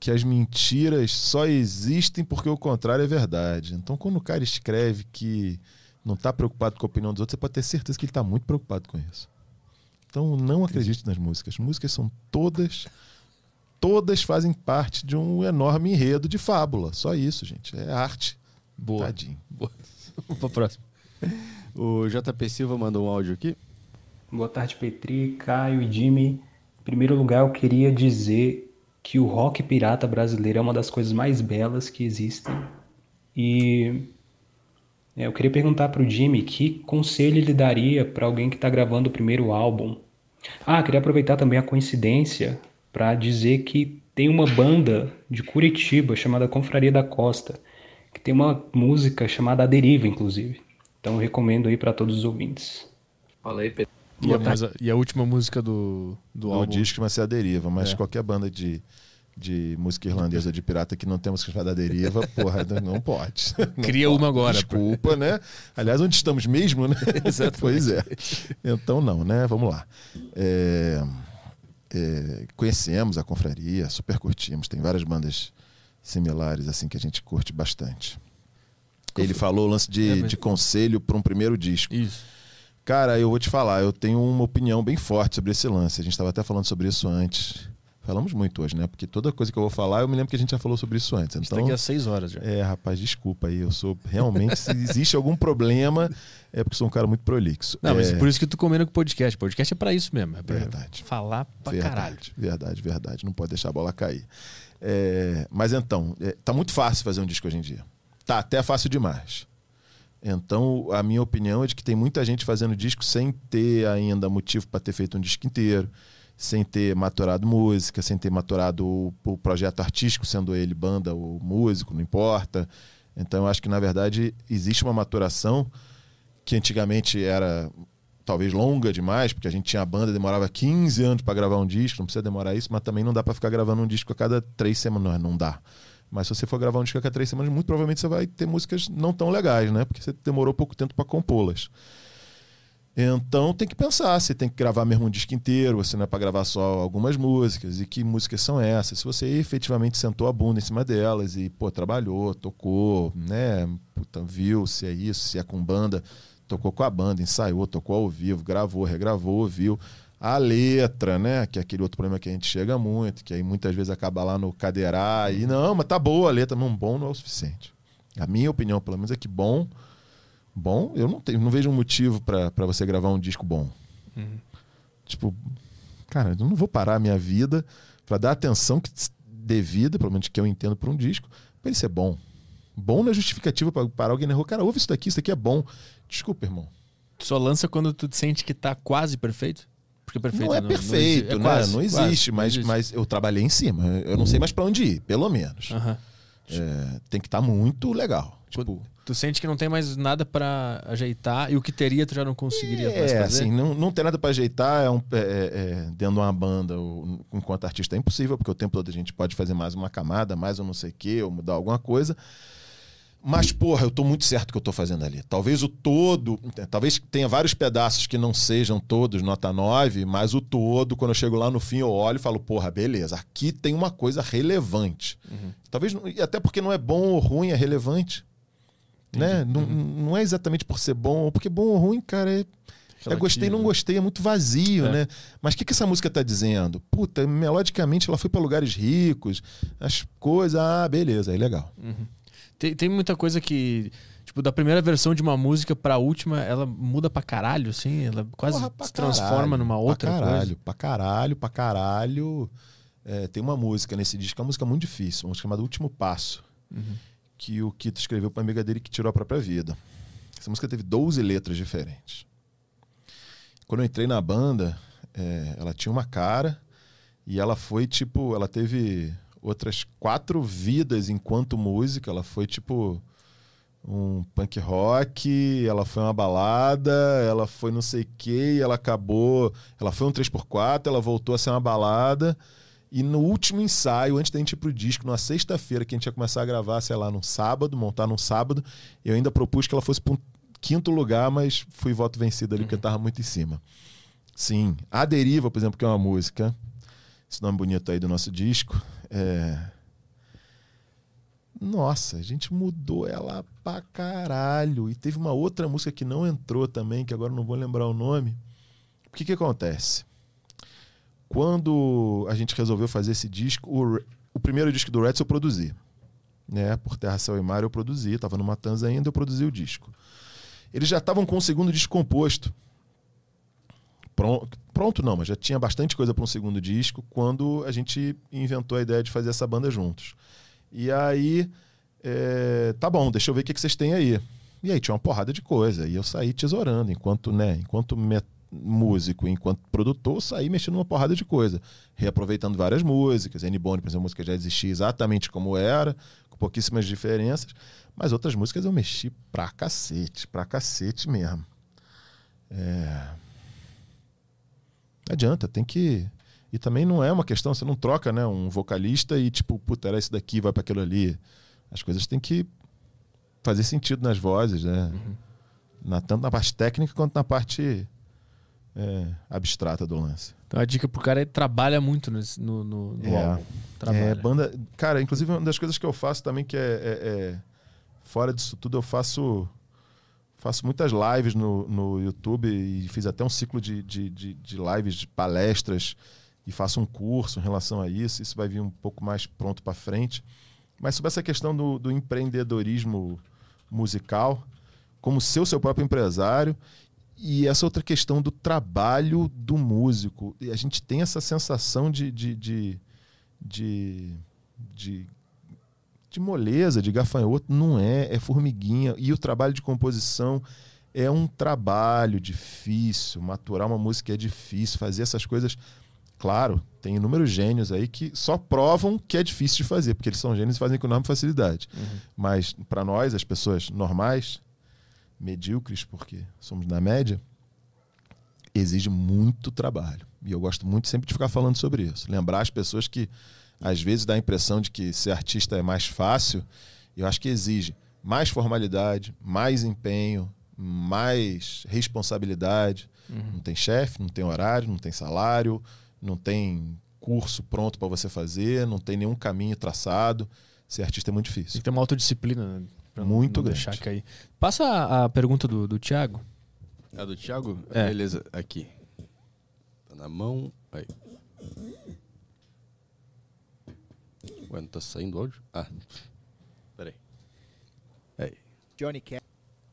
que as mentiras só existem porque o contrário é verdade. Então, quando o cara escreve que não está preocupado com a opinião dos outros, você pode ter certeza que ele está muito preocupado com isso. Então, não acredite nas músicas. As músicas são todas, todas fazem parte de um enorme enredo de fábula. Só isso, gente. É arte. Boa. Tadinho. Boa. Vamos para próximo. O JP Silva mandou um áudio aqui. Boa tarde, Petri, Caio e Jimmy. Em primeiro lugar, eu queria dizer que o rock pirata brasileiro é uma das coisas mais belas que existem. E é, eu queria perguntar para o Jimmy que conselho ele daria para alguém que está gravando o primeiro álbum. Ah, queria aproveitar também a coincidência para dizer que tem uma banda de Curitiba chamada Confraria da Costa, que tem uma música chamada A Deriva, inclusive. Então eu recomendo aí para todos os ouvintes. Fala aí, Pedro. E, a, e a última música do, do, álbum? disco vai ser a deriva, mas é. qualquer banda de, de música irlandesa de pirata que não tem música chamada deriva, porra, não pode. Não Cria pode. uma agora. Desculpa, né? Aliás, onde estamos mesmo, né? pois é. Então não, né? Vamos lá. É, é, conhecemos a confraria, super curtimos, tem várias bandas similares assim que a gente curte bastante. Ele falou o lance de, é, mas... de conselho para um primeiro disco. Isso. Cara, eu vou te falar, eu tenho uma opinião bem forte sobre esse lance. A gente estava até falando sobre isso antes. Falamos muito hoje, né? Porque toda coisa que eu vou falar, eu me lembro que a gente já falou sobre isso antes. Então, daqui a seis horas já. É, rapaz, desculpa aí. Eu sou realmente, se existe algum problema, é porque sou um cara muito prolixo. Não, é... mas por isso que tu combina com o podcast. Podcast é para isso mesmo. É pra verdade. falar pra verdade, caralho. Verdade, verdade. Não pode deixar a bola cair. É... Mas então, é... tá muito fácil fazer um disco hoje em dia. Tá até fácil demais. Então, a minha opinião é de que tem muita gente fazendo disco sem ter ainda motivo para ter feito um disco inteiro, sem ter maturado música, sem ter maturado o, o, projeto artístico, sendo ele banda ou músico, não importa. Então, eu acho que, na verdade, existe uma maturação que antigamente era talvez longa demais, porque a gente tinha a banda, demorava 15 anos para gravar um disco, não precisa demorar isso, mas também não dá para ficar gravando um disco a cada três semanas, não, dá. Mas se você for gravar um disco a cada três semanas, muito provavelmente você vai ter músicas não tão legais, né? Porque você demorou pouco tempo para compô-las. Então tem que pensar, você tem que gravar mesmo um disco inteiro, você não é para gravar só algumas músicas, e que músicas são essas. Se você efetivamente sentou a bunda em cima delas e, pô, trabalhou, tocou, né? Puta, viu se é isso, se é com banda, tocou com a banda, ensaiou, tocou ao vivo, gravou, regravou, ouviu a letra, né? Que é aquele outro problema que a gente chega muito, que aí muitas vezes acaba lá no cadeirar e não, mas tá boa a letra, não bom não é o suficiente. A minha opinião, pelo menos, é que bom, bom, eu não tenho, não vejo um motivo para você gravar um disco bom. Uhum. Tipo, cara, eu não vou parar a minha vida para dar atenção que devida, pelo menos que eu entendo para um disco, para ele ser bom. Bom não é justificativa para parar alguém na rua. Cara, ouve isso daqui, isso daqui é bom. Desculpa, irmão. Só lança quando tu sente que tá quase perfeito? Porque perfeito não é não, perfeito, não, é né? Quase, não existe, quase, mas, existe. mas eu trabalhei em cima. Eu não sei mais para onde ir, pelo menos. Uhum. É, tem que estar tá muito legal. Tipo, tu sente que não tem mais nada para ajeitar e o que teria tu já não conseguiria é, fazer? assim, não, não tem nada para ajeitar é um, é, é, dentro de uma banda, ou, enquanto artista é impossível, porque o tempo todo a gente pode fazer mais uma camada, mais um não sei o quê, ou mudar alguma coisa. Mas, porra, eu tô muito certo que eu tô fazendo ali. Talvez o todo, talvez tenha vários pedaços que não sejam todos nota 9, mas o todo, quando eu chego lá no fim, eu olho e falo, porra, beleza, aqui tem uma coisa relevante. Uhum. Talvez, até porque não é bom ou ruim, é relevante. Né? Uhum. Não, não é exatamente por ser bom, porque bom ou ruim, cara, é. é gostei, não né? gostei, é muito vazio, é. né? Mas o que, que essa música tá dizendo? Puta, melodicamente ela foi para lugares ricos, as coisas, ah, beleza, aí legal. Uhum. Tem, tem muita coisa que. Tipo, da primeira versão de uma música pra última, ela muda pra caralho, assim. Ela quase Porra, se transforma caralho, numa outra pra caralho, coisa. Pra caralho, pra caralho. É, tem uma música nesse disco, é uma música muito difícil, uma música chamada Último Passo. Uhum. Que o Kito escreveu pra amiga dele que tirou a própria vida. Essa música teve 12 letras diferentes. Quando eu entrei na banda, é, ela tinha uma cara e ela foi tipo. Ela teve outras quatro vidas enquanto música. Ela foi tipo um punk rock, ela foi uma balada, ela foi não sei o que, ela acabou. Ela foi um 3x4, ela voltou a ser uma balada. E no último ensaio, antes da gente ir pro disco, na sexta-feira, que a gente ia começar a gravar, sei lá, num sábado, montar num sábado, eu ainda propus que ela fosse para um quinto lugar, mas fui voto vencido ali uhum. porque tava muito em cima. Sim. A Deriva, por exemplo, que é uma música, esse nome bonito aí do nosso disco, é... Nossa, a gente mudou ela pra caralho. E teve uma outra música que não entrou também, que agora não vou lembrar o nome. O que que acontece? Quando a gente resolveu fazer esse disco, o, o primeiro disco do Reds eu produzi. Né? Por Terra, Céu e Mar eu produzi, estava no Matanza ainda, eu produzi o disco. Eles já estavam com o segundo disco composto pronto, pronto não, mas já tinha bastante coisa para um segundo disco quando a gente inventou a ideia de fazer essa banda juntos. E aí, é, tá bom, deixa eu ver o que, que vocês têm aí. E aí tinha uma porrada de coisa. E eu saí tesourando, enquanto, né, enquanto músico, enquanto produtor, saí mexendo numa porrada de coisa. Reaproveitando várias músicas. N-Bone, por exemplo, a música já existia exatamente como era, com pouquíssimas diferenças. Mas outras músicas eu mexi pra cacete, pra cacete mesmo. É adianta, tem que. E também não é uma questão, você não troca, né? Um vocalista e tipo, puta, era esse daqui, vai para aquilo ali. As coisas têm que fazer sentido nas vozes, né? Uhum. Na, tanto na parte técnica quanto na parte é, abstrata do lance. Então a dica pro cara é trabalha muito nesse, no, no, no é, álbum. Trabalha. É, banda. Cara, inclusive uma das coisas que eu faço também, que é, é, é fora disso tudo, eu faço faço muitas lives no, no YouTube e fiz até um ciclo de, de, de, de, lives, de palestras e faço um curso em relação a isso. Isso vai vir um pouco mais pronto para frente. Mas sobre essa questão do, do empreendedorismo musical, como ser o seu próprio empresário e essa outra questão do trabalho do músico. E a gente tem essa sensação de, de, de, de, de de moleza, de gafanhoto, não é, é formiguinha. E o trabalho de composição é um trabalho difícil, maturar uma música é difícil, fazer essas coisas. Claro, tem inúmeros gênios aí que só provam que é difícil de fazer, porque eles são gênios e fazem com enorme facilidade. Uhum. Mas para nós, as pessoas normais, medíocres, porque somos na média, exige muito trabalho. E eu gosto muito sempre de ficar falando sobre isso. Lembrar as pessoas que às vezes dá a impressão de que ser artista é mais fácil. Eu acho que exige mais formalidade, mais empenho, mais responsabilidade. Uhum. Não tem chefe, não tem horário, não tem salário, não tem curso pronto para você fazer, não tem nenhum caminho traçado. Ser artista é muito difícil. Tem que ter uma autodisciplina, né? Pra muito não grande. deixar cair. Passa a, a pergunta do, do Thiago. A do Thiago? É. Beleza, aqui. Tá na mão. Aí. Ué, não tá saindo áudio? Ah, peraí. Aí. Johnny Cash.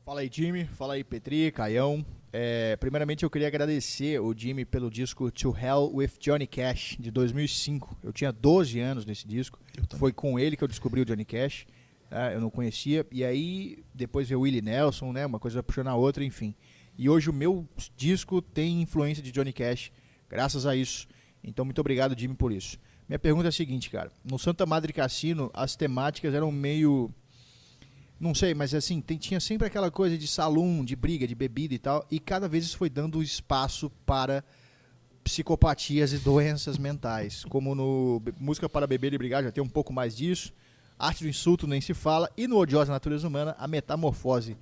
Fala aí, Jimmy. Fala aí, Petri, Caião. É, primeiramente, eu queria agradecer o Jimmy pelo disco To Hell with Johnny Cash, de 2005. Eu tinha 12 anos nesse disco. Foi com ele que eu descobri o Johnny Cash. Né? Eu não conhecia. E aí, depois veio o Willie Nelson, né? Uma coisa puxando a outra, enfim. E hoje o meu disco tem influência de Johnny Cash, graças a isso. Então, muito obrigado, Jimmy, por isso. Minha pergunta é a seguinte, cara. No Santa Madre Cassino, as temáticas eram meio. Não sei, mas assim, tem, tinha sempre aquela coisa de salão, de briga, de bebida e tal. E cada vez isso foi dando espaço para psicopatias e doenças mentais. Como no Música para Beber e Brigar já tem um pouco mais disso. Arte do Insulto nem se fala. E no Odiosa Natureza Humana, a metamorfose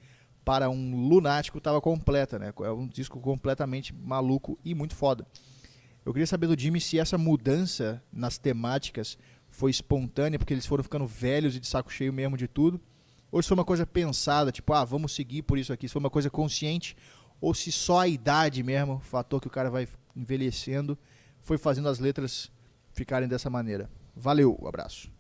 para um lunático estava completa, né? É um disco completamente maluco e muito foda. Eu queria saber do Jimmy se essa mudança nas temáticas foi espontânea, porque eles foram ficando velhos e de saco cheio mesmo de tudo, ou se foi uma coisa pensada, tipo, ah, vamos seguir por isso aqui, se foi uma coisa consciente, ou se só a idade mesmo, o fator que o cara vai envelhecendo, foi fazendo as letras ficarem dessa maneira. Valeu, um abraço.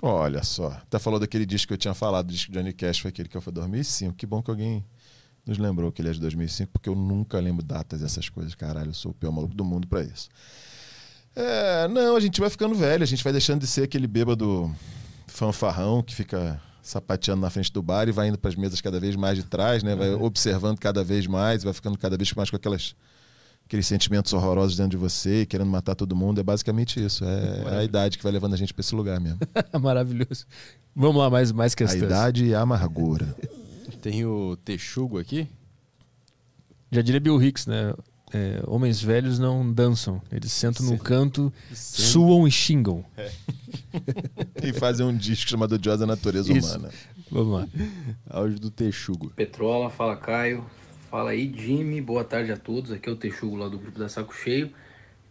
Olha só, até falou daquele disco que eu tinha falado, o disco de Johnny Cash foi aquele que foi 2005. Que bom que alguém nos lembrou que ele é de 2005, porque eu nunca lembro datas dessas coisas. Caralho, eu sou o pior maluco do mundo para isso. É, não, a gente vai ficando velho, a gente vai deixando de ser aquele bêbado fanfarrão que fica sapateando na frente do bar e vai indo para as mesas cada vez mais de trás, né? Vai uhum. observando cada vez mais, vai ficando cada vez mais com aquelas aqueles sentimentos horrorosos dentro de você, querendo matar todo mundo. É basicamente isso. É, é a idade que vai levando a gente para esse lugar mesmo. Maravilhoso. Vamos lá, mais, mais questões. A idade e a amargura. Tem o texugo aqui. Já diria Bill Hicks, né? É, homens velhos não dançam. Eles sentam no canto, suam e xingam. É. e fazem um disco chamado Dios da Natureza Isso. Humana. Vamos lá. Áudio do Texugo. Petrola, fala Caio. Fala aí, Jimmy. Boa tarde a todos. Aqui é o Texugo lá do grupo da Saco Cheio.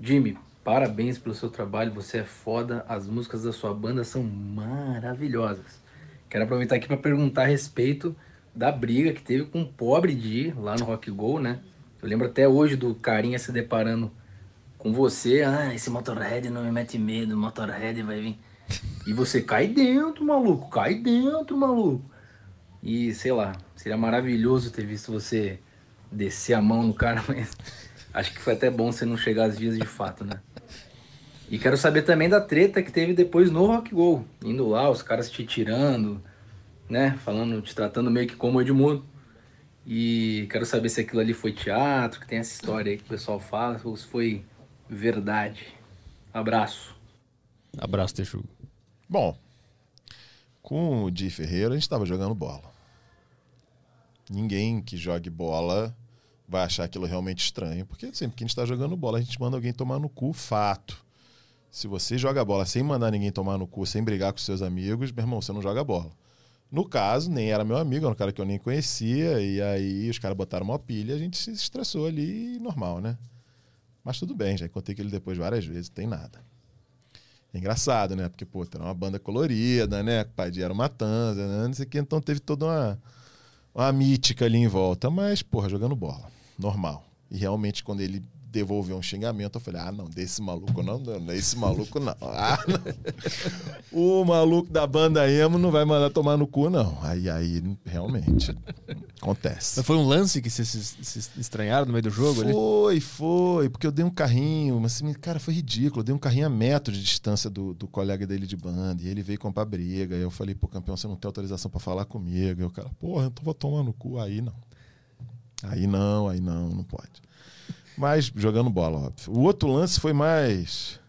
Jimmy, parabéns pelo seu trabalho. Você é foda. As músicas da sua banda são maravilhosas. Quero aproveitar aqui para perguntar a respeito da briga que teve com o pobre Di lá no Rock Go, né? Eu lembro até hoje do carinha se deparando com você. Ah, esse Motorhead não me mete medo, Motorhead vai vir. E você cai dentro, maluco, cai dentro, maluco. E sei lá, seria maravilhoso ter visto você descer a mão no cara, mas acho que foi até bom você não chegar às vias de fato, né? E quero saber também da treta que teve depois no Rock Go. Indo lá, os caras te tirando, né? Falando, te tratando meio que como Edmundo. E quero saber se aquilo ali foi teatro, que tem essa história aí que o pessoal fala, ou se foi verdade. Abraço. Abraço, Texugo. Bom, com o Di Ferreira a gente estava jogando bola. Ninguém que jogue bola vai achar aquilo realmente estranho, porque sempre que a gente está jogando bola, a gente manda alguém tomar no cu, fato. Se você joga bola sem mandar ninguém tomar no cu, sem brigar com seus amigos, meu irmão, você não joga bola. No caso, nem era meu amigo, era um cara que eu nem conhecia, e aí os caras botaram uma pilha, a gente se estressou ali, normal, né? Mas tudo bem, já contei ele depois várias vezes, tem nada. É engraçado, né? Porque, pô, era uma banda colorida, né? O pai de era uma tanza, né? Não sei o que, então teve toda uma, uma mítica ali em volta. Mas, porra, jogando bola, normal. E realmente, quando ele devolveu um xingamento, eu falei, ah, não, desse maluco não, não desse maluco não. Ah, não. O maluco da banda emo não vai mandar tomar no cu, não. Aí, aí, realmente, acontece. Mas foi um lance que vocês se, estranharam no meio do jogo? Foi, ali? foi, porque eu dei um carrinho, mas assim, cara, foi ridículo. Eu dei um carrinho a metro de distância do, do colega dele de banda, e ele veio comprar briga. E eu falei, pô, campeão, você não tem autorização para falar comigo. E o cara, porra, então vou tomar no cu. Aí não. Aí não, aí não, não pode. Mas jogando bola, óbvio. O outro lance foi mais.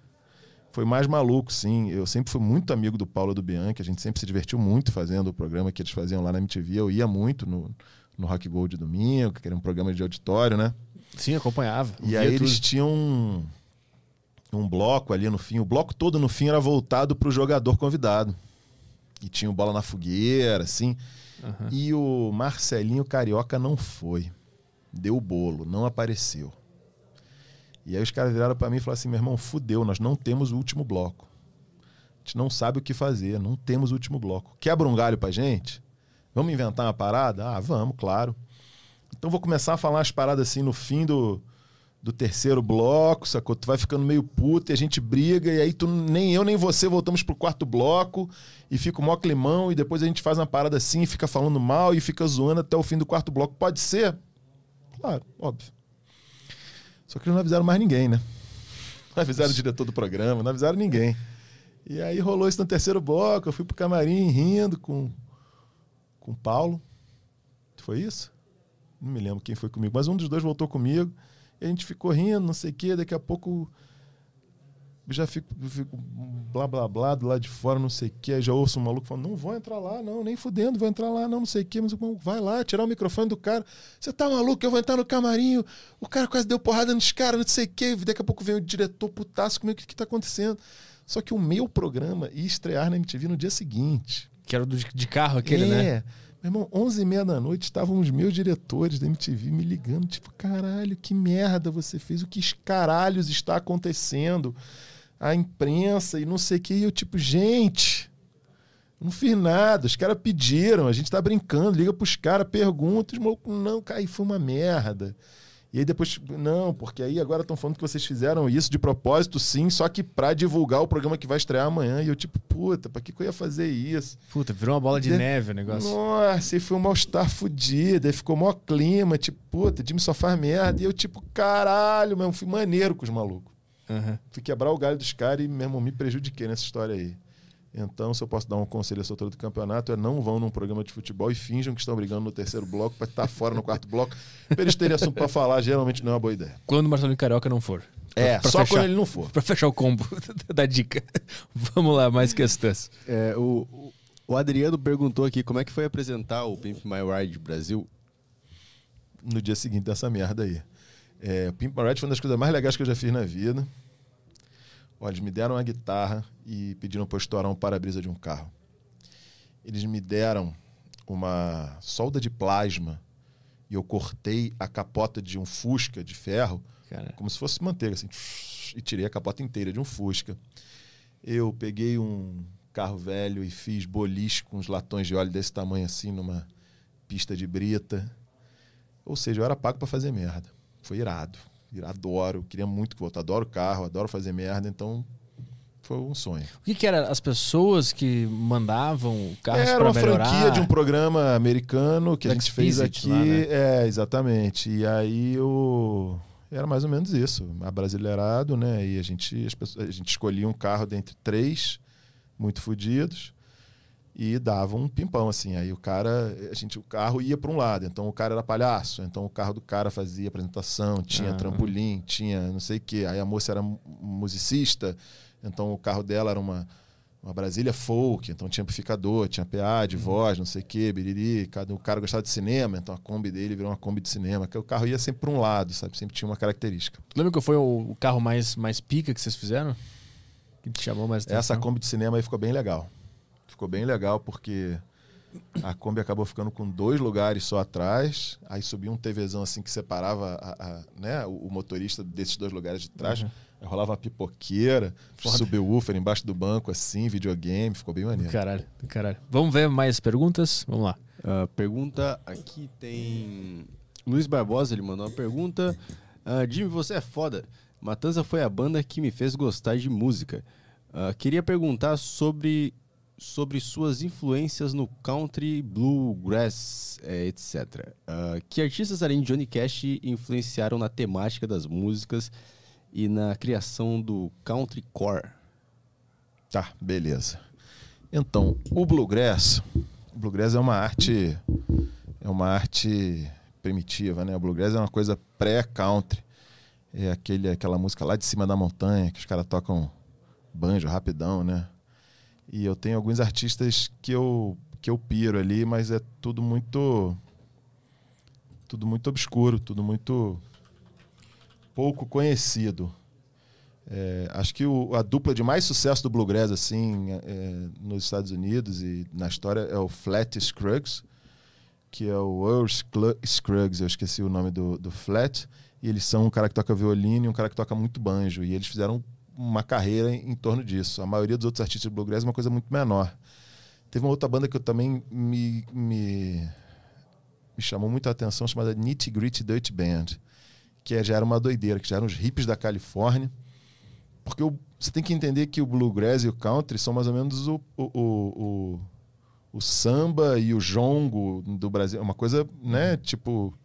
Foi mais maluco, sim. Eu sempre fui muito amigo do Paulo do Bianchi. A gente sempre se divertiu muito fazendo o programa que eles faziam lá na MTV. Eu ia muito no, no Rock Gold de domingo, que era um programa de auditório, né? Sim, acompanhava. E aí tudo. eles tinham um, um bloco ali no fim. O bloco todo no fim era voltado para o jogador convidado. E tinha o bola na fogueira, assim. Uhum. E o Marcelinho Carioca não foi. Deu bolo, não apareceu. E aí os caras viraram para mim e falaram assim: meu irmão, fudeu, nós não temos o último bloco. A gente não sabe o que fazer, não temos o último bloco. Quebra um galho pra gente? Vamos inventar uma parada? Ah, vamos, claro. Então vou começar a falar as paradas assim no fim do, do terceiro bloco, sacou? Tu vai ficando meio puto e a gente briga, e aí tu, nem eu nem você voltamos pro quarto bloco e fica o mó climão, e depois a gente faz uma parada assim e fica falando mal e fica zoando até o fim do quarto bloco. Pode ser? Claro, óbvio. Só que eles não avisaram mais ninguém, né? Não avisaram o diretor do programa, não avisaram ninguém. E aí rolou isso no terceiro bloco, eu fui pro camarim rindo com, com o Paulo. Foi isso? Não me lembro quem foi comigo, mas um dos dois voltou comigo. E a gente ficou rindo, não sei o quê. Daqui a pouco já fico, fico blá blá blá do lado de fora, não sei o que. Aí já ouço um maluco falando: não vou entrar lá, não, nem fudendo, vou entrar lá, não, não sei o que. Mas vai lá, tirar o microfone do cara. Você tá maluco? Eu vou entrar no camarim. O cara quase deu porrada nos caras, não sei o que. Daqui a pouco vem o diretor putaço comigo: o que, que tá acontecendo? Só que o meu programa ia estrear na MTV no dia seguinte. Que era do de carro aquele, é. né? Meu irmão, 11 e meia da noite estavam os meus diretores da MTV me ligando, tipo, caralho, que merda você fez, o que caralhos está acontecendo? A imprensa e não sei o que. E eu, tipo, gente, não fiz nada, os caras pediram, a gente tá brincando, liga pros caras, pergunta, os malucos, não, cara, foi uma merda. E aí depois, não, porque aí agora estão falando que vocês fizeram isso de propósito, sim, só que pra divulgar o programa que vai estrear amanhã. E eu, tipo, puta, pra que, que eu ia fazer isso? Puta, virou uma bola de, neve o negócio. Nossa, e foi um mal-estar fudido, aí ficou maior clima, tipo, puta, Jimmy só faz merda. E eu, tipo, caralho, mesmo, fui maneiro com os malucos. Uhum. Fui quebrar o galho dos caras e, mesmo, me prejudiquei nessa história aí. Então, se eu posso dar um conselho à altura do campeonato, é não vão num programa de futebol e finjam que estão brigando no terceiro bloco para estar fora no quarto bloco. Para eles terem assunto para falar, geralmente não é uma boa ideia. Quando o Marcelinho Carioca não for. É, pra só fechar, quando ele não for. Para fechar o combo da dica. Vamos lá, mais questões. É, o, o Adriano perguntou aqui como é que foi apresentar o Pimp My Ride Brasil no dia seguinte dessa merda aí. É, o Pimp My Ride foi uma das coisas mais legais que eu já fiz na vida. Olha, eles me deram uma guitarra e pediram para eu estourar um para-brisa de um carro. Eles me deram uma solda de plasma e eu cortei a capota de um Fusca de ferro Cara. como se fosse manteiga, assim, e tirei a capota inteira de um Fusca. Eu peguei um carro velho e fiz boliche com uns latões de óleo desse tamanho assim numa pista de brita. Ou seja, eu era pago para fazer merda. Foi irado. Adoro, queria muito voltar. Adoro carro, adoro fazer merda, então foi um sonho. O que, que era? As pessoas que mandavam carros Era uma melhorar? franquia de um programa americano que a gente fez aqui. Lá, né? É, exatamente. E aí o era mais ou menos isso, abrasileirado, né? E a gente, as pessoas, a gente escolhia um carro dentre três muito fodidos e dava um pimpão assim. Aí o cara, a gente, o carro ia para um lado, então o cara era palhaço, então o carro do cara fazia apresentação, tinha ah. trampolim, tinha não sei o quê. Aí a moça era musicista, então o carro dela era uma uma Brasília folk, então tinha amplificador, tinha PA de uhum. voz, não sei o quê, biriri. Cada, o cara gostava de cinema, então a Kombi dele virou uma Kombi de cinema. Que o carro ia sempre para um lado, sabe? Sempre tinha uma característica. Lembra que foi o carro mais, mais pica que vocês fizeram? Que te chamou mais atenção? Essa Kombi de cinema aí ficou bem legal. Ficou bem legal porque a Kombi acabou ficando com dois lugares só atrás. Aí subiu um TVzão assim que separava a, a, né, o, motorista desses dois lugares de trás. Uhum. Aí rolava uma pipoqueira, subiu o woofer embaixo do banco, assim, videogame, ficou bem maneiro. Caralho, caralho. Vamos ver mais perguntas? Vamos lá. Uh, pergunta aqui tem. Luiz Barbosa, ele mandou uma pergunta. Uh, Jimmy, você é foda. Matanza foi a banda que me fez gostar de música. Uh, queria perguntar sobre sobre suas influências no country, bluegrass, é, etc. Uh, que artistas além de Johnny Cash influenciaram na temática das músicas e na criação do country core? Tá, beleza. Então, o bluegrass, o bluegrass é uma arte é uma arte primitiva, né? O bluegrass é uma coisa pré-country. É aquele aquela música lá de cima da montanha que os caras tocam banjo rapidão, né? E eu tenho alguns artistas que eu, que eu piro ali, mas é tudo muito. Tudo muito obscuro, tudo muito pouco conhecido. É, acho que o, a dupla de mais sucesso do bluegrass assim é, nos Estados Unidos e na história é o Flat Scruggs, que é o Earl Scruggs, eu esqueci o nome do, do Flat, e eles são um cara que toca violino e um cara que toca muito banjo, e eles fizeram uma carreira em, em, torno disso. A maioria dos outros artistas de bluegrass é uma coisa muito menor. Teve uma outra banda que eu também me, me, me chamou muito a atenção, chamada Nitty Gritty Dutch Band, que é, já era uma doideira, que já eram os hippies da Califórnia. Porque o, você tem que entender que o bluegrass e o country são mais ou menos o, o, o, o samba e o jongo do Brasil. É uma coisa, né, tipo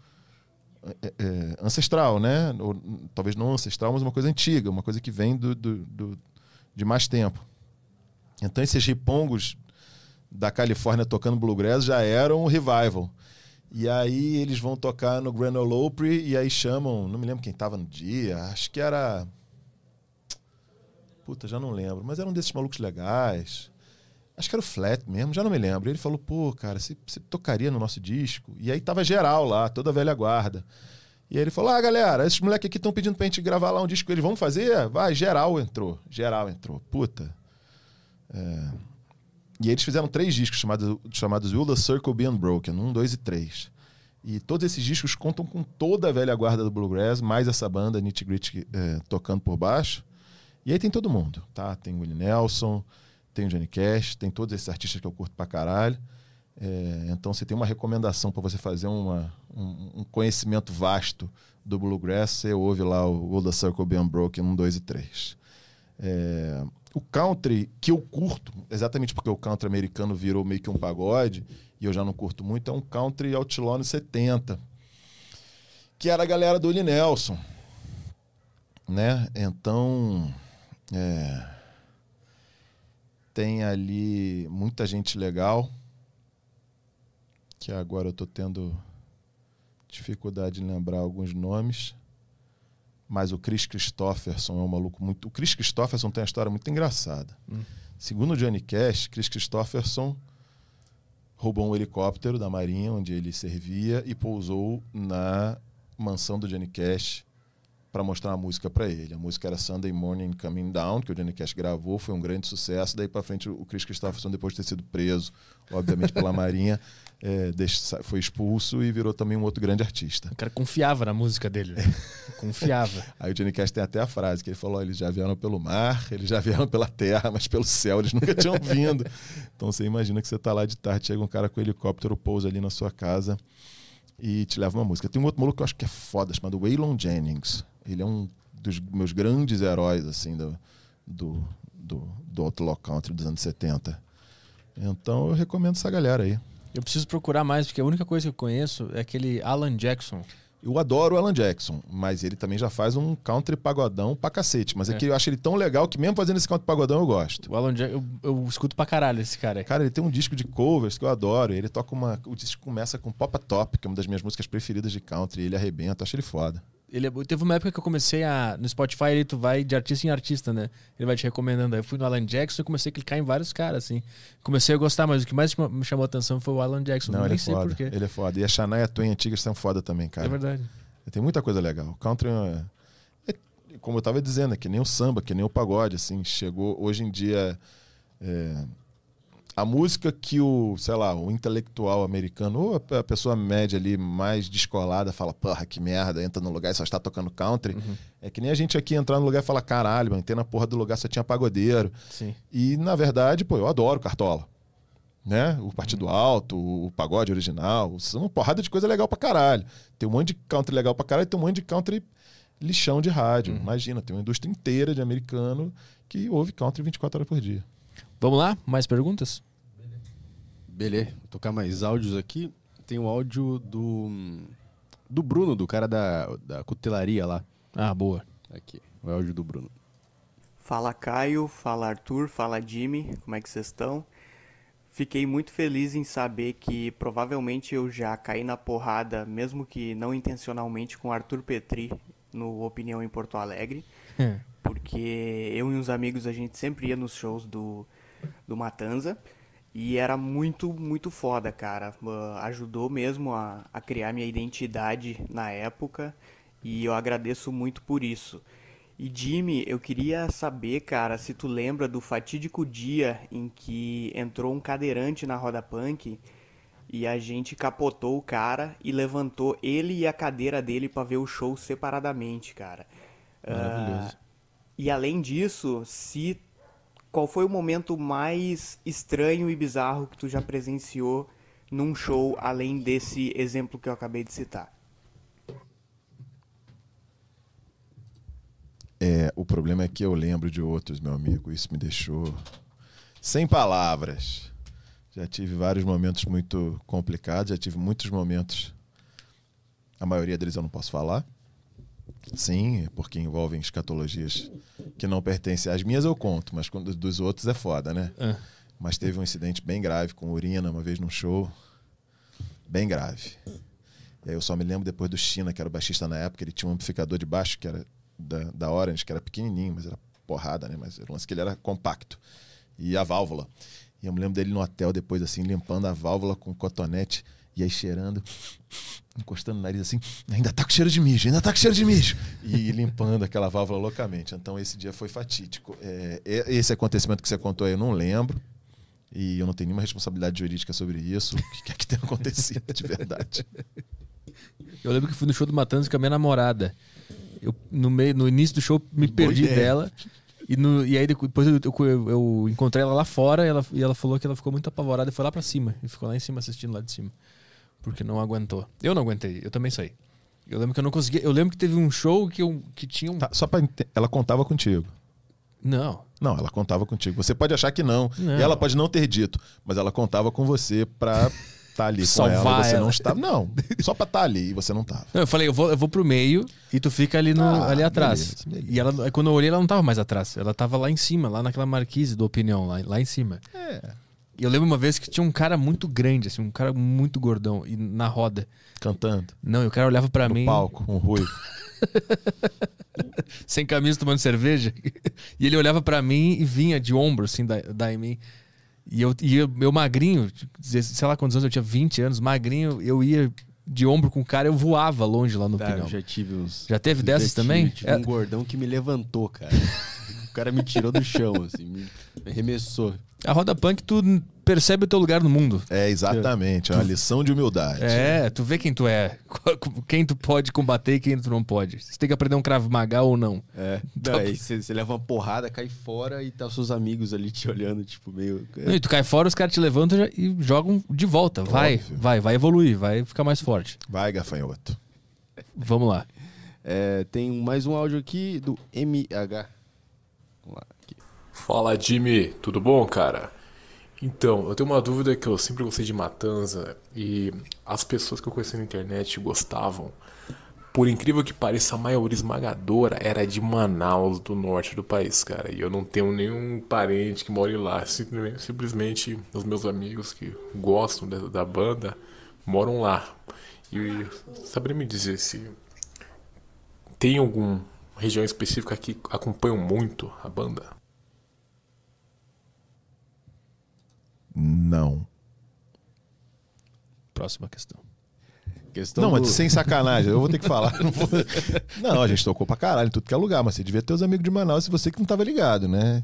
é, é, ancestral, né? Ou, talvez não ancestral, mas uma coisa antiga, uma coisa que vem do, do, do, de mais tempo. Então esses ripongos da Califórnia tocando bluegrass já eram um revival. E aí eles vão tocar no Grand Ole Opry e aí chamam, não me lembro quem estava no dia, acho que era Puta, já não lembro, mas era um desses malucos legais. Acho que era o Flat mesmo, já não me lembro. Ele falou, pô, cara, você, tocaria no nosso disco? E aí tava geral lá, toda velha guarda. E aí ele falou: Ah, galera, esses moleques aqui estão pedindo pra gente gravar lá um disco. Eles vão fazer? Vai, geral entrou. Geral entrou. Puta. É... E eles fizeram três discos chamados, chamados Will the Circle Be Unbroken, um, dois e três. E todos esses discos contam com toda a velha guarda do Bluegrass, mais essa banda Nitty Gritty é, tocando por baixo. E aí tem todo mundo, tá? Tem Willie Nelson, tem o Johnny Cash, tem todos esses artistas que eu curto pra caralho. É, então você tem uma recomendação para você fazer uma, um, um, conhecimento vasto do Bluegrass, você ouve lá o the Circle Be Unbroken 1, 2 e 3. É, o country que eu curto, exatamente porque o country americano virou meio que um pagode, e eu já não curto muito, é um country outlaw nos 70. Que era a galera do Nelson. Né? Então. É, tem ali muita gente legal. Que agora eu tô tendo dificuldade em lembrar alguns nomes. Mas o Chris Christopherson é um maluco muito. O Chris Christopherson tem uma história muito engraçada. Hum. Segundo o Johnny Cash, Chris Christopherson roubou um helicóptero da Marinha, onde ele servia, e pousou na mansão do Johnny Cash para mostrar a música para ele. A música era Sunday Morning Coming Down, que o Johnny Cash gravou, foi um grande sucesso. Daí para frente, o Chris Christopherson, depois de ter sido preso, obviamente pela Marinha, é, foi expulso e virou também um outro grande artista. O cara confiava na música dele. Né? confiava. Aí o Johnny Cash tem até a frase que ele falou: eles já vieram pelo mar, eles já vieram pela terra, mas pelo céu eles nunca tinham vindo. Então você imagina que você está lá de tarde, chega um cara com um helicóptero, pousa ali na sua casa e te leva uma música. Tem um outro maluco que eu acho que é foda, chamado Waylon Jennings. Ele é um dos meus grandes heróis, assim, do, do, do, do Outlaw Country dos anos 70. Então eu recomendo essa galera aí. Eu preciso procurar mais, porque a única coisa que eu conheço é aquele Alan Jackson. Eu adoro o Alan Jackson, mas ele também já faz um country pagodão pra cacete. Mas é, é que eu acho ele tão legal que mesmo fazendo esse country pagodão eu gosto. O Alan Jackson, eu, eu, escuto pra caralho esse cara. Cara, ele tem um disco de covers que eu adoro. Ele toca uma. O disco começa com Pop Top, que é uma das minhas músicas preferidas de country. E ele arrebenta, eu acho ele foda. Ele, é teve uma época que eu comecei a. No Spotify, ele tu vai de artista em artista, né? Ele vai te recomendando. Aí eu fui no Alan Jackson e comecei a clicar em vários caras, assim. Comecei a gostar, mas o que mais me chamou a atenção foi o Alan Jackson. Não, ele é foda. Ele é foda. E a Shania Twain antigas são foda também, cara. É verdade. Tem muita coisa legal. O country é, é, como eu tava dizendo, é que nem o samba, que nem o pagode, assim. Chegou hoje em dia. É, a música que o, sei lá, o intelectual americano, ou a pessoa média ali mais descolada, fala, porra, que merda, entra no lugar e só está tocando country. Uhum. É que nem a gente aqui entrar no lugar e falar, caralho, mano, tem na porra do lugar só tinha pagodeiro. Sim. E, na verdade, pô, eu adoro Cartola. Né? O Partido uhum. Alto, o pagode original, são uma porrada de coisa legal pra caralho. Tem um monte de country legal pra caralho, tem um monte de country lixão de rádio. Uhum. Imagina, tem uma indústria inteira de americano que ouve country 24 horas por dia. Vamos lá? Mais perguntas? Beleza, vou tocar mais áudios aqui. Tem o áudio do. Do Bruno, do cara da, da cutelaria lá. Ah, boa. Aqui, o áudio do Bruno. Fala Caio, fala Arthur, fala Jimmy, como é que vocês estão? Fiquei muito feliz em saber que provavelmente eu já caí na porrada, mesmo que não intencionalmente, com Arthur Petri no Opinião em Porto Alegre. É. Porque eu e uns amigos a gente sempre ia nos shows do, do Matanza. E era muito, muito foda, cara. Ajudou mesmo a, a criar minha identidade na época e eu agradeço muito por isso. E Jimmy, eu queria saber, cara, se tu lembra do fatídico dia em que entrou um cadeirante na roda punk e a gente capotou o cara e levantou ele e a cadeira dele para ver o show separadamente, cara. Maravilhoso. Uh, e além disso, se qual foi o momento mais estranho e bizarro que tu já presenciou num show, além desse exemplo que eu acabei de citar? É, o problema é que eu lembro de outros, meu amigo. Isso me deixou sem palavras. Já tive vários momentos muito complicados, já tive muitos momentos. A maioria deles eu não posso falar. Sim, porque envolvem escatologias que não pertencem às minhas, eu conto, mas quando dos outros é foda, né? É. Mas teve um incidente bem grave com urina uma vez num show. Bem grave. E aí eu só me lembro depois do China, que era o baixista na época, ele tinha um amplificador de baixo que era da, da Orange, que era pequenininho, mas era porrada, né? Mas o lance que ele era compacto. E a válvula. E eu me lembro dele no hotel depois, assim, limpando a válvula com cotonete. E aí cheirando, encostando o nariz assim, ainda tá com cheiro de mijo, ainda tá com cheiro de mijo. E limpando aquela válvula loucamente. Então esse dia foi fatídico. É, esse acontecimento que você contou aí eu não lembro. E eu não tenho nenhuma responsabilidade jurídica sobre isso. O que é que tem acontecido de verdade? Eu lembro que fui no show do Matanza com a minha namorada. Eu, no, meio, no início do show, me perdi dela. E, no, e aí depois eu, eu, eu, encontrei ela lá fora e ela, e ela falou que ela ficou muito apavorada e foi lá pra cima. E ficou lá em cima assistindo lá de cima. Porque não aguentou. Eu não aguentei, eu também saí. Eu lembro que eu não conseguia. Eu lembro que teve um show que, eu, que tinha um. Tá, só pra. Ela contava contigo. Não. Não, ela contava contigo. Você pode achar que não. não. E ela pode não ter dito, mas ela contava com você pra tá ali Salvar com ela, você ela. não estava. Não, só pra estar tá ali e você não tava. Não, eu falei, eu vou, eu vou pro meio e tu fica ali, no, ah, ali atrás. Beleza, beleza. E ela, quando eu olhei, ela não tava mais atrás. Ela tava lá em cima, lá naquela marquise do Opinião, lá, lá em cima. É. E eu lembro uma vez que tinha um cara muito grande, assim, um cara muito gordão, e na roda. Cantando? Não, e o cara olhava para mim. palco, um ruivo. Sem camisa, tomando cerveja. E ele olhava para mim e vinha de ombro, assim, da, da em mim. E eu, e eu, meu magrinho, sei lá quantos anos eu tinha, 20 anos, magrinho, eu ia de ombro com o cara, eu voava longe lá no tá, Eu já tive uns. Já teve dessas tive, também? Tive é... um gordão que me levantou, cara. o cara me tirou do chão, assim, me arremessou. A roda punk, tu percebe o teu lugar no mundo. É, exatamente. É uma lição de humildade. É, tu vê quem tu é. Quem tu pode combater e quem tu não pode. Você tem que aprender um Krav Maga ou não. É. Daí você leva uma porrada, cai fora e tá os seus amigos ali te olhando, tipo, meio. Não, e tu cai fora, os caras te levantam e jogam de volta. Vai, Óbvio. vai, vai evoluir, vai ficar mais forte. Vai, gafanhoto. Vamos lá. É, tem mais um áudio aqui do MH. Lá. Aqui. Fala, Jimmy. Tudo bom, cara? Então, eu tenho uma dúvida que eu sempre gostei de Matanza e as pessoas que eu conheci na internet gostavam. Por incrível que pareça, a maioria esmagadora era de Manaus, do norte do país, cara. E eu não tenho nenhum parente que more lá. Simplesmente os meus amigos que gostam da, banda moram lá. E saberia me dizer se tem alguma região específica que acompanham muito a banda? Não. Próxima questão. Questão não, do... mas sem sacanagem, eu vou ter que falar. Não, vou... não, a gente tocou pra caralho em tudo que é lugar, mas você devia ter os amigos de Manaus e você que não tava ligado, né?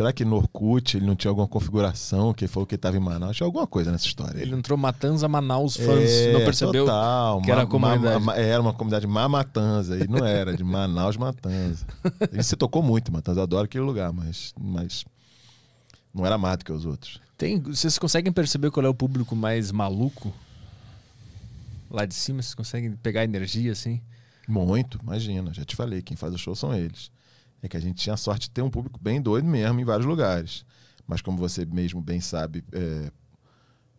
Será que no Orkut ele não tinha alguma configuração que ele falou que ele tava em Manaus? Tinha alguma coisa nessa história. Ele entrou Matanza Manaus fãs, é, não percebeu total, que era a comunidade. Ma, era uma comunidade Mamatanza, e não era, de Manaus Matanza. E você tocou muito Matanza, adoro aquele lugar, mas, mas não era mais do que os outros. Tem, vocês conseguem perceber qual é o público mais maluco? Lá de cima, vocês conseguem pegar energia assim? Muito, imagina. Já te falei, quem faz o show são eles. É que a gente tinha a sorte de ter um público bem doido mesmo em vários lugares. Mas como você mesmo bem sabe, é,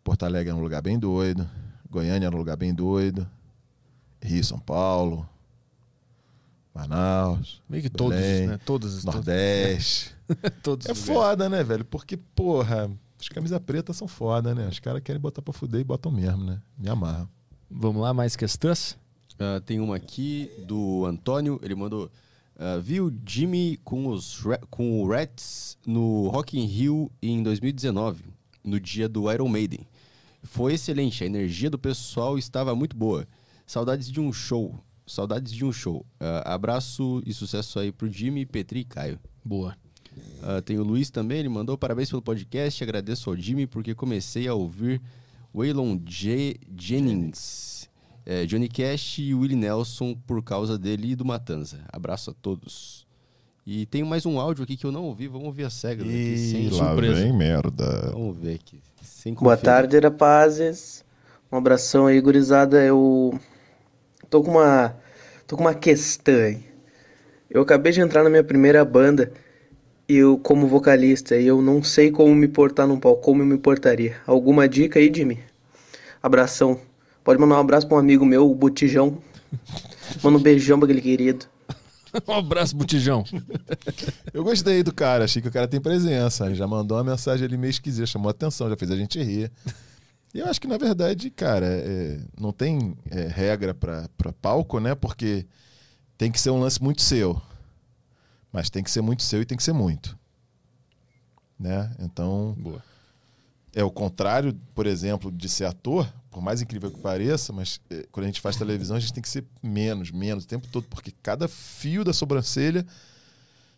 Porto Alegre é um lugar bem doido, Goiânia era um lugar bem doido, Rio, São Paulo, Manaus. Meio que todos, né? Todos. Nordeste. todos é foda, né, velho? Porque, porra, as camisas pretas são foda, né? Os caras querem botar pra fuder e botam mesmo, né? Me amarra. Vamos lá, mais questões? Uh, tem uma aqui do Antônio, ele mandou. Uh, viu Jimmy com, os, com o Rats no Rock in Rio em 2019, no dia do Iron Maiden. Foi excelente, a energia do pessoal estava muito boa. Saudades de um show. Saudades de um show. Uh, abraço e sucesso aí pro Jimmy, Petri e Caio. Boa. Uh, tem o Luiz também, ele mandou parabéns pelo podcast. Agradeço ao Jimmy porque comecei a ouvir Waylon J. Jennings, é, Johnny Cash e Willie Nelson por causa dele e do Matanza. Abraço a todos. E tem mais um áudio aqui que eu não ouvi. Vamos ouvir a cega aqui, sem lá surpresa. Vem merda. Vamos ver aqui. Boa tarde, rapazes. Um abração aí, gurizada. Eu tô com uma tô com uma questão aí. Eu acabei de entrar na minha primeira banda e eu como vocalista e eu não sei como me portar num palco, como eu me portaria. Alguma dica aí, Jimmy? Abração. Pode mandar um abraço para um amigo meu, o Botijão. Manda um beijão pra aquele querido. um abraço, Botijão. eu gostei do cara, achei que o cara tem presença. Ele já mandou uma mensagem ali meio esquisita, chamou atenção, já fez a gente rir. E eu acho que, na verdade, cara, é, não tem é, regra para palco, né? Porque tem que ser um lance muito seu. Mas tem que ser muito seu e tem que ser muito. Né? Então. Boa. é o contrário, por exemplo, de ser ator, por mais incrível que pareça, mas é, quando a gente faz televisão, a gente tem que ser menos, menos o tempo todo, porque cada fio da sobrancelha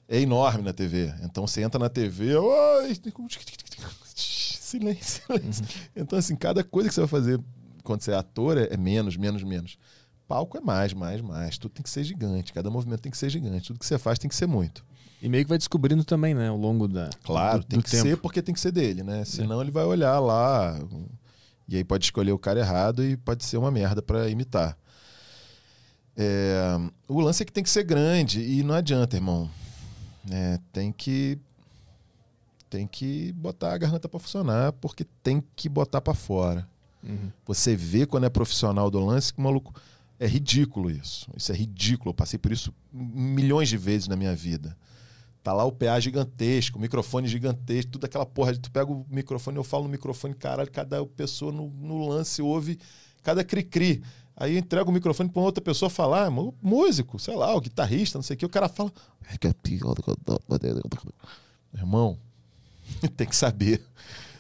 é enorme na TV. Então você entra na TV, oi, silêncio, silêncio. Uhum. Então, assim, cada coisa que você vai fazer quando você é ator é, é menos, menos, menos. Palco é mais, mais, mais. Tudo tem que ser gigante. Cada movimento tem que ser gigante. Tudo que você faz tem que ser muito. E meio que vai descobrindo também, né, ao longo da. Claro, do, tem do que tempo. ser porque tem que ser dele, né? Senão é. ele vai olhar lá e aí pode escolher o cara errado e pode ser uma merda para imitar. É, o lance é que tem que ser grande e não adianta, irmão. É, tem que tem que botar a garganta para funcionar porque tem que botar para fora. Uhum. Você vê quando é profissional do lance que maluco é ridículo isso. Isso é ridículo. Eu passei por isso milhões de vezes na minha vida. Tá lá o PA gigantesco, microfone gigantesco, tudo aquela porra de tu pega o microfone, eu falo no microfone, caralho, cada pessoa no, no lance ouve cada cri-cri. Aí eu entrego o microfone para outra pessoa falar, músico, sei lá, o guitarrista, não sei o que, o cara fala. Irmão, tem que saber.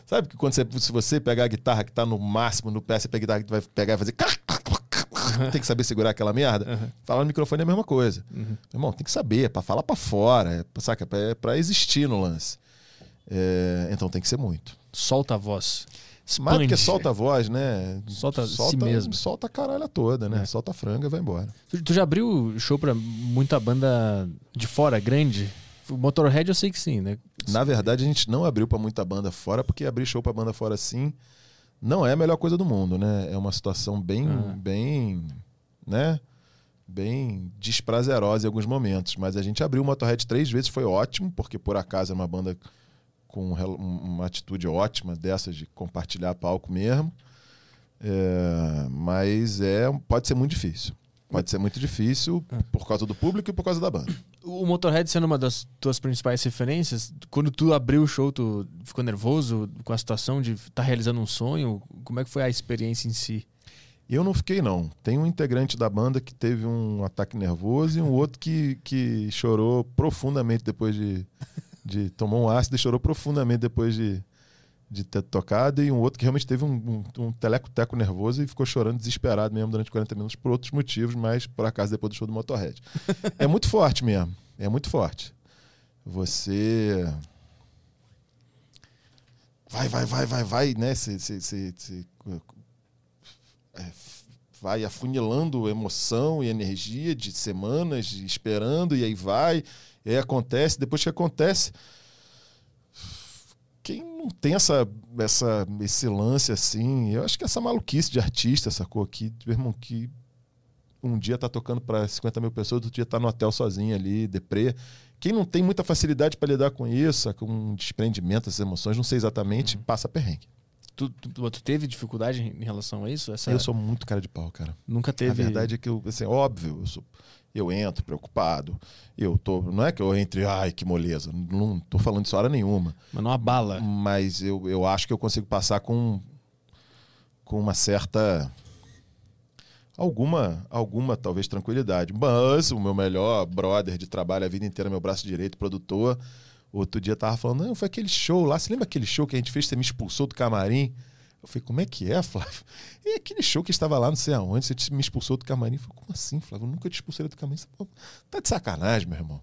Sabe que quando você, se você pegar a guitarra que tá no máximo no pé, você pega a guitarra que vai pegar e fazer. tem que saber segurar aquela merda. Uhum. Falar no microfone é a mesma coisa. Uhum. Irmão, tem que saber, é pra falar pra fora, é, saca? É pra existir no lance. É, então tem que ser muito. Solta a voz. Expande. Mais do que solta a voz, né? Solta, solta si mesmo. Solta a caralha toda, né? É. Solta a franga e vai embora. Tu, tu, já abriu show pra muita banda de fora, grande? O Motorhead eu sei que sim, né? Na verdade, a gente não abriu para muita banda fora, porque abrir show para banda fora sim não é a melhor coisa do mundo, né? É uma situação bem, ah. bem, né? Bem desprazerosa em alguns momentos. Mas a gente abriu o Motorhead três vezes, foi ótimo, porque por acaso é uma banda com uma atitude ótima dessas de compartilhar palco mesmo. É, mas é, pode ser muito difícil. Pode ser muito difícil por causa do público e por causa da banda. O Motorhead sendo uma das tuas principais referências, quando tu abriu o show, tu ficou nervoso com a situação de estar tá realizando um sonho? Como é que foi a experiência em si? Eu não fiquei, não. Tem um integrante da banda que teve um ataque nervoso e um outro que, que chorou profundamente depois de, de. Tomou um ácido e chorou profundamente depois de, de ter tocado, e um outro que realmente teve um, um, um teleco-teco nervoso e ficou chorando desesperado mesmo durante 40 minutos por outros motivos, mas por acaso depois do show do Motorhead. é muito forte mesmo, é muito forte. Você. Vai, vai, vai, vai, vai, né? Você, você, você, é, vai afunilando emoção e energia de semanas, de esperando, e aí vai, e aí acontece. Depois que acontece, não tem essa, essa, esse lance assim, eu acho que essa maluquice de artista, sacou? Que, meu irmão, que um dia tá tocando para 50 mil pessoas, outro dia tá no hotel sozinho ali, deprê. Quem não tem muita facilidade para lidar com isso, com um desprendimento, essas emoções, não sei exatamente, uhum. passa perrengue. Tu, tu, tu, teve dificuldade em relação a isso? Essa... Eu sou muito cara de pau, cara. Nunca teve. A verdade é que eu, assim, óbvio, eu sou eu entro preocupado. Eu tô, não é que eu entre, ai, que moleza, não tô falando isso hora nenhuma. Mas não abala. Mas eu, eu acho que eu consigo passar com com uma certa alguma alguma talvez tranquilidade. Mas o meu melhor brother de trabalho a vida inteira, meu braço direito, produtor, outro dia tava falando, não, foi aquele show lá, você lembra aquele show que a gente fez, você me expulsou do camarim? Eu falei, como é que é, Flávio? E aquele show que estava lá, não sei aonde, você me expulsou do camarim. Eu falei, como assim, Flávio? Eu nunca te expulsei do camarim. Você, tá de sacanagem, meu irmão.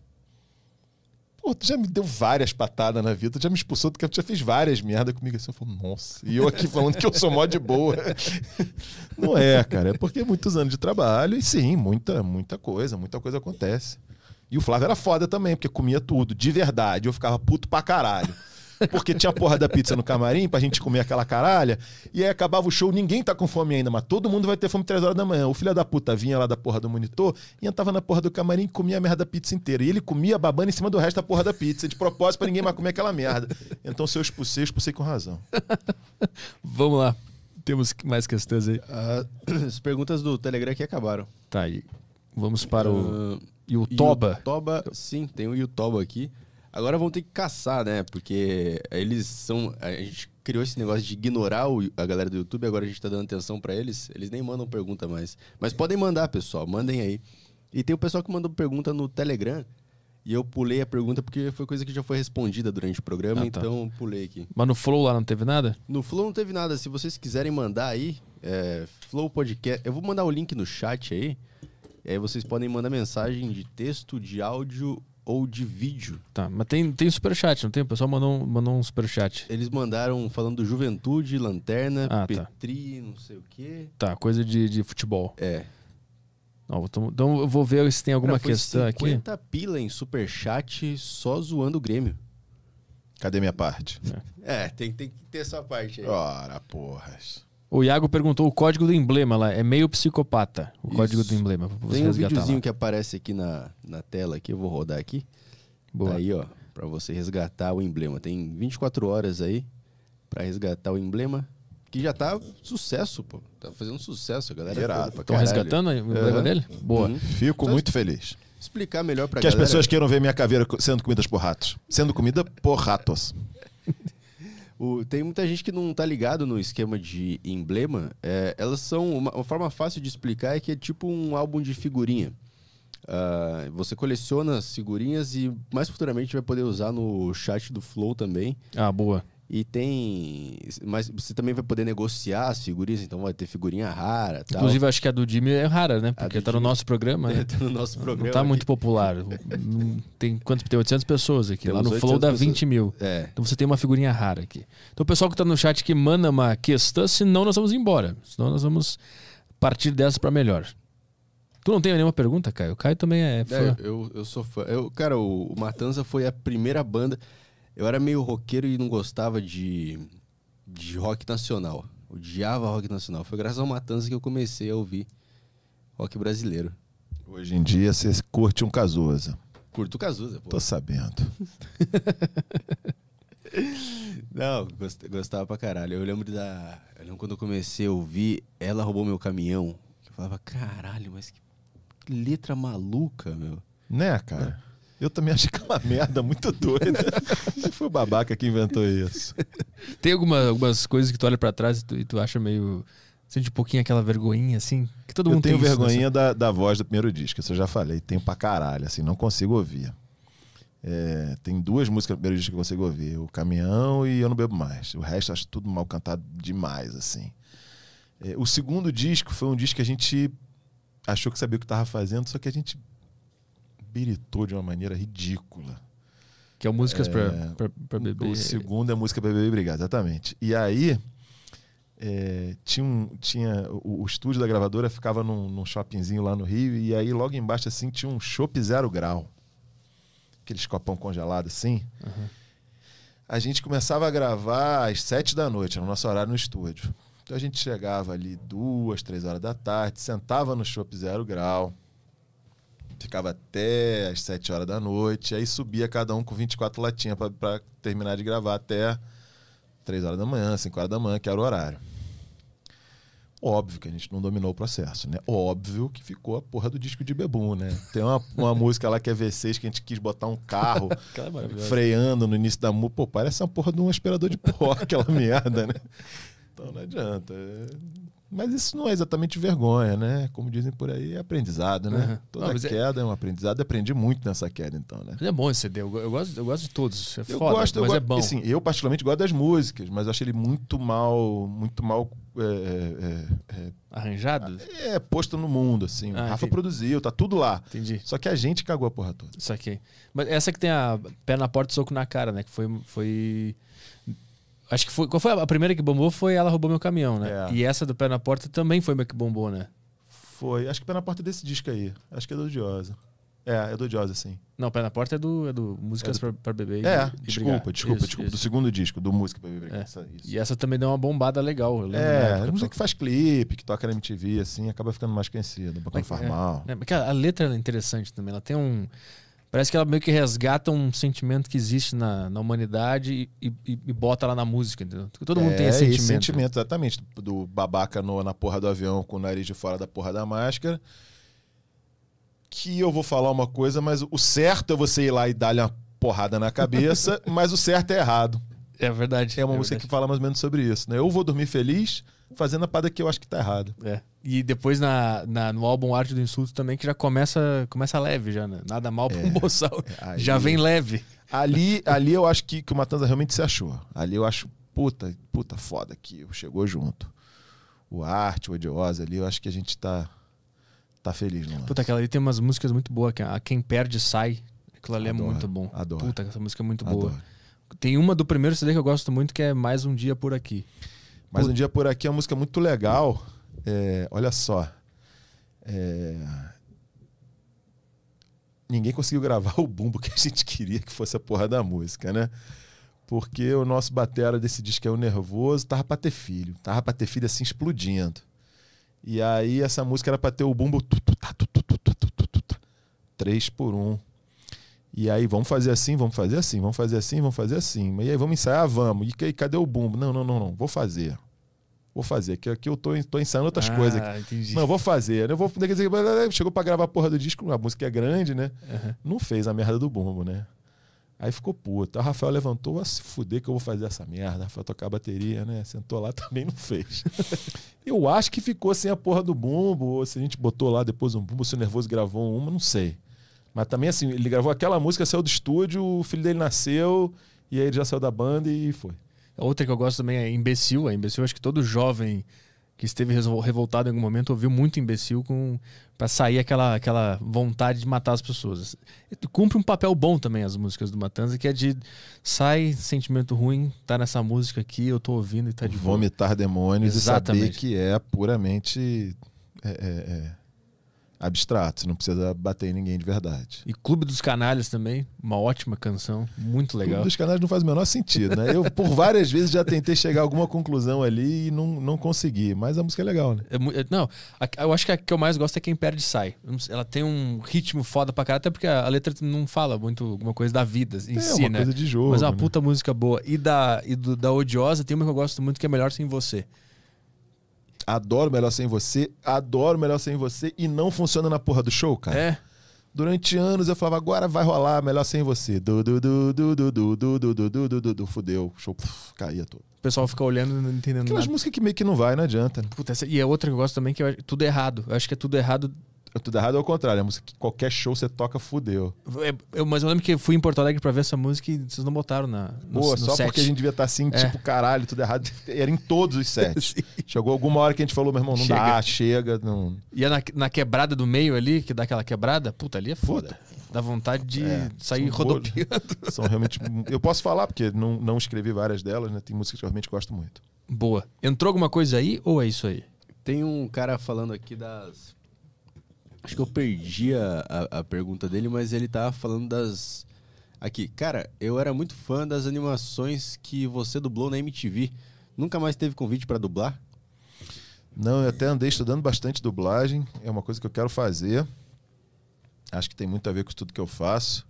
Pô, tu já me deu várias patadas na vida, tu já me expulsou do camarim, tu já fez várias merdas comigo assim. Eu falei, nossa. E eu aqui falando que eu sou mó de boa. Não é, cara. É porque muitos anos de trabalho e sim, muita, muita coisa, muita coisa acontece. E o Flávio era foda também, porque comia tudo, de verdade. Eu ficava puto pra caralho porque tinha a porra da pizza no camarim pra gente comer aquela caralha. E aí acabava o show, ninguém tá com fome ainda, mas todo mundo vai ter fome três horas da manhã. O filho da puta vinha lá da porra do monitor e entrava na porra do camarim e comia a merda da pizza inteira. E ele comia babando em cima do resto da porra da pizza, de propósito pra ninguém mais comer aquela merda. Então se eu expulsei, eu expulsei com razão. Vamos lá. Temos mais questões aí. Uh, as perguntas do Telegram aqui acabaram. Tá aí. Vamos para o uh, Yutoba. Yutoba, sim, tem o Yutoba aqui. Agora vão ter que caçar, né? Porque eles são. A gente criou esse negócio de ignorar o, a galera do YouTube, agora a gente tá dando atenção para eles. Eles nem mandam pergunta mais. Mas podem mandar, pessoal. Mandem aí. E tem o pessoal que mandou pergunta no Telegram. E eu pulei a pergunta porque foi coisa que já foi respondida durante o programa, Ah, tá. então pulei aqui. Mas no Flow lá não teve nada? No Flow não teve nada. Se vocês quiserem mandar aí, é, Flow Podcast. Eu vou mandar o link no chat aí. E aí vocês podem mandar mensagem de texto, de áudio ou de vídeo. Tá, mas tem, tem superchat, não tem? O pessoal mandou, um- mandou um superchat. Eles mandaram falando do Juventude, Lanterna, Ah, tá. Petri, não sei o quê. Tá, coisa de, de futebol. É. Não, então, eu vou ver se tem alguma Cara, questão aqui. 50 pila em superchat só zoando o Grêmio. Cadê minha parte? É, tem, tem que ter essa parte aí. Ora, porras. O Iago perguntou o código do emblema lá. É meio psicopata o Isso. código do emblema. Pra você Tem um resgatar videozinho lá. que aparece aqui na, na tela aqui, eu vou rodar aqui. Boa. Tá aí, ó, pra você resgatar o emblema. Tem 24 horas aí pra resgatar o emblema, que já tá sucesso, pô. Tá fazendo sucesso, a galera. Toda pra Estão resgatando o emblema Aham. dele? Boa. Uhum. Fico Só muito feliz. Explicar melhor pra Que as galera. pessoas queiram ver minha caveira sendo comidas por ratos. Sendo comida por ratos. O- tem muita gente que não tá ligado no esquema de emblema. É, elas são. Uma, uma forma fácil de explicar é que é tipo um álbum de figurinha. Ah, você coleciona as figurinhas e mais futuramente vai poder usar no chat do Flow também. Ah, boa. E tem. Mas você também vai poder negociar as figurinhas, então vai ter figurinha rara. Tal. Inclusive, acho que a do Jimmy é rara, né? Porque tá no Jimmy- nosso programa, né? tá no nosso programa. Não tá aqui. muito popular. Tem quanto? Tem 800 pessoas aqui. lá Temos no Flow 800 dá pessoas. 20 mil. É. Então você tem uma figurinha rara aqui. Então o pessoal que tá no chat que manda uma questão, senão nós vamos embora. Senão nós vamos partir dessa pra melhor. Tu não tem nenhuma pergunta, Caio? O Caio também é fã. É, eu, eu sou fã. Eu, cara, o Matanza foi a primeira banda. Eu era meio roqueiro e não gostava de, de rock nacional. Odiava rock nacional. Foi graças ao Matanza que eu comecei a ouvir rock brasileiro. Hoje em dia você curte um Cazuza. Curto o Cazuza, pô. Tô sabendo. Não, gost- gostava pra caralho. Eu lembro da. Eu lembro quando eu comecei a ouvir Ela Roubou Meu Caminhão. Eu falava, caralho, mas que, que letra maluca, meu. Né, cara? Eu também acho aquela merda muito doida. Foi o babaca que inventou isso. Tem alguma- algumas coisas que tu olha pra trás e tu, e tu acha meio. Sente um pouquinho aquela vergonhinha, assim? Que todo eu mundo tenho tem isso, né? vergonhinha da, da voz do primeiro disco, isso eu já falei. Tenho pra caralho, assim, não consigo ouvir. É, tem duas músicas do primeiro disco que eu consigo ouvir: O Caminhão e Eu Não Bebo Mais. O resto eu acho tudo mal cantado demais, assim. É, o segundo disco foi um disco que a gente achou que sabia o que estava fazendo, só que a gente biritou de uma maneira ridícula. Que é o Músicas É, pra Beber. O segundo é música pra beber brigar, exatamente. E aí, é, tinha, um, tinha o, o estúdio da gravadora ficava num, num shoppingzinho lá no Rio, e aí logo embaixo assim tinha um chopp zero grau. Aqueles copão congelado assim. A gente começava a gravar às sete da noite, era o nosso horário no estúdio. Então a gente chegava ali duas, três horas da tarde, sentava no chopp zero grau, ficava até às 7 horas da noite, aí subia cada um com 24 latinhas pra- pra terminar de gravar até 3 horas da manhã, 5 horas da manhã, que era o horário. Óbvio que a gente não dominou o processo, né? Óbvio que ficou a porra do disco de Bebum, né? Tem uma, uma música lá que é V6 que a gente quis botar um carro é freando no início da música. Pô, parece uma porra de um aspirador de pó, aquela merda, né? Então não adianta. É, Mas isso não é exatamente vergonha, né? Como dizem por aí, é aprendizado, né? Uhum. Toda Não, é- queda é... um aprendizado. Aprendi muito nessa queda, então, né? Mas é bom esse CD. Eu, eu gosto, eu gosto de todos. É Eu foda, gosto, eu mas gosto, é bom. Assim, eu particularmente gosto das músicas, mas eu acho ele muito mal, muito mal é, é, Arranjado? é, é, posto no mundo, assim. Ah, o Rafa entendi. produziu, tá tudo lá. Entendi. Só que a gente cagou a porra toda. Isso aqui. Mas essa que tem a pé na porta e soco na cara, né? Que foi. foi... Acho que foi. Qual foi a primeira que bombou? Foi Ela Roubou Meu Caminhão, né? É. E essa do pé na porta também foi uma que bombou, né? Foi, acho que pé na porta desse disco aí. Acho que é do Diosa. É, é do Diosa, sim. Não, pé na porta é do, é do Músicas É do- pra, pra Beber. É, e desculpa, Brigar. desculpa, Isso, desculpa. Do isso. segundo disco, do Música pra Beber. É. Isso. E essa também deu uma bombada legal. Eu lembro na É, época, música que faz clipe, que toca na MTV, assim, acaba ficando mais conhecida. Bacana faz mal. É, porque a a letra é interessante também. Ela tem um. Parece que ela meio que resgata um sentimento que existe na, na humanidade e, e- e bota lá na música, entendeu? Todo mundo tem esse É, sentimento. sentimento, exatamente. Do babaca no- na porra do avião com o nariz de fora da porra da máscara. Que eu vou falar uma coisa, mas o certo é você ir lá e dar-lhe uma porrada na cabeça, mas o certo é errado. É verdade. É uma é música verdade. que fala mais ou menos sobre isso. Né? Eu vou dormir feliz, fazendo a parada que eu acho que tá errado. É. E depois na, na, no álbum Arte do Insulto também, que já começa, começa leve, já, né? Nada mal pra um boçal. Aí- Já vem leve. Ali, ali eu acho que, que o Matanza realmente se achou. Ali eu acho, puta, puta foda que chegou junto. O Arte, o Odiosa ali, eu acho que a gente tá, tá feliz, não Puta, aquela ali tem umas músicas muito boas. que A Quem Perde Sai. Aquilo ali Adoro, é muito bom. adoro. Puta, essa música é muito boa. Adoro. Tem uma do primeiro CD que eu gosto muito, que é Mais Um Dia Por Aqui. Mas um dia por aqui é uma música muito legal. É, olha só. É, Ninguém conseguiu gravar o bumbo que a gente queria que fosse a porra da música, né? Porque o nosso batera desse disco é o Nervoso, tava pra ter filho. Tava pra ter filho assim explodindo. E aí essa música era pra ter o bumbo três por um. E aí, vamos fazer assim, vamos fazer assim, vamos fazer assim, vamos fazer assim. E aí, vamos ensaiar, vamos. E aí, cadê o bumbo? Não, não, não, não. Vou fazer. Vou fazer. Que aqui eu tô, tô ensaiando outras Ah, coisas. aqui. entendi. Não, vou fazer. Eu vou Chegou pra gravar a porra do disco, a música é grande, né? Uhum. Não fez a merda do bumbo, né? Aí ficou puto. Aí o Rafael levantou, vai se fuder que eu vou fazer essa merda. Rafael tocar a bateria, né? Sentou lá, também não fez. eu acho que ficou sem a porra do bumbo, ou se a gente botou lá depois um bumbo, se o Nervoso gravou uma, não sei. Mas também assim, ele gravou aquela música, saiu do estúdio, o filho dele nasceu, e aí ele já saiu da banda e foi. Outra que eu gosto também é Imbecil. A Imbecil, acho que todo jovem que esteve revoltado em algum momento ouviu muito Imbecil com para sair aquela, aquela vontade de matar as pessoas. Cumpre um papel bom também as músicas do Matanza, que é de sai sentimento ruim, tá nessa música aqui, eu tô ouvindo e tá de boa. Vomitar demônios e saber Exatamente. que é puramente é, é, é, abstrato. Não precisa bater em ninguém de verdade. E Clube dos Canalhas também, uma ótima canção, muito legal. Clube dos canais não faz o menor sentido, né? Eu, por várias vezes, já tentei chegar a alguma conclusão ali e não, não consegui. Mas a música é legal, né? É é- não, a- eu acho que a que eu mais gosto é Quem Perde Sai. Ela tem um ritmo foda pra caralho, até porque a a letra não fala muito alguma coisa da vida em É si, uma né? coisa de jogo, Mas é uma né? puta música boa. E da, e do- da Odiosa tem uma que eu gosto muito que é Melhor Sem Você. Adoro Melhor Sem Você, adoro Melhor Sem Você e não funciona na porra do show, cara. É? Durante anos eu falava, agora vai rolar Melhor Sem Você. Du, du, du, du, du, du, du, du, du, du, du, du, du. Fudeu, o show puf, caía todo. O pessoal fica olhando e não entendendo Aquelas nada. músicas que meio que não vai, não adianta. Né? Puta, essa- e é outra que eu gosto também que é Tudo Errado. Eu acho que é Tudo Errado. Tudo errado é o contrário, é a música que qualquer show você toca, fudeu. É, eu- mas eu lembro que fui em Porto Alegre pra ver essa música e vocês não botaram na, no, Pô, no só set. porque a gente devia estar assim, É. tipo, caralho, tudo errado. Era em todos os sets. Chegou alguma hora que a gente falou, meu irmão, não dá, chega. Não... E é na, na quebrada do meio ali, que dá aquela quebrada, puta, ali é foda. Dá vontade de É, sair rodopiando. São realmente. Eu posso falar, porque não, não escrevi várias delas, né? Tem músicas que eu realmente gosto muito. Boa. Entrou alguma coisa aí ou é isso aí? Tem um cara falando aqui das. Acho que eu perdi a, a, a pergunta dele, mas ele tava falando das. Aqui, cara, eu era muito fã das animações que você dublou na MTV. Nunca mais teve convite pra dublar? Não, eu até andei estudando bastante dublagem, é uma coisa que eu quero fazer. Acho que tem muito a ver com tudo que eu faço,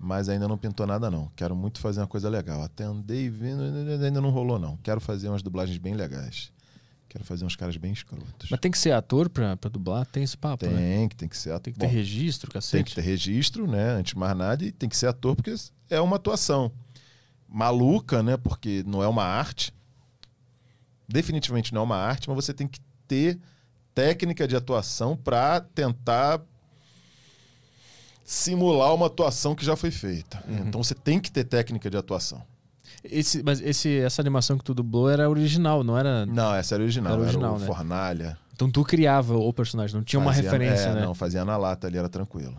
mas ainda não pintou nada não. Quero muito fazer uma coisa legal. Até andei vendo, ainda não rolou não. Quero fazer umas dublagens bem legais. Quero fazer uns caras bem escrotos. Mas tem que ser ator pra, pra dublar? Tem esse papo, né? Tem, que tem que ser ator. Tem que ter registro, cacete. Tem que ter registro, né? Antes de mais nada, e tem que ser ator, porque é uma atuação maluca, né? Porque não é uma arte. Definitivamente não é uma arte, mas você tem que ter técnica de atuação para tentar simular uma atuação que já foi feita. Uhum. Então você tem que ter técnica de atuação. Esse, mas esse, essa animação que tu dublou era original, não era. Não, essa era original. Era Era, original, o né? Fornalha. Então tu criava o personagem, não tinha uma Fazia- referência, é, né? Não, fazia na lata ali, era tranquilo.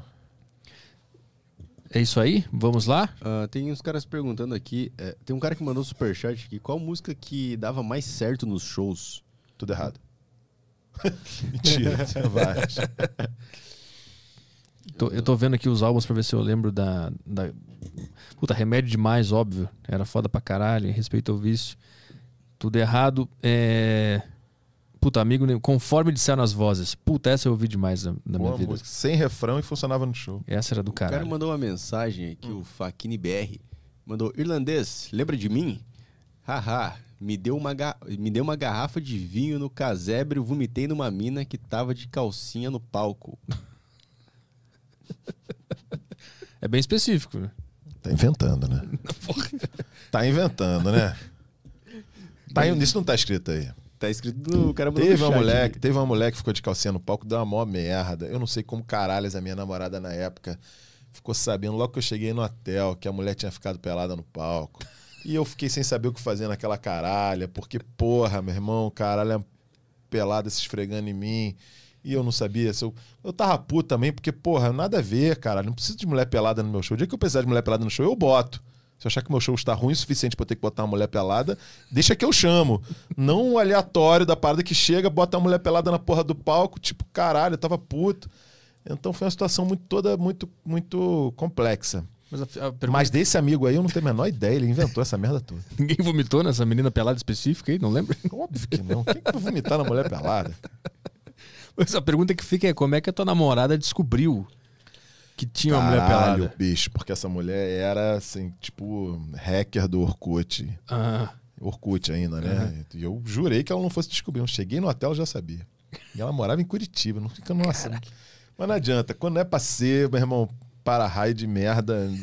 É isso aí? Vamos lá? Ah, tem uns caras perguntando aqui. é, tem um cara que mandou superchat aqui. Qual música que dava mais certo nos shows? Tudo errado. Mentira, vai. Tô- eu tô vendo aqui os álbuns pra ver se eu lembro da, da. Puta, remédio demais, óbvio. Era foda pra caralho, respeito ao vício. Tudo errado. É. Puta, amigo, nenhum. conforme disseram as vozes. Puta, essa eu ouvi demais na, na minha vida. música, sem refrão e funcionava no show. Essa era do O cara caralho. mandou uma mensagem aqui, o Faquini BR. Mandou, irlandês, lembra de mim? Haha, me deu, uma ga- me deu uma garrafa de vinho no casebre vomitei numa mina que tava de calcinha no palco. É bem específico, né? Tá inventando, né? tá inventando, né? Tá, isso não tá escrito aí. Tá escrito no cara Teve uma mulher, teve uma mulher que ficou de calcinha no palco, deu uma mó merda. Eu não sei como caralhas a minha namorada na época ficou sabendo logo que eu cheguei no hotel que a mulher tinha ficado pelada no palco. E eu fiquei sem saber o que fazer naquela caralha, porque, porra, meu irmão, caralho, pelada se esfregando em mim. E eu não sabia se eu. Eu tava puto também, porque, porra, nada a ver, cara. Não preciso de mulher pelada no meu show. O dia que eu precisar de mulher pelada no show, eu boto. Se eu achar que meu show está ruim o suficiente pra eu ter que botar uma mulher pelada, deixa que eu chamo. Não um aleatório da parada que chega, bota uma mulher pelada na porra do palco, tipo, caralho, eu tava puto. Então foi uma situação muito, toda muito, muito complexa. Mas, pergunta... Mas, desse amigo aí eu não tenho a menor ideia, ele inventou essa merda toda. Ninguém vomitou nessa menina pelada específica aí, não lembra? Óbvio que não. Quem que vai vomitar na mulher pelada? Mas a pergunta que fica é como é que a tua namorada descobriu que tinha Caralho, uma mulher pelada? bicho, porque essa mulher era, assim, tipo, hacker do Orkut. Ah. Orkut ainda, né? E eu jurei que ela não fosse descobrir. Eu cheguei no hotel, já sabia. E ela morava em Curitiba, não fica, nossa. Mas não adianta, quando é pra ser, meu irmão, para-raio de merda,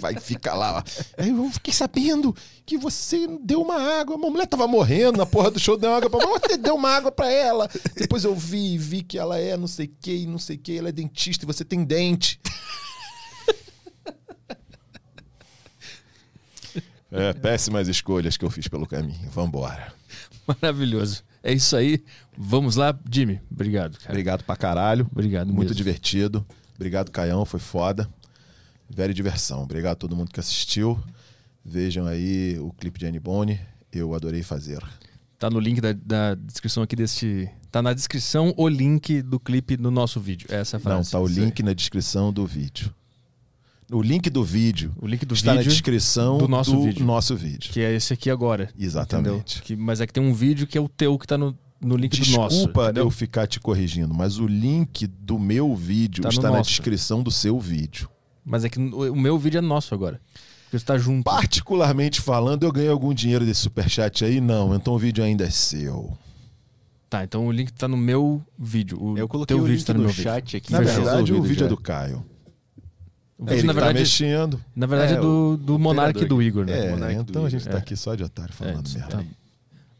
vai, fica lá. Aí eu fiquei sabendo que você deu uma água. Uma mulher tava morrendo na porra do show, deu água pra Você deu uma água pra ela. Depois eu vi, vi que ela é não sei o que, não sei o que, ela é dentista e você tem dente. É, péssimas escolhas que eu fiz pelo caminho. Vambora. Maravilhoso. É isso aí. Vamos lá, Jimmy. Obrigado, cara. Obrigado pra caralho. Obrigado Muito mesmo. divertido. Obrigado, Caião, foi foda. Velha diversão. Obrigado a todo mundo que assistiu. Vejam aí o clipe de Annie Bone. Eu adorei fazer. Tá no link da, da, descrição aqui deste. Tá na descrição o link do clipe no nosso vídeo. Essa é a frase. Não, tá o link na descrição do vídeo. O link do vídeo. O link do está vídeo na descrição do nosso do vídeo. nosso vídeo. Que é esse aqui agora. Exatamente. Que, mas é que tem um vídeo que é o teu que tá no, no link Desculpa do nosso. Desculpa eu ficar te corrigindo, mas o link do meu vídeo Tá no está na nosso. descrição do seu vídeo. Mas é que o meu vídeo é nosso agora. Porque você tá junto. Particularmente falando, eu ganhei algum dinheiro desse superchat aí? Não, então o vídeo ainda é seu. Tá, então o link tá no meu vídeo. O Eu coloquei teu o vídeo link tá no no meu chat vídeo. aqui. Na Fechou. verdade, o vídeo é do Caio. O É, vídeo, ele na tá verdade, mexendo. na verdade é, É, do, do Monark e do. Igor, né? É, então a gente tá É. aqui só de otário falando É, merda. tá.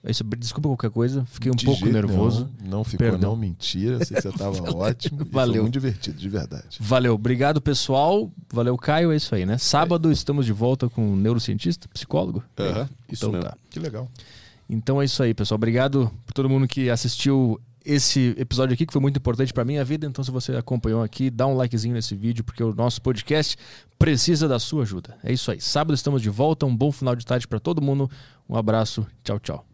É isso, desculpa qualquer coisa, fiquei um De pouco nervoso. Nenhum, não ficou Perdão. não, mentira. Sei que você tava ótimo. Valeu. Foi muito divertido, de verdade. Valeu, obrigado pessoal. Valeu, Caio. É isso aí, né? Sábado estamos de volta com um neurocientista, psicólogo. Aham, isso então mesmo. tá. Que legal. Então é isso aí, pessoal. Obrigado por todo mundo que assistiu esse episódio aqui, que foi muito importante pra minha vida. Então, se você acompanhou aqui, dá um likezinho nesse vídeo, porque o nosso podcast precisa da sua ajuda. É isso aí. Sábado estamos de volta. Um bom final de tarde pra todo mundo. Um abraço. Tchau, tchau.